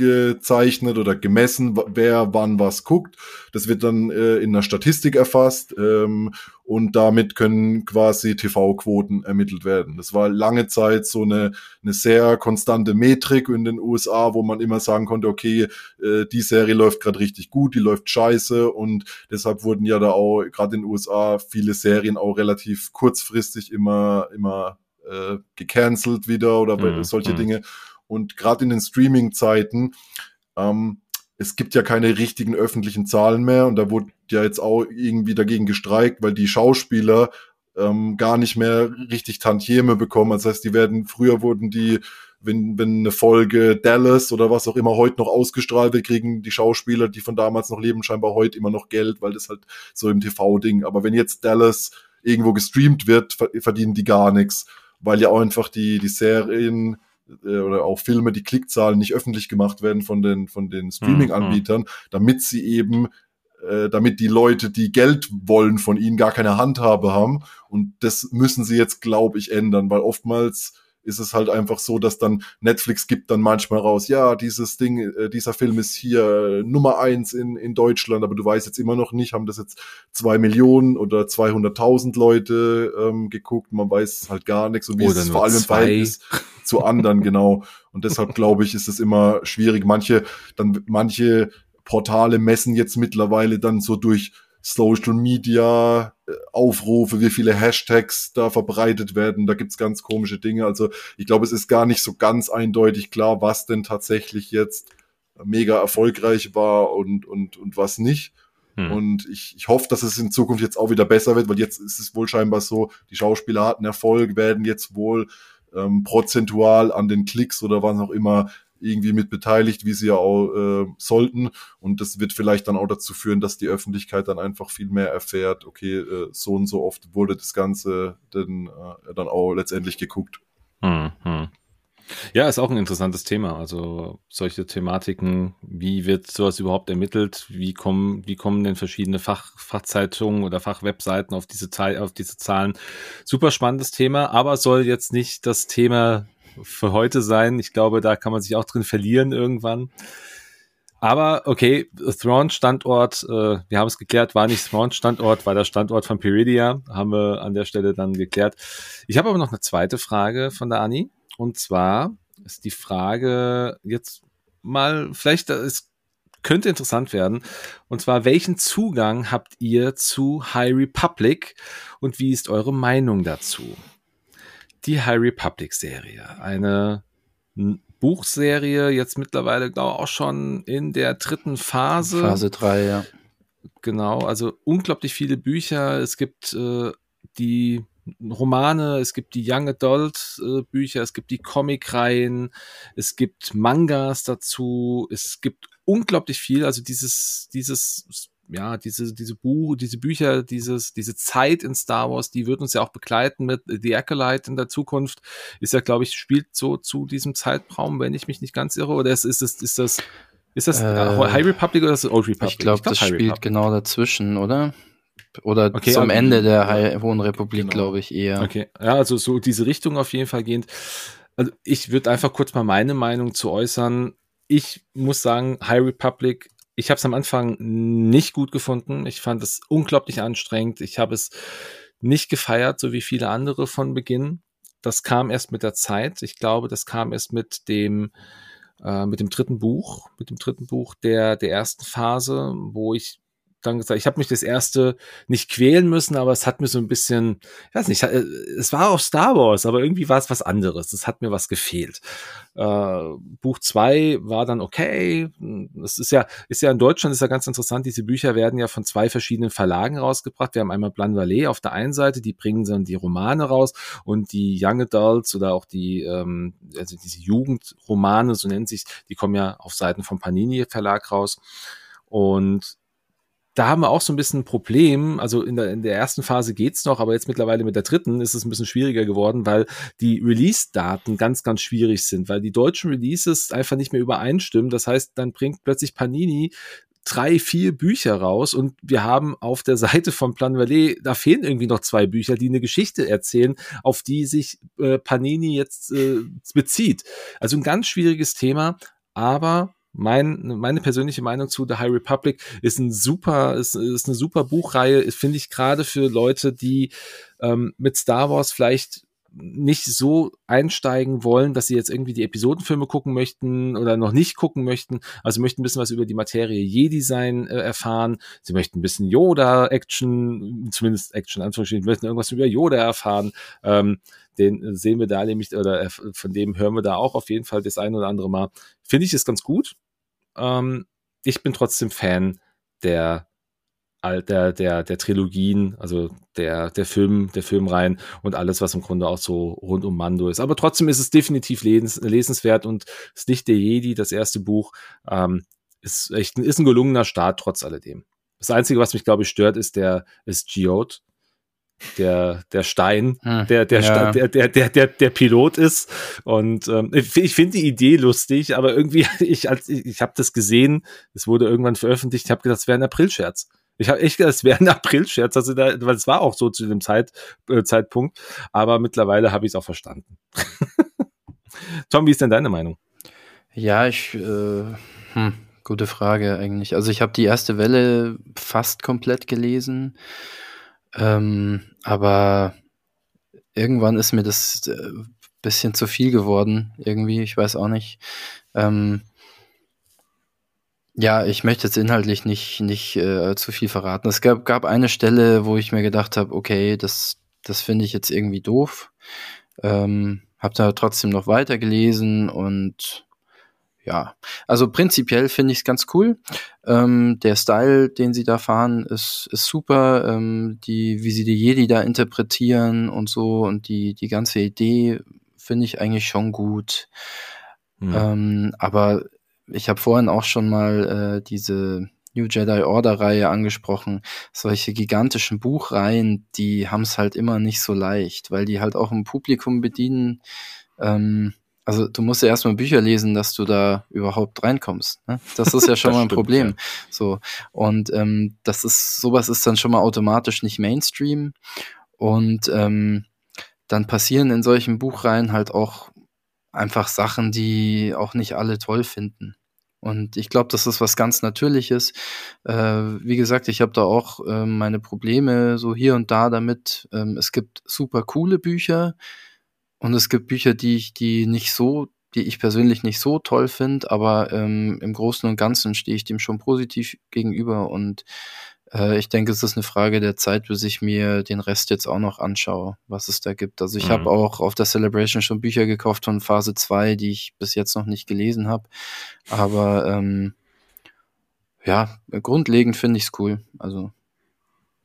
gezeichnet oder gemessen, wer wann was guckt. Das wird dann äh, in der Statistik erfasst ähm, und damit können quasi TV-Quoten ermittelt werden. Das war lange Zeit so eine, eine sehr konstante Metrik in den USA, wo man immer sagen konnte, okay, äh, die Serie läuft gerade richtig gut, die läuft scheiße und deshalb wurden ja da auch gerade in den USA viele Serien auch relativ kurzfristig immer immer äh, gecancelt wieder oder mhm. solche mhm. Dinge. Und gerade in den Streaming-Zeiten, ähm, es gibt ja keine richtigen öffentlichen Zahlen mehr und da wurde ja jetzt auch irgendwie dagegen gestreikt, weil die Schauspieler ähm, gar nicht mehr richtig Tantieme bekommen. Das heißt, die werden, früher wurden die, wenn, wenn eine Folge Dallas oder was auch immer heute noch ausgestrahlt wird, kriegen die Schauspieler, die von damals noch leben, scheinbar heute immer noch Geld, weil das halt so im TV-Ding. Aber wenn jetzt Dallas irgendwo gestreamt wird, verdienen die gar nichts, weil ja auch einfach die, die Serien äh, oder auch Filme, die Klickzahlen nicht öffentlich gemacht werden von den, von den Streaming-Anbietern, mhm. damit sie eben äh, damit die Leute, die Geld wollen von ihnen, gar keine Handhabe haben. Und das müssen sie jetzt, glaube ich, ändern, weil oftmals ist es halt einfach so, dass dann Netflix gibt dann manchmal raus, ja, dieses Ding, äh, dieser Film ist hier äh, Nummer eins in, in Deutschland, aber du weißt jetzt immer noch nicht, haben das jetzt zwei Millionen oder 200.000 Leute ähm, geguckt, man weiß halt gar nichts und wie oder ist es vor allem im Verhältnis zu anderen, genau. Und deshalb glaube ich, ist es immer schwierig. Manche, dann, manche Portale messen jetzt mittlerweile dann so durch Social Media Aufrufe, wie viele Hashtags da verbreitet werden. Da gibt's ganz komische Dinge. Also ich glaube, es ist gar nicht so ganz eindeutig klar, was denn tatsächlich jetzt mega erfolgreich war und, und, und was nicht. Hm. Und ich, ich hoffe, dass es in Zukunft jetzt auch wieder besser wird, weil jetzt ist es wohl scheinbar so, die Schauspieler hatten Erfolg, werden jetzt wohl ähm, prozentual an den Klicks oder was auch immer irgendwie mit beteiligt, wie sie ja auch äh, sollten. Und das wird vielleicht dann auch dazu führen, dass die Öffentlichkeit dann einfach viel mehr erfährt, okay, äh, so und so oft wurde das Ganze dann, äh, dann auch letztendlich geguckt. Hm, hm. Ja, ist auch ein interessantes Thema. Also solche Thematiken, wie wird sowas überhaupt ermittelt? Wie kommen, wie kommen denn verschiedene Fach, Fachzeitungen oder Fachwebseiten auf diese, auf diese Zahlen? Super spannendes Thema, aber soll jetzt nicht das Thema für heute sein. Ich glaube, da kann man sich auch drin verlieren irgendwann. Aber okay, Thrawn-Standort, äh, wir haben es geklärt, war nicht Thrawn-Standort, war der Standort von Peridia, haben wir an der Stelle dann geklärt. Ich habe aber noch eine zweite Frage von der Anni. Und zwar ist die Frage jetzt mal, vielleicht, es könnte interessant werden. Und zwar, welchen Zugang habt ihr zu High Republic und wie ist eure Meinung dazu? Die High Republic Serie. Eine Buchserie, jetzt mittlerweile, glaube ich, auch schon in der dritten Phase. Phase 3, ja. Genau, also unglaublich viele Bücher. Es gibt äh, die Romane, es gibt die Young Adult äh, Bücher, es gibt die Comic-Reihen, es gibt Mangas dazu, es gibt unglaublich viel. Also dieses, dieses ja, diese, diese Buch, diese Bücher, dieses, diese Zeit in Star Wars, die wird uns ja auch begleiten mit The Acolyte in der Zukunft. Ist ja, glaube ich, spielt so zu diesem Zeitraum, wenn ich mich nicht ganz irre, oder ist, ist das, ist das, ist das äh, High Republic oder ist das Old Republic? Ich glaube, glaub, das High spielt Republic. genau dazwischen, oder? Oder okay, zum Ende der High Hohen Republik, genau. glaube ich, eher. Okay, ja, also so diese Richtung auf jeden Fall gehend. Also ich würde einfach kurz mal meine Meinung zu äußern. Ich muss sagen, High Republic ich habe es am Anfang nicht gut gefunden. Ich fand es unglaublich anstrengend. Ich habe es nicht gefeiert, so wie viele andere von Beginn. Das kam erst mit der Zeit. Ich glaube, das kam erst mit dem äh, mit dem dritten Buch, mit dem dritten Buch der der ersten Phase, wo ich dann gesagt, ich habe mich das erste nicht quälen müssen, aber es hat mir so ein bisschen, ich weiß nicht, äh, es war auch Star Wars, aber irgendwie war es was anderes. Es hat mir was gefehlt. Äh, Buch zwei war dann okay. Es ist ja, ist ja in Deutschland ist ja ganz interessant. Diese Bücher werden ja von zwei verschiedenen Verlagen rausgebracht. Wir haben einmal Plan Vallée auf der einen Seite, die bringen dann die Romane raus und die Young Adults oder auch die, ähm, also diese Jugendromane, so nennt sich, die kommen ja auf Seiten vom Panini Verlag raus. Und da haben wir auch so ein bisschen ein Problem. Also in der, in der ersten Phase geht's noch, aber jetzt mittlerweile mit der dritten ist es ein bisschen schwieriger geworden, weil die Release-Daten ganz, ganz schwierig sind, weil die deutschen Releases einfach nicht mehr übereinstimmen. Das heißt, dann bringt plötzlich Panini drei, vier Bücher raus und wir haben auf der Seite von Plan Valley, da fehlen irgendwie noch zwei Bücher, die eine Geschichte erzählen, auf die sich äh, Panini jetzt äh, bezieht. Also ein ganz schwieriges Thema, aber mein, meine persönliche Meinung zu The High Republic ist ein super, ist, ist eine super Buchreihe, finde ich gerade für Leute, die ähm, mit Star Wars vielleicht nicht so einsteigen wollen, dass sie jetzt irgendwie die Episodenfilme gucken möchten oder noch nicht gucken möchten. Also möchten ein bisschen was über die Materie Jedi-Sein äh, erfahren. Sie möchten ein bisschen Yoda-Action, zumindest Action anzuschauen, möchten irgendwas über Yoda erfahren. Ähm, den sehen wir da nämlich, oder äh, von dem hören wir da auch auf jeden Fall das ein oder andere Mal. Finde ich es ganz gut. Ähm, ich bin trotzdem Fan der der, der, der Trilogien, also der, der Film, der Filmreihen und alles, was im Grunde auch so rund um Mando ist. Aber trotzdem ist es definitiv lesens, lesenswert und das Licht der Jedi, das erste Buch, ähm, ist echt ist ein gelungener Start trotz alledem. Das Einzige, was mich, glaube ich, stört, ist der, ist Geode der, der Stein, hm, der, der, ja. der, der, der, der, der Pilot ist. Und ähm, ich finde die Idee lustig, aber irgendwie, ich, als ich, ich habe das gesehen, es wurde irgendwann veröffentlicht, ich habe gedacht, es wäre ein Aprilscherz. Ich habe echt gedacht, es wäre ein Aprilscherz, also da, weil es war auch so zu dem Zeit, äh, Zeitpunkt, aber mittlerweile habe ich es auch verstanden. Tom, wie ist denn deine Meinung? Ja, ich, äh, hm, gute Frage eigentlich. Also ich habe die erste Welle fast komplett gelesen. Ähm, aber irgendwann ist mir das äh, bisschen zu viel geworden, irgendwie, ich weiß auch nicht. Ähm, ja, ich möchte jetzt inhaltlich nicht, nicht äh, zu viel verraten. Es gab, gab eine Stelle, wo ich mir gedacht habe, okay, das, das finde ich jetzt irgendwie doof. Ähm, hab da trotzdem noch weitergelesen und ja, also prinzipiell finde ich es ganz cool. Ähm, der Style, den sie da fahren, ist, ist super. Ähm, die, wie sie die Jedi da interpretieren und so und die, die ganze Idee finde ich eigentlich schon gut. Mhm. Ähm, aber ich habe vorhin auch schon mal äh, diese New Jedi Order Reihe angesprochen. Solche gigantischen Buchreihen, die haben es halt immer nicht so leicht, weil die halt auch ein Publikum bedienen. Ähm, also du musst ja erstmal Bücher lesen, dass du da überhaupt reinkommst. Ne? Das ist ja schon mal ein stimmt, Problem. Ja. So und ähm, das ist sowas ist dann schon mal automatisch nicht Mainstream und ähm, dann passieren in solchen Buchreihen halt auch einfach Sachen, die auch nicht alle toll finden. Und ich glaube, das ist was ganz Natürliches. Äh, wie gesagt, ich habe da auch äh, meine Probleme so hier und da damit. Ähm, es gibt super coole Bücher und es gibt Bücher, die ich, die nicht so, die ich persönlich nicht so toll finde, aber ähm, im Großen und Ganzen stehe ich dem schon positiv gegenüber und äh, ich denke, es ist eine Frage der Zeit, bis ich mir den Rest jetzt auch noch anschaue, was es da gibt. Also ich mhm. habe auch auf der Celebration schon Bücher gekauft von Phase 2, die ich bis jetzt noch nicht gelesen habe. Aber ähm, ja, grundlegend finde ich es cool. Also.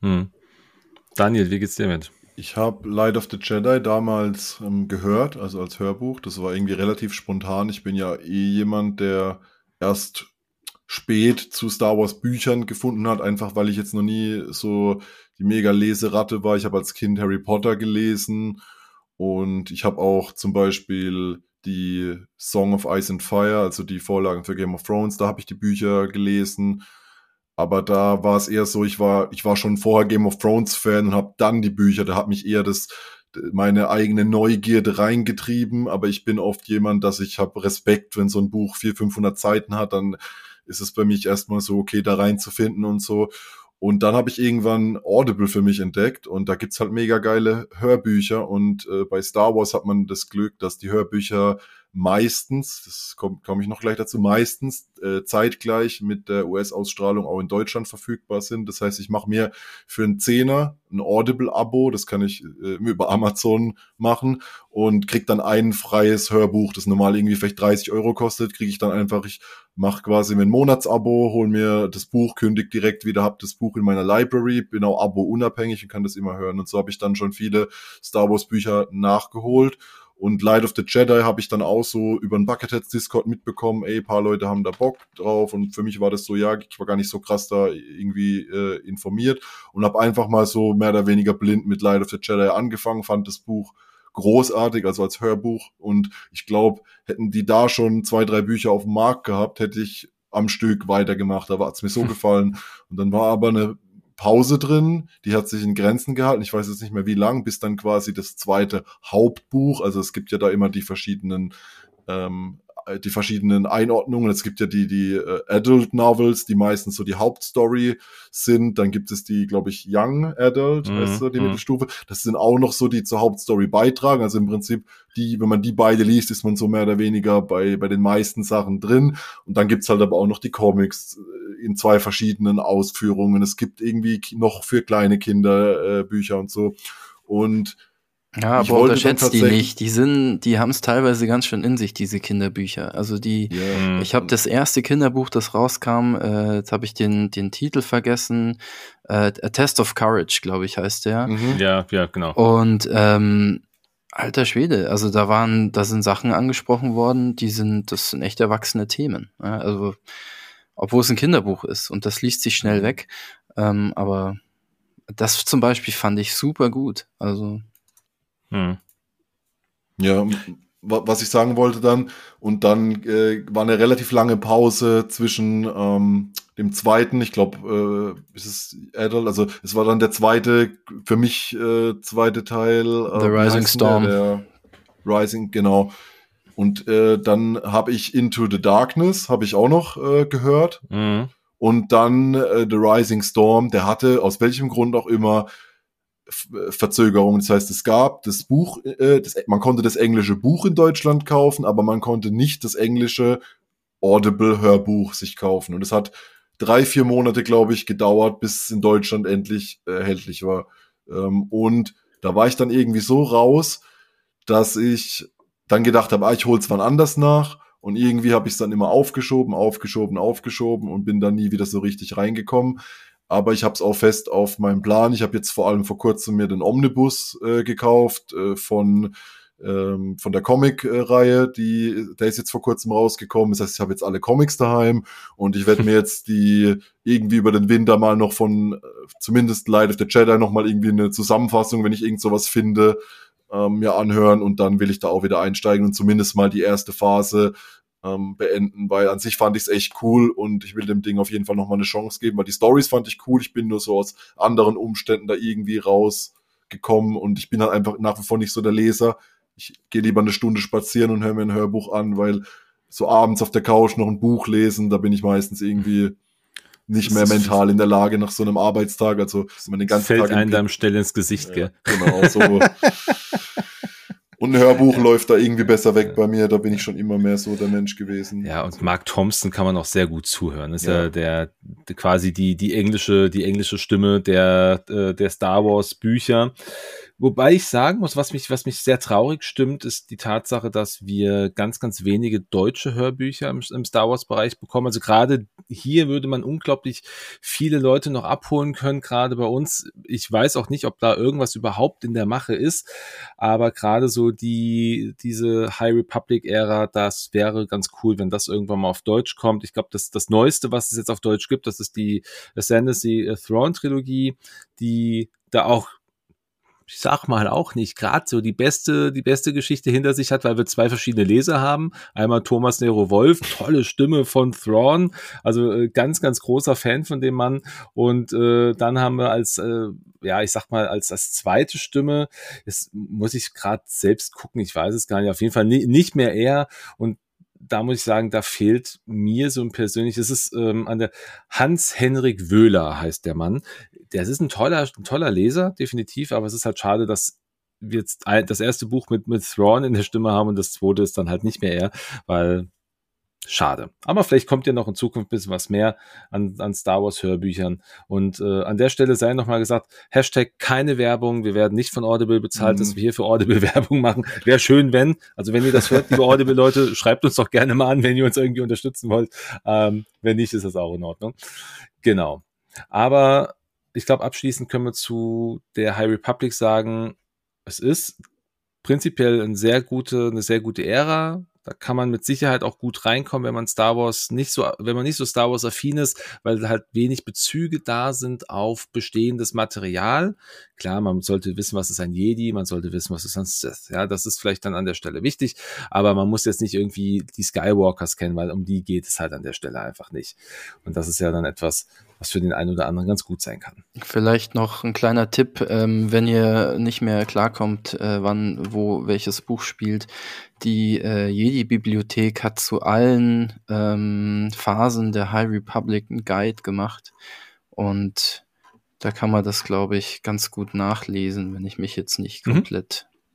Mhm. Daniel, wie geht's dir mit? Ich habe Light of the Jedi damals ähm, gehört, also als Hörbuch. Das war irgendwie relativ spontan. Ich bin ja eh jemand, der erst spät zu Star Wars Büchern gefunden hat, einfach weil ich jetzt noch nie so die mega Leseratte war. Ich habe als Kind Harry Potter gelesen und ich habe auch zum Beispiel die Song of Ice and Fire, also die Vorlagen für Game of Thrones, da habe ich die Bücher gelesen. Aber da war es eher so, ich war, ich war schon vorher Game of Thrones Fan und habe dann die Bücher, da hat mich eher das meine eigene Neugierde reingetrieben, aber ich bin oft jemand, dass ich habe Respekt, wenn so ein Buch 400, 500 Seiten hat, dann ist es bei mich erstmal so, okay, da reinzufinden und so. Und dann habe ich irgendwann Audible für mich entdeckt und da gibt's halt mega geile Hörbücher und äh, bei Star Wars hat man das Glück, dass die Hörbücher meistens, das komme komm ich noch gleich dazu, meistens äh, zeitgleich mit der US-Ausstrahlung auch in Deutschland verfügbar sind. Das heißt, ich mache mir für einen Zehner ein Audible-Abo, das kann ich äh, über Amazon machen und krieg dann ein freies Hörbuch, das normal irgendwie vielleicht 30 Euro kostet, kriege ich dann einfach, ich mache quasi mein Monatsabo, hol mir das Buch, kündig direkt wieder, hab das Buch in meiner Library, bin auch Abo unabhängig und kann das immer hören. Und so habe ich dann schon viele Star Wars Bücher nachgeholt und Light of the Jedi habe ich dann auch so über den Bucketheads Discord mitbekommen, ey, paar Leute haben da Bock drauf. Und für mich war das so, ja, ich war gar nicht so krass da irgendwie äh, informiert. Und habe einfach mal so mehr oder weniger blind mit Light of the Jedi angefangen, fand das Buch großartig, also als Hörbuch. Und ich glaube, hätten die da schon zwei, drei Bücher auf dem Markt gehabt, hätte ich am Stück weitergemacht, da war es mir so gefallen. Und dann war aber eine Pause drin, die hat sich in Grenzen gehalten. Ich weiß jetzt nicht mehr wie lang, bis dann quasi das zweite Hauptbuch, also es gibt ja da immer die verschiedenen ähm, äh, die verschiedenen Einordnungen. Es gibt ja die, die äh, Adult Novels, die meistens so die Hauptstory sind. Dann gibt es die, glaube ich, Young Adult, mhm. weißt du, die mhm. Mittelstufe. Das sind auch noch so, die zur Hauptstory beitragen. Also im Prinzip, die, wenn man die beide liest, ist man so mehr oder weniger bei, bei den meisten Sachen drin. Und dann gibt's halt aber auch noch die Comics äh, in zwei verschiedenen Ausführungen. Es gibt irgendwie noch für kleine Kinder äh, Bücher und so. Und ja, aber unterschätzt die nicht. Die sind, die haben es teilweise ganz schön in sich, diese Kinderbücher. Also die, yeah. ich habe das erste Kinderbuch, das rauskam, äh, jetzt habe ich den, den Titel vergessen. Äh, A Test of Courage, glaube ich, heißt der. Mhm. Ja, ja, genau. Und ähm, alter Schwede, also da waren, da sind Sachen angesprochen worden, die sind, das sind echt erwachsene Themen. Ja, also, obwohl es ein Kinderbuch ist und das liest sich schnell mhm. weg. Ähm, aber das zum Beispiel fand ich super gut. Also hm. Ja, was ich sagen wollte dann, und dann äh, war eine relativ lange Pause zwischen ähm, dem zweiten, ich glaube, äh, ist es Adult, also es war dann der zweite, für mich äh, zweite Teil. Äh, The Rising Storm. Der, der Rising, genau. Und äh, dann habe ich Into the Darkness, habe ich auch noch äh, gehört. Mhm. Und dann äh, The Rising Storm, der hatte aus welchem Grund auch immer Verzögerung. Das heißt, es gab das Buch, äh, das, man konnte das englische Buch in Deutschland kaufen, aber man konnte nicht das englische Audible-Hörbuch sich kaufen. Und es hat drei, vier Monate, glaube ich, gedauert, bis es in Deutschland endlich äh, erhältlich war. Ähm, und da war ich dann irgendwie so raus, dass ich dann gedacht habe, ah, ich hol's wann anders nach. Und irgendwie habe ich es dann immer aufgeschoben, aufgeschoben, aufgeschoben und bin dann nie wieder so richtig reingekommen aber ich habe es auch fest auf meinem Plan. Ich habe jetzt vor allem vor kurzem mir den Omnibus äh, gekauft äh, von ähm, von der Comic-Reihe, die, der ist jetzt vor kurzem rausgekommen. Das heißt, ich habe jetzt alle Comics daheim und ich werde mir jetzt die irgendwie über den Winter mal noch von äh, zumindest Light of the Jedi noch mal irgendwie eine Zusammenfassung, wenn ich irgend sowas finde, ähm, mir anhören und dann will ich da auch wieder einsteigen und zumindest mal die erste Phase ähm, beenden, weil an sich fand ich es echt cool und ich will dem Ding auf jeden Fall noch mal eine Chance geben, weil die Stories fand ich cool. Ich bin nur so aus anderen Umständen da irgendwie rausgekommen und ich bin halt einfach nach wie vor nicht so der Leser ich gehe lieber eine Stunde spazieren und höre mir ein Hörbuch an, weil so abends auf der Couch noch ein Buch lesen, da bin ich meistens irgendwie nicht mehr mental in der Lage nach so einem Arbeitstag. Also man den ganzen fällt Tag einem Stelle ins Gesicht, ja, gell? Genau, so. Und ein Hörbuch läuft da irgendwie besser weg bei mir. Da bin ich schon immer mehr so der Mensch gewesen. Ja, und Mark Thompson kann man auch sehr gut zuhören. ist ja, ja der, der, quasi die, die englische, die englische Stimme der, äh, der Star Wars Bücher. Wobei ich sagen muss, was mich, was mich sehr traurig stimmt, ist die Tatsache, dass wir ganz, ganz wenige deutsche Hörbücher im, im Star Wars Bereich bekommen. Also gerade hier würde man unglaublich viele Leute noch abholen können, gerade bei uns. Ich weiß auch nicht, ob da irgendwas überhaupt in der Mache ist, aber gerade so die, diese High Republic Ära, das wäre ganz cool, wenn das irgendwann mal auf Deutsch kommt. Ich glaube, das, das Neueste, was es jetzt auf Deutsch gibt, das ist die Ascendancy Throne Trilogie, die da auch ich sag mal auch nicht, gerade so die beste, die beste Geschichte hinter sich hat, weil wir zwei verschiedene Leser haben. Einmal Thomas Nero Wolf, tolle Stimme von Thrawn, also äh, ganz, ganz großer Fan von dem Mann. Und äh, dann haben wir als, äh, ja, ich sag mal, als, als zweite Stimme, das muss ich gerade selbst gucken, ich weiß es gar nicht, auf jeden Fall nicht mehr er. Und da muss ich sagen, da fehlt mir so ein persönlich, es ist ähm, an der Hans-Henrik Wöhler heißt der Mann. Der ist ein toller, ein toller Leser, definitiv, aber es ist halt schade, dass wir jetzt das erste Buch mit, mit Thrawn in der Stimme haben und das zweite ist dann halt nicht mehr er, weil Schade. Aber vielleicht kommt ja noch in Zukunft ein bisschen was mehr an, an Star Wars Hörbüchern. Und äh, an der Stelle sei nochmal gesagt, Hashtag keine Werbung. Wir werden nicht von Audible bezahlt, mhm. dass wir hier für Audible Werbung machen. Wäre schön, wenn. Also wenn ihr das hört, liebe Audible-Leute, schreibt uns doch gerne mal an, wenn ihr uns irgendwie unterstützen wollt. Ähm, wenn nicht, ist das auch in Ordnung. Genau. Aber ich glaube, abschließend können wir zu der High Republic sagen, es ist prinzipiell eine sehr gute, eine sehr gute Ära. Da kann man mit Sicherheit auch gut reinkommen, wenn man Star Wars nicht so, wenn man nicht so Star Wars affin ist, weil halt wenig Bezüge da sind auf bestehendes Material. Klar, man sollte wissen, was ist ein Jedi, man sollte wissen, was ist ein Sith. Ja, das ist vielleicht dann an der Stelle wichtig, aber man muss jetzt nicht irgendwie die Skywalkers kennen, weil um die geht es halt an der Stelle einfach nicht. Und das ist ja dann etwas, was für den einen oder anderen ganz gut sein kann. Vielleicht noch ein kleiner Tipp, ähm, wenn ihr nicht mehr klarkommt, äh, wann, wo welches Buch spielt. Die äh, Jedi-Bibliothek hat zu allen ähm, Phasen der High Republic einen Guide gemacht und da kann man das, glaube ich, ganz gut nachlesen, wenn ich mich jetzt nicht mhm.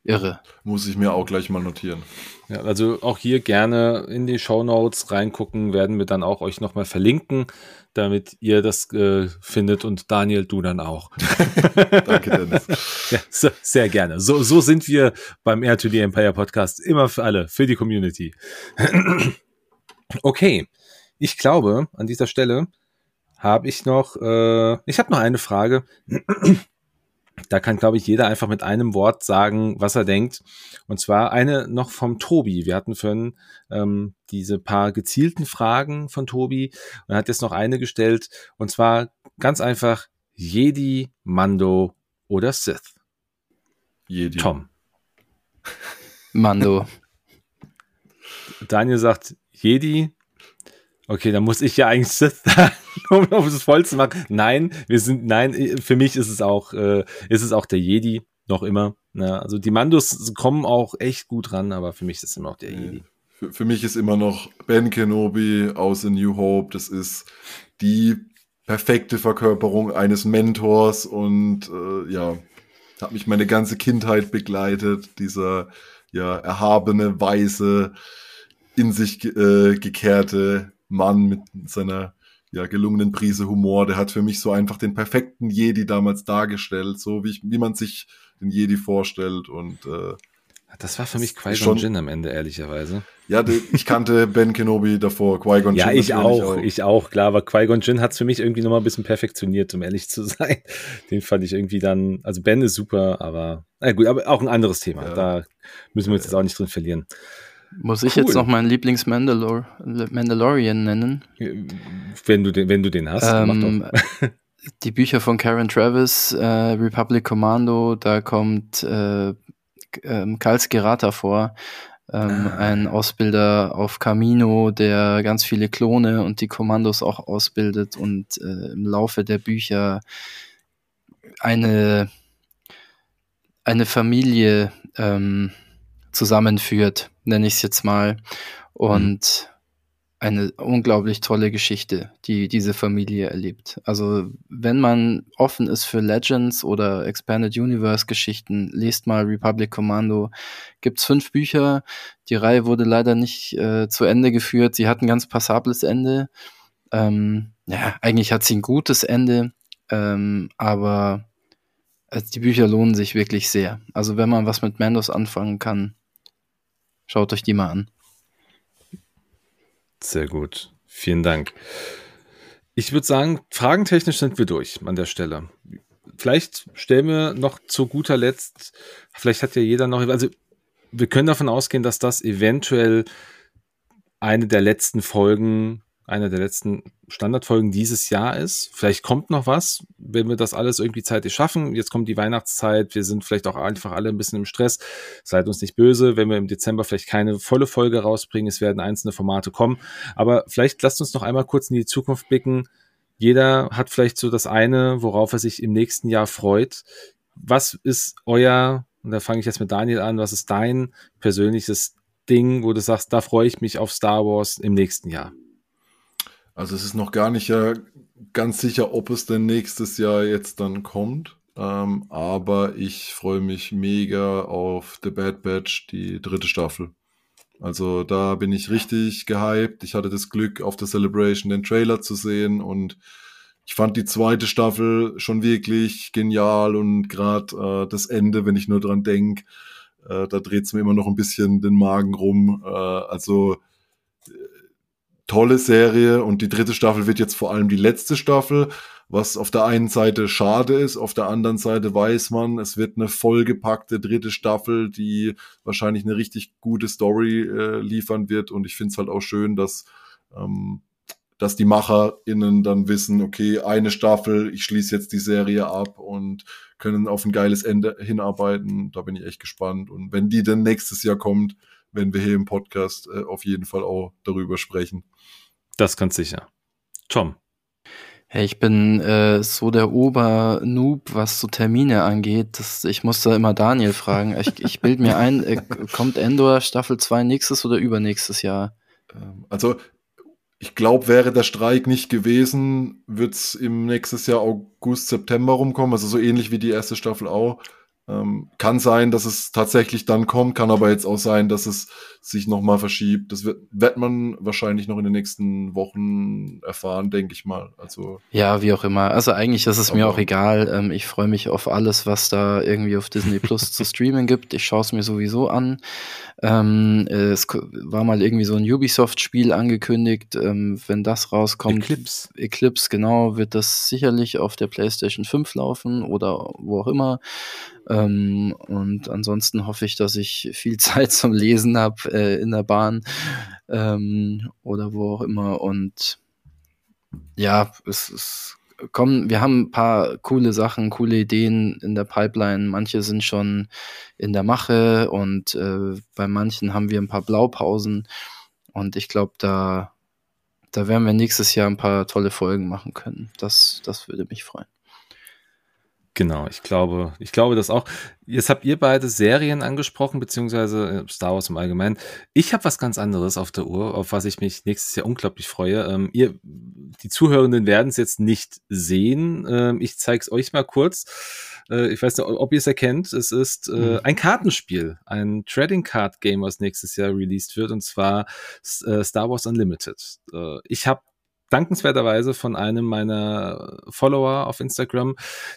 Irre. Muss ich mir auch gleich mal notieren. Ja, also auch hier gerne in die Show Notes reingucken, werden wir dann auch euch nochmal verlinken, damit ihr das äh, findet und Daniel, du dann auch. Danke, Dennis. ja, so, sehr gerne. So, so sind wir beim Air to the Empire Podcast immer für alle, für die Community. okay, ich glaube, an dieser Stelle habe ich noch, äh, ich habe noch eine Frage. Da kann, glaube ich, jeder einfach mit einem Wort sagen, was er denkt. Und zwar eine noch vom Tobi. Wir hatten vorhin ähm, diese paar gezielten Fragen von Tobi und er hat jetzt noch eine gestellt. Und zwar ganz einfach Jedi, Mando oder Sith. Jedi. Tom. Mando. Daniel sagt Jedi. Okay, dann muss ich ja eigentlich Sith sagen. um, um es voll zu machen. Nein, wir sind, nein, für mich ist es auch, äh, ist es auch der Jedi, noch immer. Ja, ne? also die Mandos kommen auch echt gut ran, aber für mich ist es immer noch der Jedi. Für, für mich ist immer noch Ben Kenobi aus A New Hope. Das ist die perfekte Verkörperung eines Mentors und äh, ja, hat mich meine ganze Kindheit begleitet. Dieser ja erhabene, weise, in sich äh, gekehrte Mann mit seiner ja, gelungenen Prise Humor. Der hat für mich so einfach den perfekten Jedi damals dargestellt, so wie, ich, wie man sich den Jedi vorstellt und äh, Das war für mich Qui-Gon Jinn am Ende, ehrlicherweise. Ja, ich kannte Ben Kenobi davor, Qui-Gon Jinn. Ja, ich auch, auch, ich auch, klar, aber Qui-Gon Jinn hat es für mich irgendwie nochmal ein bisschen perfektioniert, um ehrlich zu sein. Den fand ich irgendwie dann, also Ben ist super, aber, na gut, aber auch ein anderes Thema. Ja. Da müssen wir uns jetzt auch nicht drin verlieren. Muss ich cool. jetzt noch meinen Lieblings-Mandalorian nennen? Wenn du den, wenn du den hast, ähm, die Bücher von Karen Travis, äh, Republic Commando, da kommt äh, ähm, Karls Gerata vor, ähm, ah. ein Ausbilder auf Camino, der ganz viele Klone und die Kommandos auch ausbildet und äh, im Laufe der Bücher eine, eine Familie ähm, zusammenführt, nenne ich es jetzt mal. Und mhm eine unglaublich tolle Geschichte, die diese Familie erlebt. Also wenn man offen ist für Legends oder Expanded Universe Geschichten, lest mal Republic Commando. Gibt's fünf Bücher. Die Reihe wurde leider nicht äh, zu Ende geführt. Sie hat ein ganz passables Ende. Ähm, ja, eigentlich hat sie ein gutes Ende, ähm, aber also die Bücher lohnen sich wirklich sehr. Also wenn man was mit Mandos anfangen kann, schaut euch die mal an. Sehr gut. Vielen Dank. Ich würde sagen, fragentechnisch sind wir durch an der Stelle. Vielleicht stellen wir noch zu guter Letzt, vielleicht hat ja jeder noch, also wir können davon ausgehen, dass das eventuell eine der letzten Folgen einer der letzten Standardfolgen dieses Jahr ist. Vielleicht kommt noch was, wenn wir das alles irgendwie zeitlich schaffen. Jetzt kommt die Weihnachtszeit, wir sind vielleicht auch einfach alle ein bisschen im Stress. Seid uns nicht böse, wenn wir im Dezember vielleicht keine volle Folge rausbringen. Es werden einzelne Formate kommen. Aber vielleicht lasst uns noch einmal kurz in die Zukunft blicken. Jeder hat vielleicht so das eine, worauf er sich im nächsten Jahr freut. Was ist euer, und da fange ich jetzt mit Daniel an, was ist dein persönliches Ding, wo du sagst, da freue ich mich auf Star Wars im nächsten Jahr? Also es ist noch gar nicht ja ganz sicher, ob es denn nächstes Jahr jetzt dann kommt. Ähm, aber ich freue mich mega auf The Bad Batch, die dritte Staffel. Also da bin ich richtig gehypt. Ich hatte das Glück, auf der Celebration den Trailer zu sehen und ich fand die zweite Staffel schon wirklich genial und gerade äh, das Ende, wenn ich nur dran denke, äh, da dreht es mir immer noch ein bisschen den Magen rum. Äh, also tolle Serie und die dritte Staffel wird jetzt vor allem die letzte Staffel, was auf der einen Seite schade ist, auf der anderen Seite weiß man, es wird eine vollgepackte dritte Staffel, die wahrscheinlich eine richtig gute Story äh, liefern wird und ich finde es halt auch schön, dass ähm, dass die MacherInnen dann wissen, okay, eine Staffel, ich schließe jetzt die Serie ab und können auf ein geiles Ende hinarbeiten. Da bin ich echt gespannt. Und wenn die dann nächstes Jahr kommt, werden wir hier im Podcast äh, auf jeden Fall auch darüber sprechen. Das ganz sicher. Tom. Hey, ich bin äh, so der Ober-Noob, was so Termine angeht. Das, ich muss da immer Daniel fragen. Ich, ich bild mir ein, äh, kommt Endor Staffel 2 nächstes oder übernächstes Jahr? Ähm, also, ich glaube, wäre der Streik nicht gewesen, wird es im nächstes Jahr August, September rumkommen. Also so ähnlich wie die erste Staffel auch. Ähm, kann sein, dass es tatsächlich dann kommt, kann aber jetzt auch sein, dass es sich nochmal verschiebt. Das wird, wird man wahrscheinlich noch in den nächsten Wochen erfahren, denke ich mal. Also ja, wie auch immer. Also eigentlich ist es mir auch egal. Ähm, ich freue mich auf alles, was da irgendwie auf Disney Plus zu streamen gibt. Ich schaue es mir sowieso an. Ähm, es war mal irgendwie so ein Ubisoft-Spiel angekündigt. Ähm, wenn das rauskommt, Eclipse. Eclipse, genau, wird das sicherlich auf der PlayStation 5 laufen oder wo auch immer. Ähm, und ansonsten hoffe ich, dass ich viel Zeit zum Lesen habe äh, in der Bahn ähm, oder wo auch immer. Und ja, es ist kommen, wir haben ein paar coole Sachen, coole Ideen in der Pipeline. Manche sind schon in der Mache und äh, bei manchen haben wir ein paar Blaupausen. Und ich glaube, da, da werden wir nächstes Jahr ein paar tolle Folgen machen können. Das, das würde mich freuen. Genau, ich glaube, ich glaube das auch. Jetzt habt ihr beide Serien angesprochen, beziehungsweise äh, Star Wars im Allgemeinen. Ich habe was ganz anderes auf der Uhr, auf was ich mich nächstes Jahr unglaublich freue. Ähm, ihr, die Zuhörenden werden es jetzt nicht sehen. Ähm, ich zeige es euch mal kurz. Äh, ich weiß nicht, ob ihr es erkennt. Es ist äh, mhm. ein Kartenspiel, ein Trading Card Game, was nächstes Jahr released wird, und zwar äh, Star Wars Unlimited. Äh, ich habe dankenswerterweise von einem meiner Follower auf Instagram,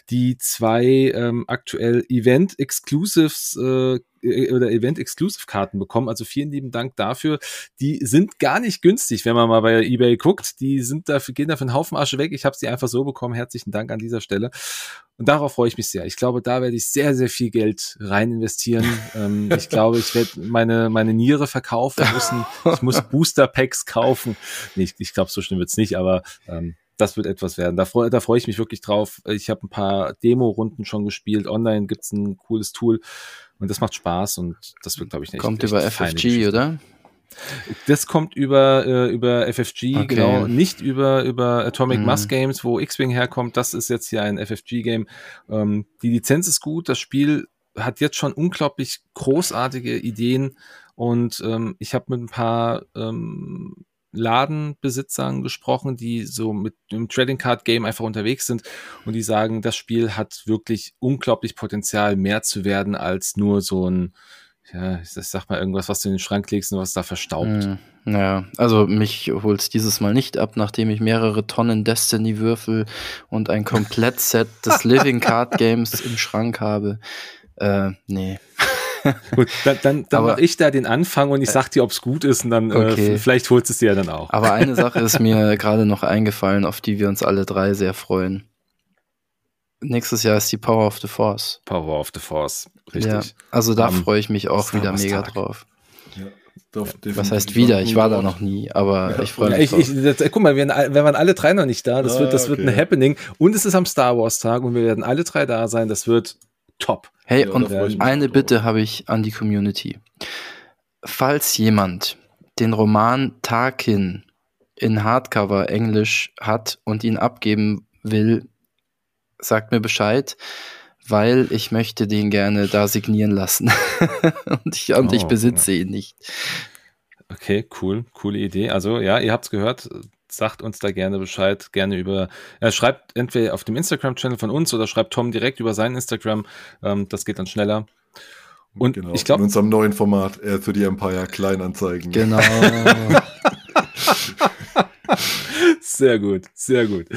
die zwei ähm, aktuell Event-Exclusives äh, oder Event-Exclusive-Karten bekommen. Also vielen lieben Dank dafür. Die sind gar nicht günstig, wenn man mal bei eBay guckt. Die sind dafür, gehen dafür einen Haufen Asche weg. Ich habe sie einfach so bekommen. Herzlichen Dank an dieser Stelle. Und darauf freue ich mich sehr. Ich glaube, da werde ich sehr, sehr viel Geld rein investieren. ähm, ich glaube, ich werde meine, meine Niere verkaufen müssen. Ich muss Booster Packs kaufen. Nee, ich, ich glaube, so schlimm wird's nicht, aber ähm, das wird etwas werden. Da freue da freu ich mich wirklich drauf. Ich habe ein paar Demo-Runden schon gespielt. Online gibt's ein cooles Tool und das macht Spaß und das wird, glaube ich, nicht. Kommt über FFG, oder? Das kommt über, äh, über FFG, okay. genau, nicht über, über Atomic mhm. Mass Games, wo X-Wing herkommt. Das ist jetzt hier ein FFG-Game. Ähm, die Lizenz ist gut, das Spiel hat jetzt schon unglaublich großartige Ideen und ähm, ich habe mit ein paar ähm, Ladenbesitzern gesprochen, die so mit dem Trading Card Game einfach unterwegs sind und die sagen, das Spiel hat wirklich unglaublich Potenzial, mehr zu werden als nur so ein, ja, ich sag mal irgendwas, was du in den Schrank legst und was da verstaubt. Mm, ja, also mich holt's dieses Mal nicht ab, nachdem ich mehrere Tonnen Destiny-Würfel und ein Komplettset des Living Card Games im Schrank habe. Äh, nee. Gut, dann, dann, dann mache ich da den Anfang und ich sag dir, ob es gut ist und dann äh, okay. äh, vielleicht holst es dir ja dann auch. Aber eine Sache ist mir gerade noch eingefallen, auf die wir uns alle drei sehr freuen. Nächstes Jahr ist die Power of the Force. Power of the Force, richtig. Ja, also da um, freue ich mich auch wieder mega Tag. drauf. Ja. Was heißt wieder? Ich war da noch nie, aber ja. ich freue mich. Ja, ich, ich, das, guck mal, wir, wir, waren alle drei noch nicht da. Das ah, wird, das okay. wird ein Happening. Und es ist am Star Wars Tag und wir werden alle drei da sein. Das wird top. Hey, ja, und eine Bitte habe ich an die Community. Falls jemand den Roman Tarkin in Hardcover Englisch hat und ihn abgeben will, sagt mir Bescheid, weil ich möchte den gerne da signieren lassen. und ich, und oh, ich besitze ja. ihn nicht. Okay, cool, coole Idee. Also ja, ihr habt es gehört, sagt uns da gerne Bescheid, gerne über, äh, schreibt entweder auf dem Instagram-Channel von uns oder schreibt Tom direkt über sein Instagram, ähm, das geht dann schneller. Und genau, ich glaube. In unserem neuen Format, Air to the Empire, Kleinanzeigen. Genau. sehr gut, sehr gut.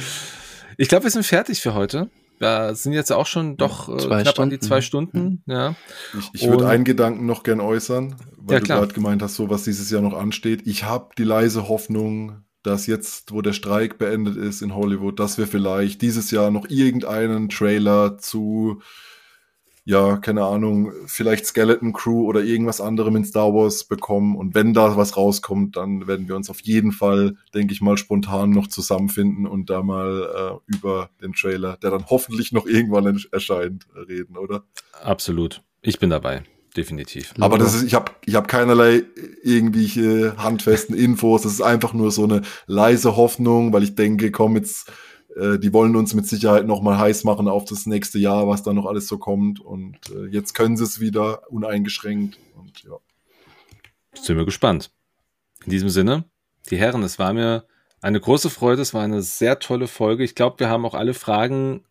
Ich glaube, wir sind fertig für heute. Wir sind jetzt auch schon doch äh, knapp Stunden. an die zwei Stunden. Mhm. Ja. Ich, ich würde einen Gedanken noch gern äußern, weil ja, du gerade gemeint hast, so was dieses Jahr noch ansteht. Ich habe die leise Hoffnung, dass jetzt, wo der Streik beendet ist in Hollywood, dass wir vielleicht dieses Jahr noch irgendeinen Trailer zu, ja, keine Ahnung, vielleicht Skeleton Crew oder irgendwas anderem in Star Wars bekommen. Und wenn da was rauskommt, dann werden wir uns auf jeden Fall, denke ich mal, spontan noch zusammenfinden und da mal äh, über den Trailer, der dann hoffentlich noch irgendwann erscheint, reden, oder? Absolut. Ich bin dabei definitiv. Aber das ist, ich habe ich hab keinerlei irgendwelche handfesten Infos. Das ist einfach nur so eine leise Hoffnung, weil ich denke, komm jetzt, äh, die wollen uns mit Sicherheit noch mal heiß machen auf das nächste Jahr, was da noch alles so kommt. Und äh, jetzt können sie es wieder uneingeschränkt. Und ja. Sind wir gespannt. In diesem Sinne, die Herren, es war mir eine große Freude. Es war eine sehr tolle Folge. Ich glaube, wir haben auch alle Fragen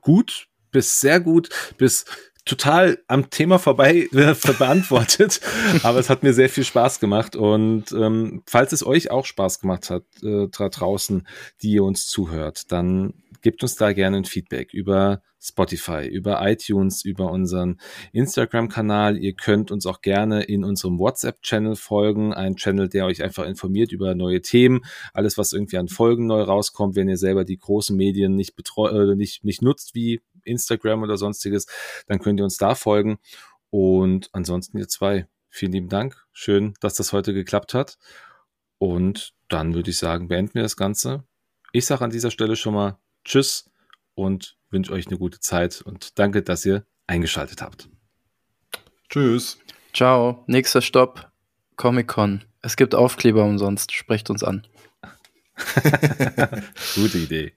gut bis sehr gut bis total am Thema vorbei äh, beantwortet, aber es hat mir sehr viel Spaß gemacht und ähm, falls es euch auch Spaß gemacht hat äh, da draußen, die ihr uns zuhört, dann gebt uns da gerne ein Feedback über Spotify, über iTunes, über unseren Instagram-Kanal. Ihr könnt uns auch gerne in unserem WhatsApp-Channel folgen, ein Channel, der euch einfach informiert über neue Themen, alles, was irgendwie an Folgen neu rauskommt, wenn ihr selber die großen Medien nicht, äh, nicht, nicht nutzt, wie Instagram oder sonstiges, dann könnt ihr uns da folgen. Und ansonsten ihr zwei, vielen lieben Dank. Schön, dass das heute geklappt hat. Und dann würde ich sagen, beenden wir das Ganze. Ich sage an dieser Stelle schon mal Tschüss und wünsche euch eine gute Zeit und danke, dass ihr eingeschaltet habt. Tschüss. Ciao. Nächster Stopp. Comic-Con. Es gibt Aufkleber umsonst. Sprecht uns an. Gute Idee.